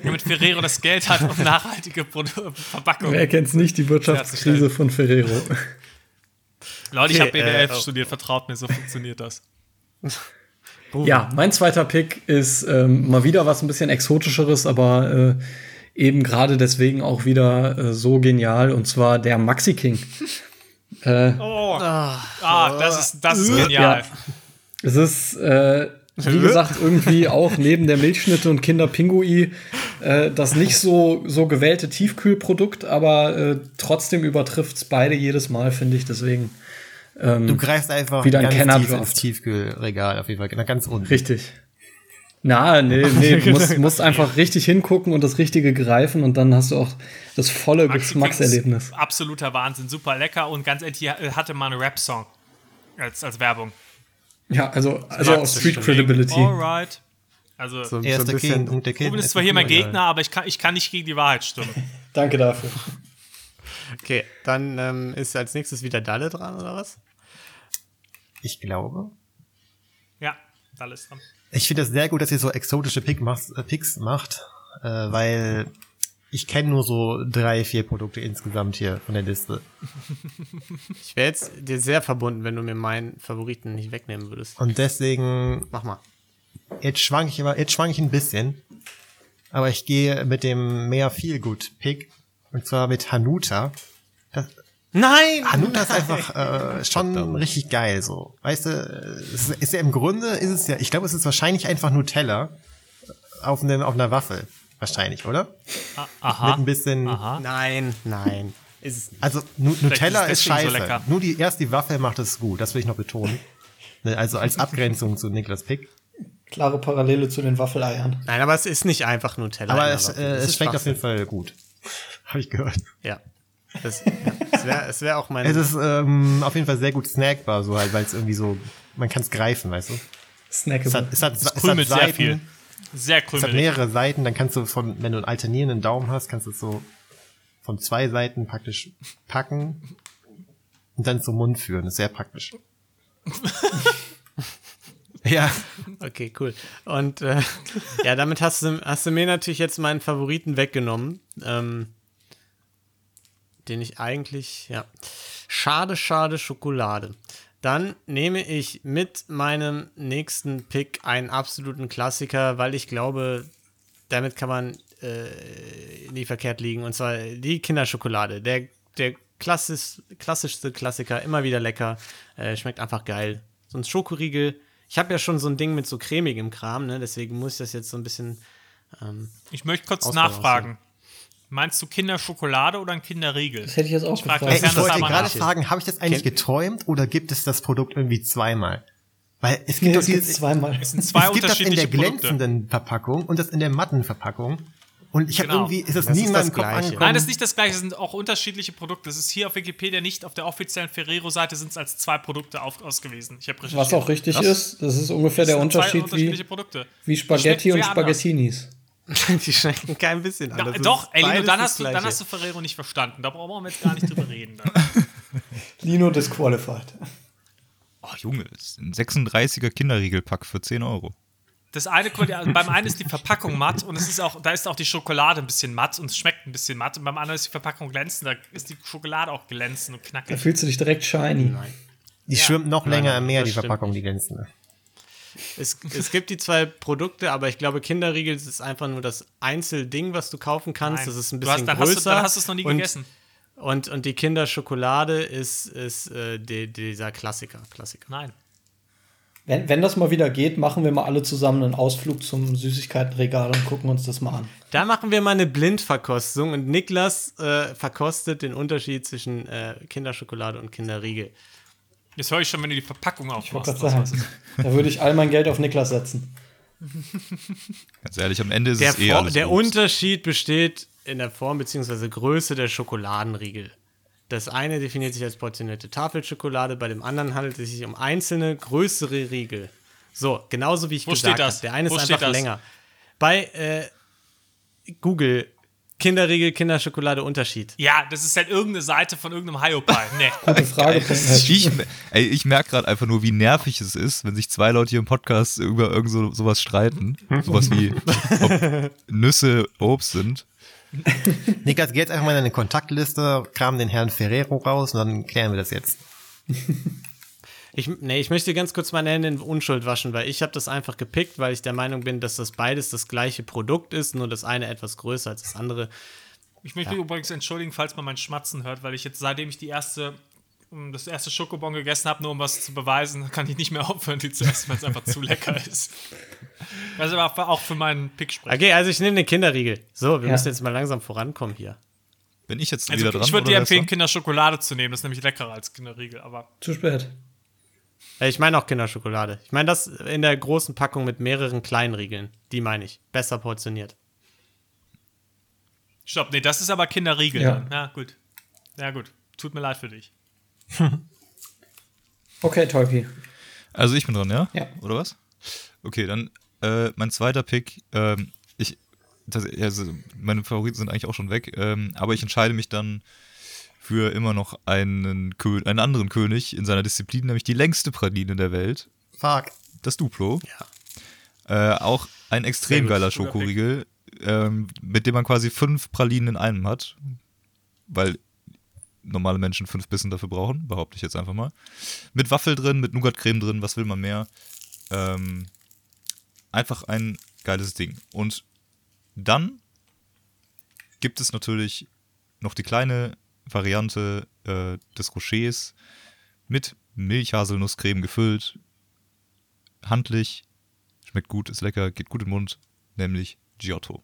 Speaker 1: damit Ferrero das Geld hat, um nachhaltige Produ Verpackungen.
Speaker 4: Wer kennt's nicht, die Wirtschaftskrise von Ferrero.
Speaker 1: Leute, ich
Speaker 3: Okay,
Speaker 1: habe BWL
Speaker 3: äh, oh.
Speaker 1: studiert, vertraut mir, so funktioniert das.
Speaker 4: Ja, mein zweiter Pick ist ähm, mal wieder was ein bisschen exotischeres, aber äh, eben gerade deswegen auch wieder äh, so genial und zwar der Maxi King. äh,
Speaker 1: Oh, ah, das ist, das ist genial.
Speaker 4: Ja. Es ist, äh, wie gesagt, irgendwie auch neben der Milchschnitte und Kinderpingui äh, das nicht so, so gewählte Tiefkühlprodukt, aber äh, trotzdem übertrifft es beide jedes Mal, finde ich. Deswegen
Speaker 2: Du greifst einfach
Speaker 4: Wieder ein
Speaker 2: ganz
Speaker 4: Kenner
Speaker 2: ins Tiefkühlregal, auf jeden Fall, ganz unten.
Speaker 4: richtig. Na, nee, nee, du musst, musst einfach richtig hingucken und das Richtige greifen und dann hast du auch das volle Geschmackserlebnis.
Speaker 1: Absoluter Wahnsinn, super lecker und ganz ehrlich, hatte mal einen Rap-Song als, als Werbung.
Speaker 4: Ja, also, also auch Street. Credibility.
Speaker 1: Alright. Also,
Speaker 3: So,
Speaker 2: Er
Speaker 3: so
Speaker 2: ist
Speaker 3: ein
Speaker 2: der und der Kind.
Speaker 1: Ruben ist
Speaker 2: ist
Speaker 1: zwar hier mein. Gegner, aber ich kann, ich kann nicht gegen die Wahrheit stimmen.
Speaker 4: Danke dafür.
Speaker 3: Okay, dann ähm, ist als nächstes wieder Dalle dran, oder was?
Speaker 2: Ich glaube.
Speaker 1: Ja, da ist dran.
Speaker 2: Ich finde es sehr gut, dass ihr so exotische Pick macht, äh, Picks macht, äh, weil ich kenne nur so drei, vier Produkte insgesamt hier von der Liste.
Speaker 3: Ich wäre jetzt dir sehr verbunden, wenn du mir meinen Favoriten nicht wegnehmen würdest.
Speaker 2: Und deswegen,
Speaker 3: Mach mal.
Speaker 2: jetzt schwank ich aber, jetzt schwank ich ein bisschen. Aber ich gehe mit dem mehr Feelgood Pick. Und zwar mit Hanuta. Das,
Speaker 3: Nein!
Speaker 2: Hanuta ist einfach äh, schon richtig geil so. Weißt du, es ist, ist ja im Grunde ist es ja, ich glaube, es ist wahrscheinlich einfach Nutella auf, einem, auf einer Waffel. Wahrscheinlich, oder? Mit
Speaker 1: Aha.
Speaker 2: ein bisschen.
Speaker 1: Aha.
Speaker 3: Nein, nein. Ist es nicht.
Speaker 2: Also Nu- Nutella
Speaker 1: ist
Speaker 2: ist,
Speaker 1: so
Speaker 2: scheiße.
Speaker 1: lecker.
Speaker 2: Nur die erst die Waffel macht es gut. Das will ich noch betonen. Ne, Also als Abgrenzung zu Niklas Pick.
Speaker 4: Klare Parallele zu den Waffeleiern.
Speaker 3: Nein, aber es ist nicht einfach Nutella.
Speaker 2: Aber es, äh, es schmeckt auf jeden. Fall gut. Habe ich gehört.
Speaker 3: Ja. Das, ja. Es wäre es wär auch mein.
Speaker 2: Es ist ähm, auf jeden Fall sehr gut snackbar, so halt, weil es irgendwie so, man kann es greifen, weißt du? Es
Speaker 4: Snackable.
Speaker 2: hat, es hat, es hat
Speaker 1: Krümelt sehr
Speaker 2: Seiten,
Speaker 1: viel. Sehr
Speaker 2: Es hat
Speaker 1: krümelig.
Speaker 2: mehrere Seiten, dann kannst du von, wenn du einen alternierenden Daumen hast, kannst du es so von zwei Seiten praktisch packen und dann zum Mund führen. Das ist sehr praktisch. ja,
Speaker 3: Okay, cool. Und äh, ja, damit hast du, hast du mir natürlich jetzt meinen Favoriten weggenommen. Ähm, den ich eigentlich, ja. Schade, schade Schokolade. Dann nehme ich mit meinem nächsten Pick einen absoluten Klassiker, weil ich glaube, damit kann man äh, nie verkehrt liegen. Und zwar die Kinderschokolade. Der, der klassisch, klassischste Klassiker, immer wieder lecker. Äh, schmeckt einfach geil. So ein Schokoriegel. Ich habe ja schon so ein Ding mit so cremigem Kram, ne? deswegen muss ich das jetzt so ein bisschen. Ähm,
Speaker 1: Ich möchte kurz nachfragen. Meinst du Kinderschokolade oder ein Kinderriegel?
Speaker 4: Das hätte ich jetzt auch
Speaker 1: frag
Speaker 4: gefragt.
Speaker 2: Ey,
Speaker 1: das
Speaker 2: ich wollte gerade fragen, habe ich das eigentlich geträumt oder gibt es das Produkt irgendwie zweimal? Weil es gibt
Speaker 4: Nee,
Speaker 2: doch
Speaker 4: es
Speaker 2: dieses-
Speaker 4: zweimal.
Speaker 1: Es sind zwei
Speaker 2: es gibt das in der
Speaker 1: Produkte.
Speaker 2: glänzenden Verpackung und das in der matten Verpackung. Und ich habe
Speaker 1: Genau.
Speaker 2: irgendwie, ist es
Speaker 3: Das
Speaker 2: nie
Speaker 3: ist
Speaker 2: in meinem
Speaker 3: das
Speaker 2: Kopf
Speaker 3: Gleiche.
Speaker 2: angekommen.
Speaker 1: Nein, das ist nicht das gleiche, es sind auch unterschiedliche Produkte. Das ist hier auf Wikipedia nicht, auf der offiziellen Ferrero-Seite sind es als zwei Produkte auf, ausgewiesen. Ich.
Speaker 4: Was auch richtig ist, das ist ungefähr der
Speaker 1: Das zwei
Speaker 4: Unterschied
Speaker 1: unterschiedliche
Speaker 4: wie,
Speaker 1: Produkte.
Speaker 4: wie Spaghetti und
Speaker 1: sehr anders.
Speaker 3: Die schmecken kein bisschen anders.
Speaker 1: doch, ey, Lino, dann hast, du, dann hast du Ferrero nicht verstanden. Da brauchen wir jetzt gar nicht drüber reden. Dann.
Speaker 4: Lino disqualified.
Speaker 5: Oh, Junge, das ist ein 36er Kinderriegelpack für 10 Euro.
Speaker 1: Das eine, beim einen ist die Verpackung matt und es ist auch, da ist auch die Schokolade ein bisschen matt und es schmeckt ein bisschen matt. Und beim anderen ist die Verpackung glänzend, da ist die Schokolade auch glänzend und
Speaker 4: Da
Speaker 1: knackig.
Speaker 4: fühlst du dich direkt shiny.
Speaker 2: Die
Speaker 1: Ja.
Speaker 2: schwimmt noch länger im Meer, die
Speaker 3: stimmt
Speaker 2: Verpackung, die glänzende.
Speaker 3: Es, es gibt die zwei Produkte, aber ich glaube, Kinderriegel ist einfach nur das Einzelding, was du kaufen kannst.
Speaker 1: Nein.
Speaker 3: Das ist ein
Speaker 1: Du
Speaker 3: bisschen
Speaker 1: hast, dann,
Speaker 3: größer.
Speaker 1: hast du, dann hast du es noch nie
Speaker 3: und,
Speaker 1: gegessen.
Speaker 3: Und, und die Kinderschokolade ist, ist äh, die, dieser Klassiker. Klassiker.
Speaker 1: Nein.
Speaker 4: Wenn, wenn das mal wieder geht, machen wir mal alle zusammen einen Ausflug zum Süßigkeitenregal und gucken uns das mal an.
Speaker 3: Da machen wir mal eine Blindverkostung und Niklas äh, verkostet den Unterschied zwischen äh, Kinderschokolade und Kinderriegel.
Speaker 1: Jetzt höre ich schon, wenn du die Verpackung
Speaker 4: Ich wollte
Speaker 1: aufmachst.
Speaker 4: sagen, da würde ich all mein Geld auf Niklas setzen.
Speaker 5: Ganz ehrlich, am Ende ist
Speaker 3: Der,
Speaker 5: es eh
Speaker 3: For-
Speaker 5: alles
Speaker 3: der
Speaker 5: Obst.
Speaker 3: Unterschied besteht in der Form bzw. Größe der Schokoladenriegel. Das eine definiert sich als portionierte Tafelschokolade, bei dem anderen handelt es sich um einzelne größere Riegel. So, genauso wie ich
Speaker 1: Wo
Speaker 3: gesagt
Speaker 1: steht das?
Speaker 3: habe. Der eine
Speaker 1: Wo
Speaker 3: ist einfach
Speaker 1: das?
Speaker 3: länger. Bei äh, Google Kinderriegel, Kinderschokolade, Unterschied.
Speaker 1: Ja, das ist halt irgendeine Seite von irgendeinem Hiopai. Nee.
Speaker 4: Gute Frage.
Speaker 5: Ich, ey, ich merke gerade einfach nur, wie nervig es ist, wenn sich zwei Leute hier im Podcast über irgend so, sowas streiten. Sowas wie, ob Nüsse Obst sind.
Speaker 2: Niklas, geh jetzt einfach mal in deine Kontaktliste, kram den Herrn Ferrero raus und dann klären wir das jetzt.
Speaker 3: Ich, nee, ich möchte ganz kurz meine Hände in Unschuld waschen, weil ich habe das einfach gepickt, weil ich der Meinung bin, dass das beides das gleiche Produkt ist, nur das eine etwas größer als das andere.
Speaker 1: Ich möchte mich übrigens entschuldigen, falls man mein Schmatzen hört, weil ich jetzt, seitdem ich die erste, um, das erste Schokobon gegessen habe, nur um was zu beweisen, kann ich nicht mehr aufhören, die zu essen, weil es einfach zu lecker ist. Das ist aber auch für meinen Pick sprechen.
Speaker 3: Okay, also ich nehme den Kinderriegel. So, wir
Speaker 4: Ja.
Speaker 3: müssen jetzt mal langsam vorankommen hier.
Speaker 5: Bin ich jetzt
Speaker 1: Also
Speaker 5: wieder dran?
Speaker 1: ich würde dir empfehlen,
Speaker 5: dran?
Speaker 1: Kinderschokolade zu nehmen, das ist nämlich leckerer als Kinderriegel, aber
Speaker 4: Zu spät.
Speaker 3: Äh, Ich meine auch Kinderschokolade. Ich meine das in der großen Packung mit mehreren kleinen Riegeln. Die meine ich. Besser portioniert.
Speaker 1: Stopp, nee, das ist aber Kinderriegel
Speaker 4: Ja.
Speaker 1: dann. Ja, gut. Ja, gut. Tut mir leid für dich.
Speaker 4: Okay, Tolki.
Speaker 5: Also ich bin dran, ja?
Speaker 4: Ja.
Speaker 5: Oder was? Okay, dann äh, mein zweiter Pick. Ähm, ich, das, also meine Favoriten sind eigentlich auch schon weg, ähm, aber ich entscheide mich dann für immer noch einen, Kö einen anderen König in seiner Disziplin, nämlich die längste Praline der Welt,
Speaker 2: Fuck.
Speaker 5: das Duplo. Äh, auch ein extrem geiler. Schokoriegel, ähm, mit dem man quasi fünf Pralinen in einem hat, weil normale Menschen fünf Bissen dafür brauchen, behaupte ich jetzt einfach mal. Mit Waffel drin, mit Nougat-Creme drin, was will man mehr? Ähm, einfach ein geiles Ding. Und dann gibt es natürlich noch die kleine Variante äh, des Rochers mit Milchhaselnusscreme gefüllt. Handlich, schmeckt gut, ist lecker, geht gut in den Mund, nämlich Giotto.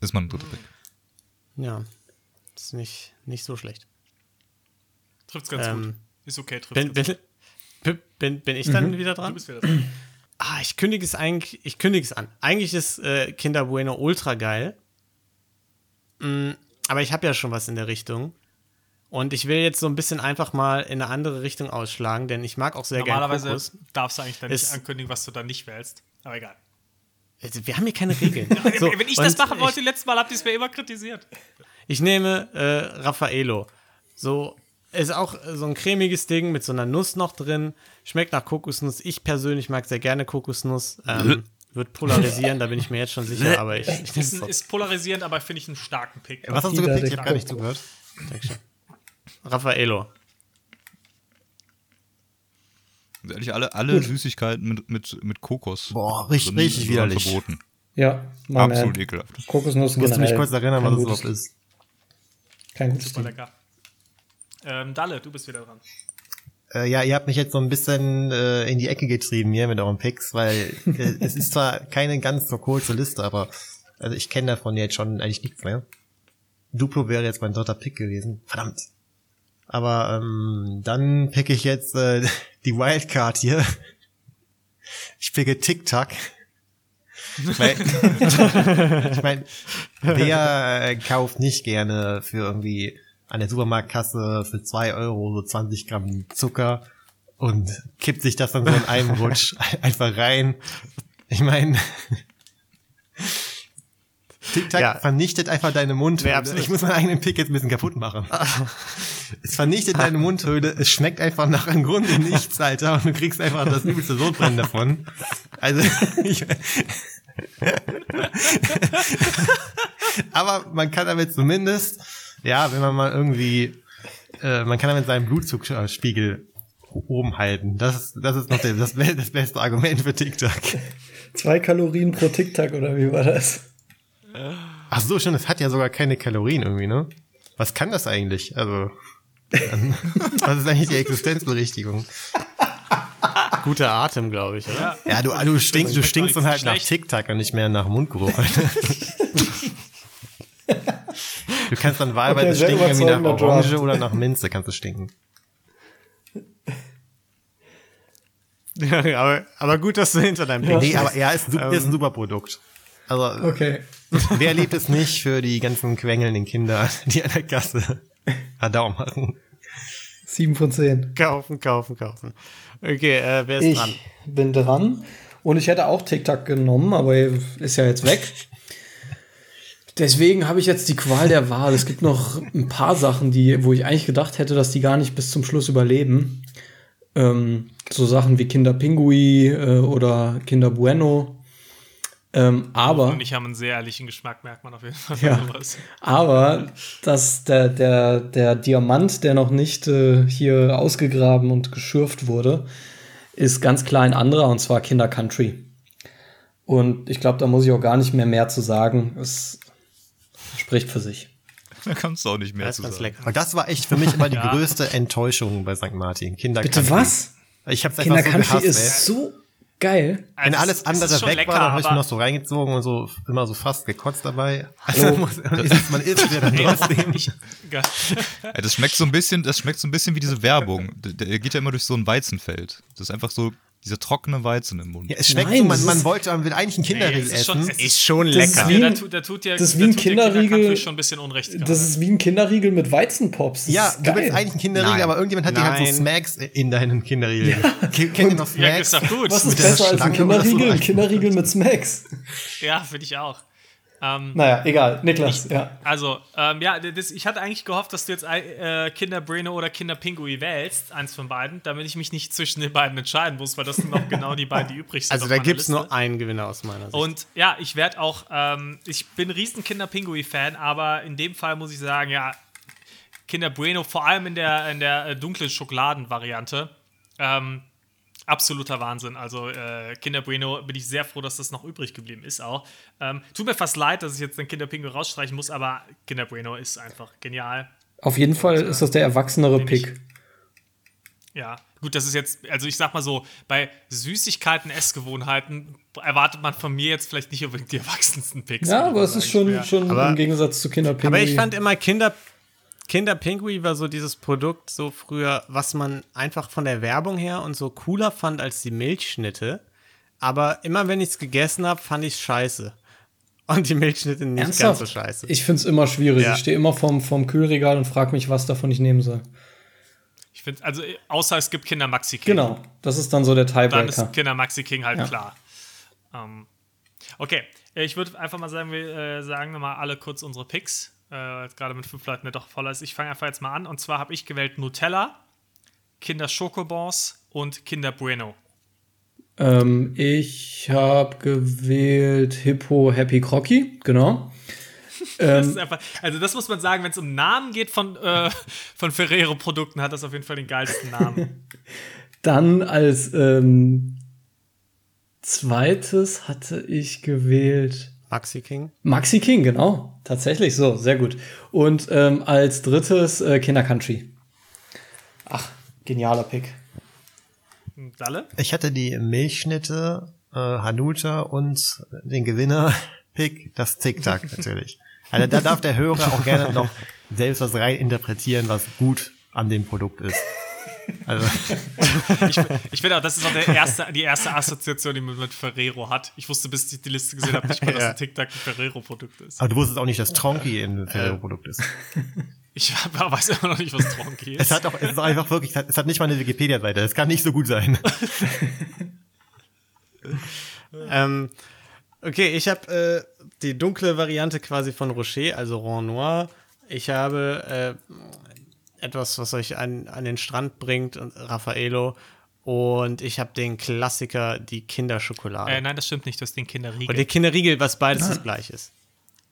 Speaker 5: Ist mein dritter Pick.
Speaker 3: Ja. Ist nicht, nicht so schlecht.
Speaker 1: Trifft's ganz
Speaker 3: Ähm,
Speaker 1: gut. Ist okay, trifft
Speaker 3: Bin,
Speaker 1: ganz
Speaker 3: bin, bin, bin ich dann wieder
Speaker 1: gut. Du
Speaker 3: dran?
Speaker 1: bist wieder dran.
Speaker 3: Ah, ich kündige es eigentlich, ich kündige es an. Eigentlich ist äh, Kinder Bueno ultra geil. Mm, aber ich habe ja schon was in der Richtung. Und ich will jetzt so ein bisschen einfach mal in eine andere Richtung ausschlagen, denn ich mag auch sehr gerne
Speaker 1: Normalerweise
Speaker 3: Kokos.
Speaker 1: darfst du eigentlich dann nicht ankündigen, was du dann nicht wählst. Aber egal.
Speaker 3: Also, Wir haben hier keine Regeln. So,
Speaker 1: Wenn ich das machen wollte, letztes Mal habt ihr es mir immer kritisiert.
Speaker 3: Ich nehme äh, Raffaello. So, ist auch so ein cremiges Ding mit so einer Nuss noch drin. Schmeckt nach Kokosnuss. Ich persönlich mag sehr gerne Kokosnuss. Ähm, wird polarisieren, da bin ich mir jetzt schon sicher, aber ich, ich
Speaker 1: Ist, ein- ist polarisierend, aber finde ich einen starken Pick.
Speaker 2: Was hast du gepickt? Ich habe gar nicht zugehört.
Speaker 3: Raffaello.
Speaker 5: Ehrlich, alle, alle Süßigkeiten mit, mit, mit Kokos.
Speaker 2: Boah, richtig-
Speaker 5: drin
Speaker 2: richtig
Speaker 5: sind
Speaker 2: widerlich.
Speaker 5: Verboten.
Speaker 4: Ja, meine
Speaker 5: Absolut ekelhaft.
Speaker 4: Kokosnuss
Speaker 2: Ich musste mich kurz erinnern,
Speaker 4: kein
Speaker 2: was es
Speaker 4: gutes-
Speaker 2: überhaupt ist.
Speaker 4: Kein gutes
Speaker 1: Super lecker. Ähm, Dalle, du bist wieder dran.
Speaker 2: Äh, ja, ihr habt mich jetzt so ein bisschen äh, in die Ecke getrieben hier mit euren Picks, weil äh, es ist zwar keine ganz so kurze Liste, aber also ich kenne davon jetzt schon eigentlich nichts mehr. Duplo wäre jetzt mein dritter Pick gewesen. Verdammt. Aber ähm, dann pick ich jetzt äh, die Wildcard hier. Ich picke Tic Tac. Weil, ich meine, wer äh, kauft nicht gerne für irgendwie an der Supermarktkasse für zwei Euro so 20 Gramm Zucker und kippt sich das dann so in einem Rutsch einfach rein. Ich meine, TikTok
Speaker 3: Ja.
Speaker 2: vernichtet einfach deine Mundhöhle. Ich muss meinen eigenen Pick jetzt ein bisschen kaputt machen. es vernichtet deine Mundhöhle, es schmeckt einfach nach im Grunde nichts, Alter, und du kriegst einfach das übelste Sodbrennen davon. Also, ich, aber man kann damit zumindest, ja, wenn man mal irgendwie, äh, man kann damit seinen Blutzuckerspiegel oben halten. Das ist, das ist noch der, das, das beste Argument für TikTok.
Speaker 4: Zwei Kalorien pro Tic-Tac, oder wie war das?
Speaker 2: Ach so, schon, es hat ja sogar keine Kalorien irgendwie, ne? Was kann das eigentlich? Also, was ist eigentlich die Existenzberechtigung?
Speaker 3: Guter Atem, glaube ich, oder?
Speaker 2: Ja, du, du stinkst, du stinkst dann halt nach. TikTok und nicht mehr nach Mundgeruch. du kannst dann wahlweise
Speaker 4: Okay,
Speaker 2: stinken irgendwie nach Orange
Speaker 4: Draft.
Speaker 2: oder nach Minze kannst du stinken.
Speaker 3: Ja, aber, aber gut, dass du hinter deinem Pick
Speaker 2: Nee, aber er ist, ist ein super Produkt. Also,
Speaker 4: Okay.
Speaker 2: wer liebt es nicht für die ganzen quengelnden Kinder, die an der Kasse Adau machen?
Speaker 4: Sieben von zehn.
Speaker 3: Kaufen, kaufen, kaufen. Okay, äh, wer ist dran?
Speaker 4: Ich bin dran. Und ich hätte auch TikTok genommen, aber er ist ja jetzt weg. Deswegen habe ich jetzt die Qual der Wahl. Es gibt noch ein paar Sachen, die, wo ich eigentlich gedacht hätte, dass die gar nicht bis zum Schluss überleben. Ähm, so Sachen wie Kinder Pingui äh, oder Kinder Bueno. Ähm, aber
Speaker 1: Und ich haben einen sehr ehrlichen Geschmack, merkt man auf jeden Fall.
Speaker 4: Ja.
Speaker 1: sowas.
Speaker 4: Aber dass der, der, der Diamant, der noch nicht äh, hier ausgegraben und geschürft wurde, ist ganz klar ein anderer, und zwar Kinder Country. Und ich glaube, da muss ich auch gar nicht mehr mehr zu sagen. Es spricht für sich.
Speaker 5: Da kannst du auch nicht mehr
Speaker 3: Das ist
Speaker 5: zu
Speaker 3: ganz
Speaker 5: sagen.
Speaker 3: lecker.
Speaker 2: Aber das war echt für mich immer die
Speaker 1: Ja.
Speaker 2: größte Enttäuschung bei St. Martin. Kinder
Speaker 4: Bitte
Speaker 2: Country.
Speaker 4: was?
Speaker 2: Ich hab's
Speaker 4: Kinder
Speaker 2: einfach so
Speaker 4: Country
Speaker 2: gehasst,
Speaker 4: ist
Speaker 2: ey.
Speaker 4: so. Geil.
Speaker 1: Also
Speaker 2: Wenn
Speaker 1: es-
Speaker 2: alles
Speaker 1: es
Speaker 2: andere weg
Speaker 1: lecker,
Speaker 2: war, dann habe ich mir noch so reingezogen und so immer so fast gekotzt dabei. Also muss, ist, man isst ja dann trotzdem.
Speaker 5: Das schmeckt so ein bisschen, das schmeckt so ein bisschen wie diese Werbung. Der, der geht ja immer durch so ein Weizenfeld. Das ist einfach so dieser trockene Weizen im Mund.
Speaker 2: Ja, es schmeckt
Speaker 4: Nein,
Speaker 2: so, man,
Speaker 4: das
Speaker 2: man wollte, man will eigentlich einen Kinderriegel
Speaker 1: es ist schon-
Speaker 2: essen.
Speaker 1: es
Speaker 3: Ist schon
Speaker 4: Das
Speaker 3: lecker.
Speaker 4: ist wie
Speaker 1: ja,
Speaker 4: ein-
Speaker 1: da tut, da tut dir,
Speaker 4: das ist wie ein Kinderriegel-
Speaker 1: schon ein bisschen Unrecht.
Speaker 4: Das
Speaker 1: gerade.
Speaker 4: ist wie ein Kinderriegel mit Weizenpops. Das
Speaker 2: ja,
Speaker 4: ist
Speaker 2: du willst eigentlich einen Kinderriegel,
Speaker 3: Nein.
Speaker 2: aber irgendjemand hat dir halt so
Speaker 3: Nein.
Speaker 2: Smacks in deinen Kinderriegel. Kennt ihr noch
Speaker 1: ja,
Speaker 2: Smacks?
Speaker 1: ist doch gut.
Speaker 4: Was
Speaker 2: mit
Speaker 4: ist
Speaker 2: der
Speaker 4: besser als ein Kinderriegel? Ein. Kinderriegel mit Smacks.
Speaker 1: Ja, finde ich auch. Ähm,
Speaker 4: Naja, egal. Niklas, ja.
Speaker 1: Also, ähm, ja, das, ich hatte eigentlich gehofft, dass du jetzt äh, Kinder Breno oder Kinder Pingui wählst, eins von beiden, damit ich mich nicht zwischen den beiden entscheiden muss, weil das sind noch genau die beiden, die übrig sind.
Speaker 3: Also
Speaker 1: auf
Speaker 3: da gibt es nur einen Gewinner aus meiner Sicht.
Speaker 1: Und ja, ich werde auch, ähm, ich bin ein riesen Kinder Pingui-Fan, aber in dem Fall muss ich sagen, ja, Kinder Bueno, vor allem in der, in der äh, dunklen Schokoladenvariante, ähm, absoluter Wahnsinn. Also äh, Kinder Bueno bin ich sehr froh, dass das noch übrig geblieben ist auch. Ähm, tut mir fast leid, dass ich jetzt den Kinder Pinguin rausstreichen muss, aber Kinder Bueno ist einfach genial.
Speaker 4: Auf jeden Fall ist das der erwachsenere
Speaker 1: ich-
Speaker 4: Pick.
Speaker 1: Ja, gut, das ist jetzt, also ich sag mal so, bei Süßigkeiten, Essgewohnheiten erwartet man von mir jetzt vielleicht nicht unbedingt die erwachsensten Picks.
Speaker 4: Ja,
Speaker 1: würde
Speaker 4: aber es ist schon, schon
Speaker 3: Aber-
Speaker 4: im Gegensatz zu Kinderpinguin.
Speaker 3: Aber ich fand immer Kinder, Kinder Pinguin war so dieses Produkt so früher, was man einfach von der Werbung her und so cooler fand als die Milchschnitte. Aber immer wenn ich es gegessen habe, fand ich scheiße. Und die Milchschnitte nicht
Speaker 4: Ernsthaft?
Speaker 3: ganz so scheiße.
Speaker 4: Ich finde es immer schwierig.
Speaker 3: Ja.
Speaker 4: Ich stehe immer vorm, vorm Kühlregal und frage mich, was davon ich nehmen soll.
Speaker 1: Ich finde, also außer es gibt Kinder Maxi King.
Speaker 4: Genau, das ist dann so der
Speaker 1: Dann
Speaker 4: Tiebreaker.
Speaker 1: ist Kinder Maxi King halt
Speaker 4: Ja.
Speaker 1: klar. Ähm, okay, ich würde einfach mal sagen, wir äh, sagen nochmal alle kurz unsere Picks. Äh, gerade mit fünf Leuten, der doch voller ist. Ich fange einfach jetzt mal an. Und zwar habe ich gewählt Nutella, Kinder Schokobons und Kinder Bueno.
Speaker 4: Ähm, ich habe gewählt Hippo Happy Crocky, genau.
Speaker 1: Das
Speaker 4: Ähm,
Speaker 1: einfach, also das muss man sagen, wenn es um Namen geht von, äh, von Ferrero-Produkten, hat das auf jeden Fall den geilsten Namen.
Speaker 4: Dann als ähm, zweites hatte ich gewählt
Speaker 3: Maxi King.
Speaker 4: Maxi King, genau. Tatsächlich so, sehr gut. Und ähm, als drittes äh, Kinder Country. Ach, genialer Pick.
Speaker 1: Dalle?
Speaker 2: Ich hatte die Milchschnitte, äh, Hanuta und den Gewinner Pick, das Tic-Tac natürlich. Also da darf der Hörer auch gerne noch selbst was rein interpretieren, was gut an dem Produkt ist. Also,
Speaker 1: Ich, ich finde auch, das ist auch der erste, die erste Assoziation, die man mit Ferrero hat. Ich wusste, bis ich die Liste gesehen habe, nicht mal, dass
Speaker 3: Ja.
Speaker 1: ein Tic-Tac ein Ferrero-Produkt ist.
Speaker 2: aber du wusstest auch nicht, dass Tronky ein Ferrero-Produkt ist.
Speaker 1: Ich weiß immer noch nicht, was Tronky ist.
Speaker 2: Es hat auch, es ist einfach wirklich, es hat, es hat nicht mal eine Wikipedia-Seite. Es kann nicht so gut sein.
Speaker 3: Ähm, okay, ich habe äh, die dunkle Variante quasi von Rocher, also Rond Noir. Ich habe äh, etwas, was euch an, an den Strand bringt, und Raffaello. Und ich habe den Klassiker, die Kinderschokolade.
Speaker 1: Äh, nein, das stimmt nicht, du hast den Kinderriegel.
Speaker 3: Und der Kinderriegel, was beides das gleiche ist.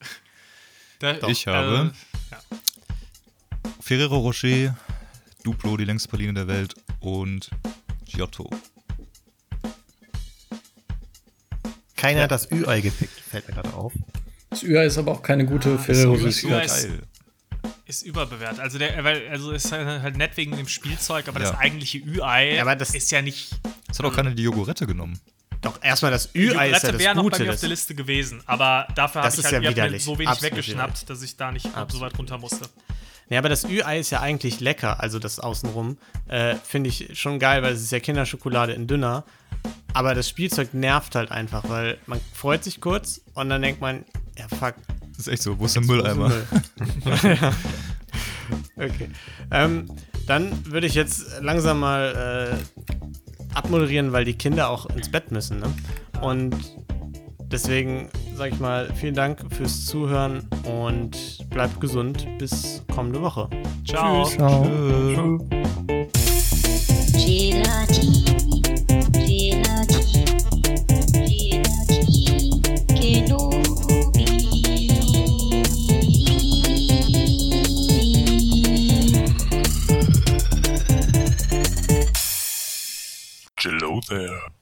Speaker 1: Da-
Speaker 5: Ich habe-
Speaker 1: Äh, ja.
Speaker 5: Ferrero Rocher, Duplo, die längste Praline der Welt und Giotto.
Speaker 2: Keiner hat das Ü-Ei gepickt, fällt mir gerade auf.
Speaker 4: Das Ü ist aber auch keine gute Ferrero
Speaker 1: Ü-
Speaker 4: Süßigkeit.
Speaker 1: Ü- ist- überbewertet. Also, der, weil, also ist halt, halt nett wegen dem Spielzeug, aber
Speaker 5: Ja.
Speaker 1: das eigentliche Ü-Ei
Speaker 3: Ja, aber das-
Speaker 1: ist ja nicht.
Speaker 5: Es hat auch keiner die Jogurette genommen.
Speaker 3: Doch, erstmal das Ü-Ei ist ja
Speaker 1: Jogurette wäre
Speaker 3: das
Speaker 1: noch bei mir auf der
Speaker 3: Das,
Speaker 1: Liste gewesen, aber dafür habe
Speaker 3: Das
Speaker 1: ich halt
Speaker 3: ja widerlich.
Speaker 1: so wenig
Speaker 3: Absolut
Speaker 1: weggeschnappt,
Speaker 3: widerlich.
Speaker 1: dass ich da nicht so
Speaker 3: Absolut.
Speaker 1: weit runter musste.
Speaker 3: ja, aber das Ü-Ei ist ja eigentlich lecker, also das Außenrum. Äh, Finde ich schon geil, weil es ist ja Kinderschokolade in dünner. Aber das Spielzeug nervt halt einfach, weil man freut sich kurz und dann denkt man, ja fuck,
Speaker 5: Das ist echt so, wo ist der Mülleimer?
Speaker 3: Müll? Ja. okay. Ähm, dann würde ich jetzt langsam mal äh, abmoderieren, weil die Kinder auch ins Bett müssen. Ne? Und deswegen sage ich mal vielen Dank fürs Zuhören und bleibt gesund bis kommende Woche.
Speaker 1: Ciao.
Speaker 4: Ciao.
Speaker 6: Gelati, gelati,
Speaker 7: Hello there.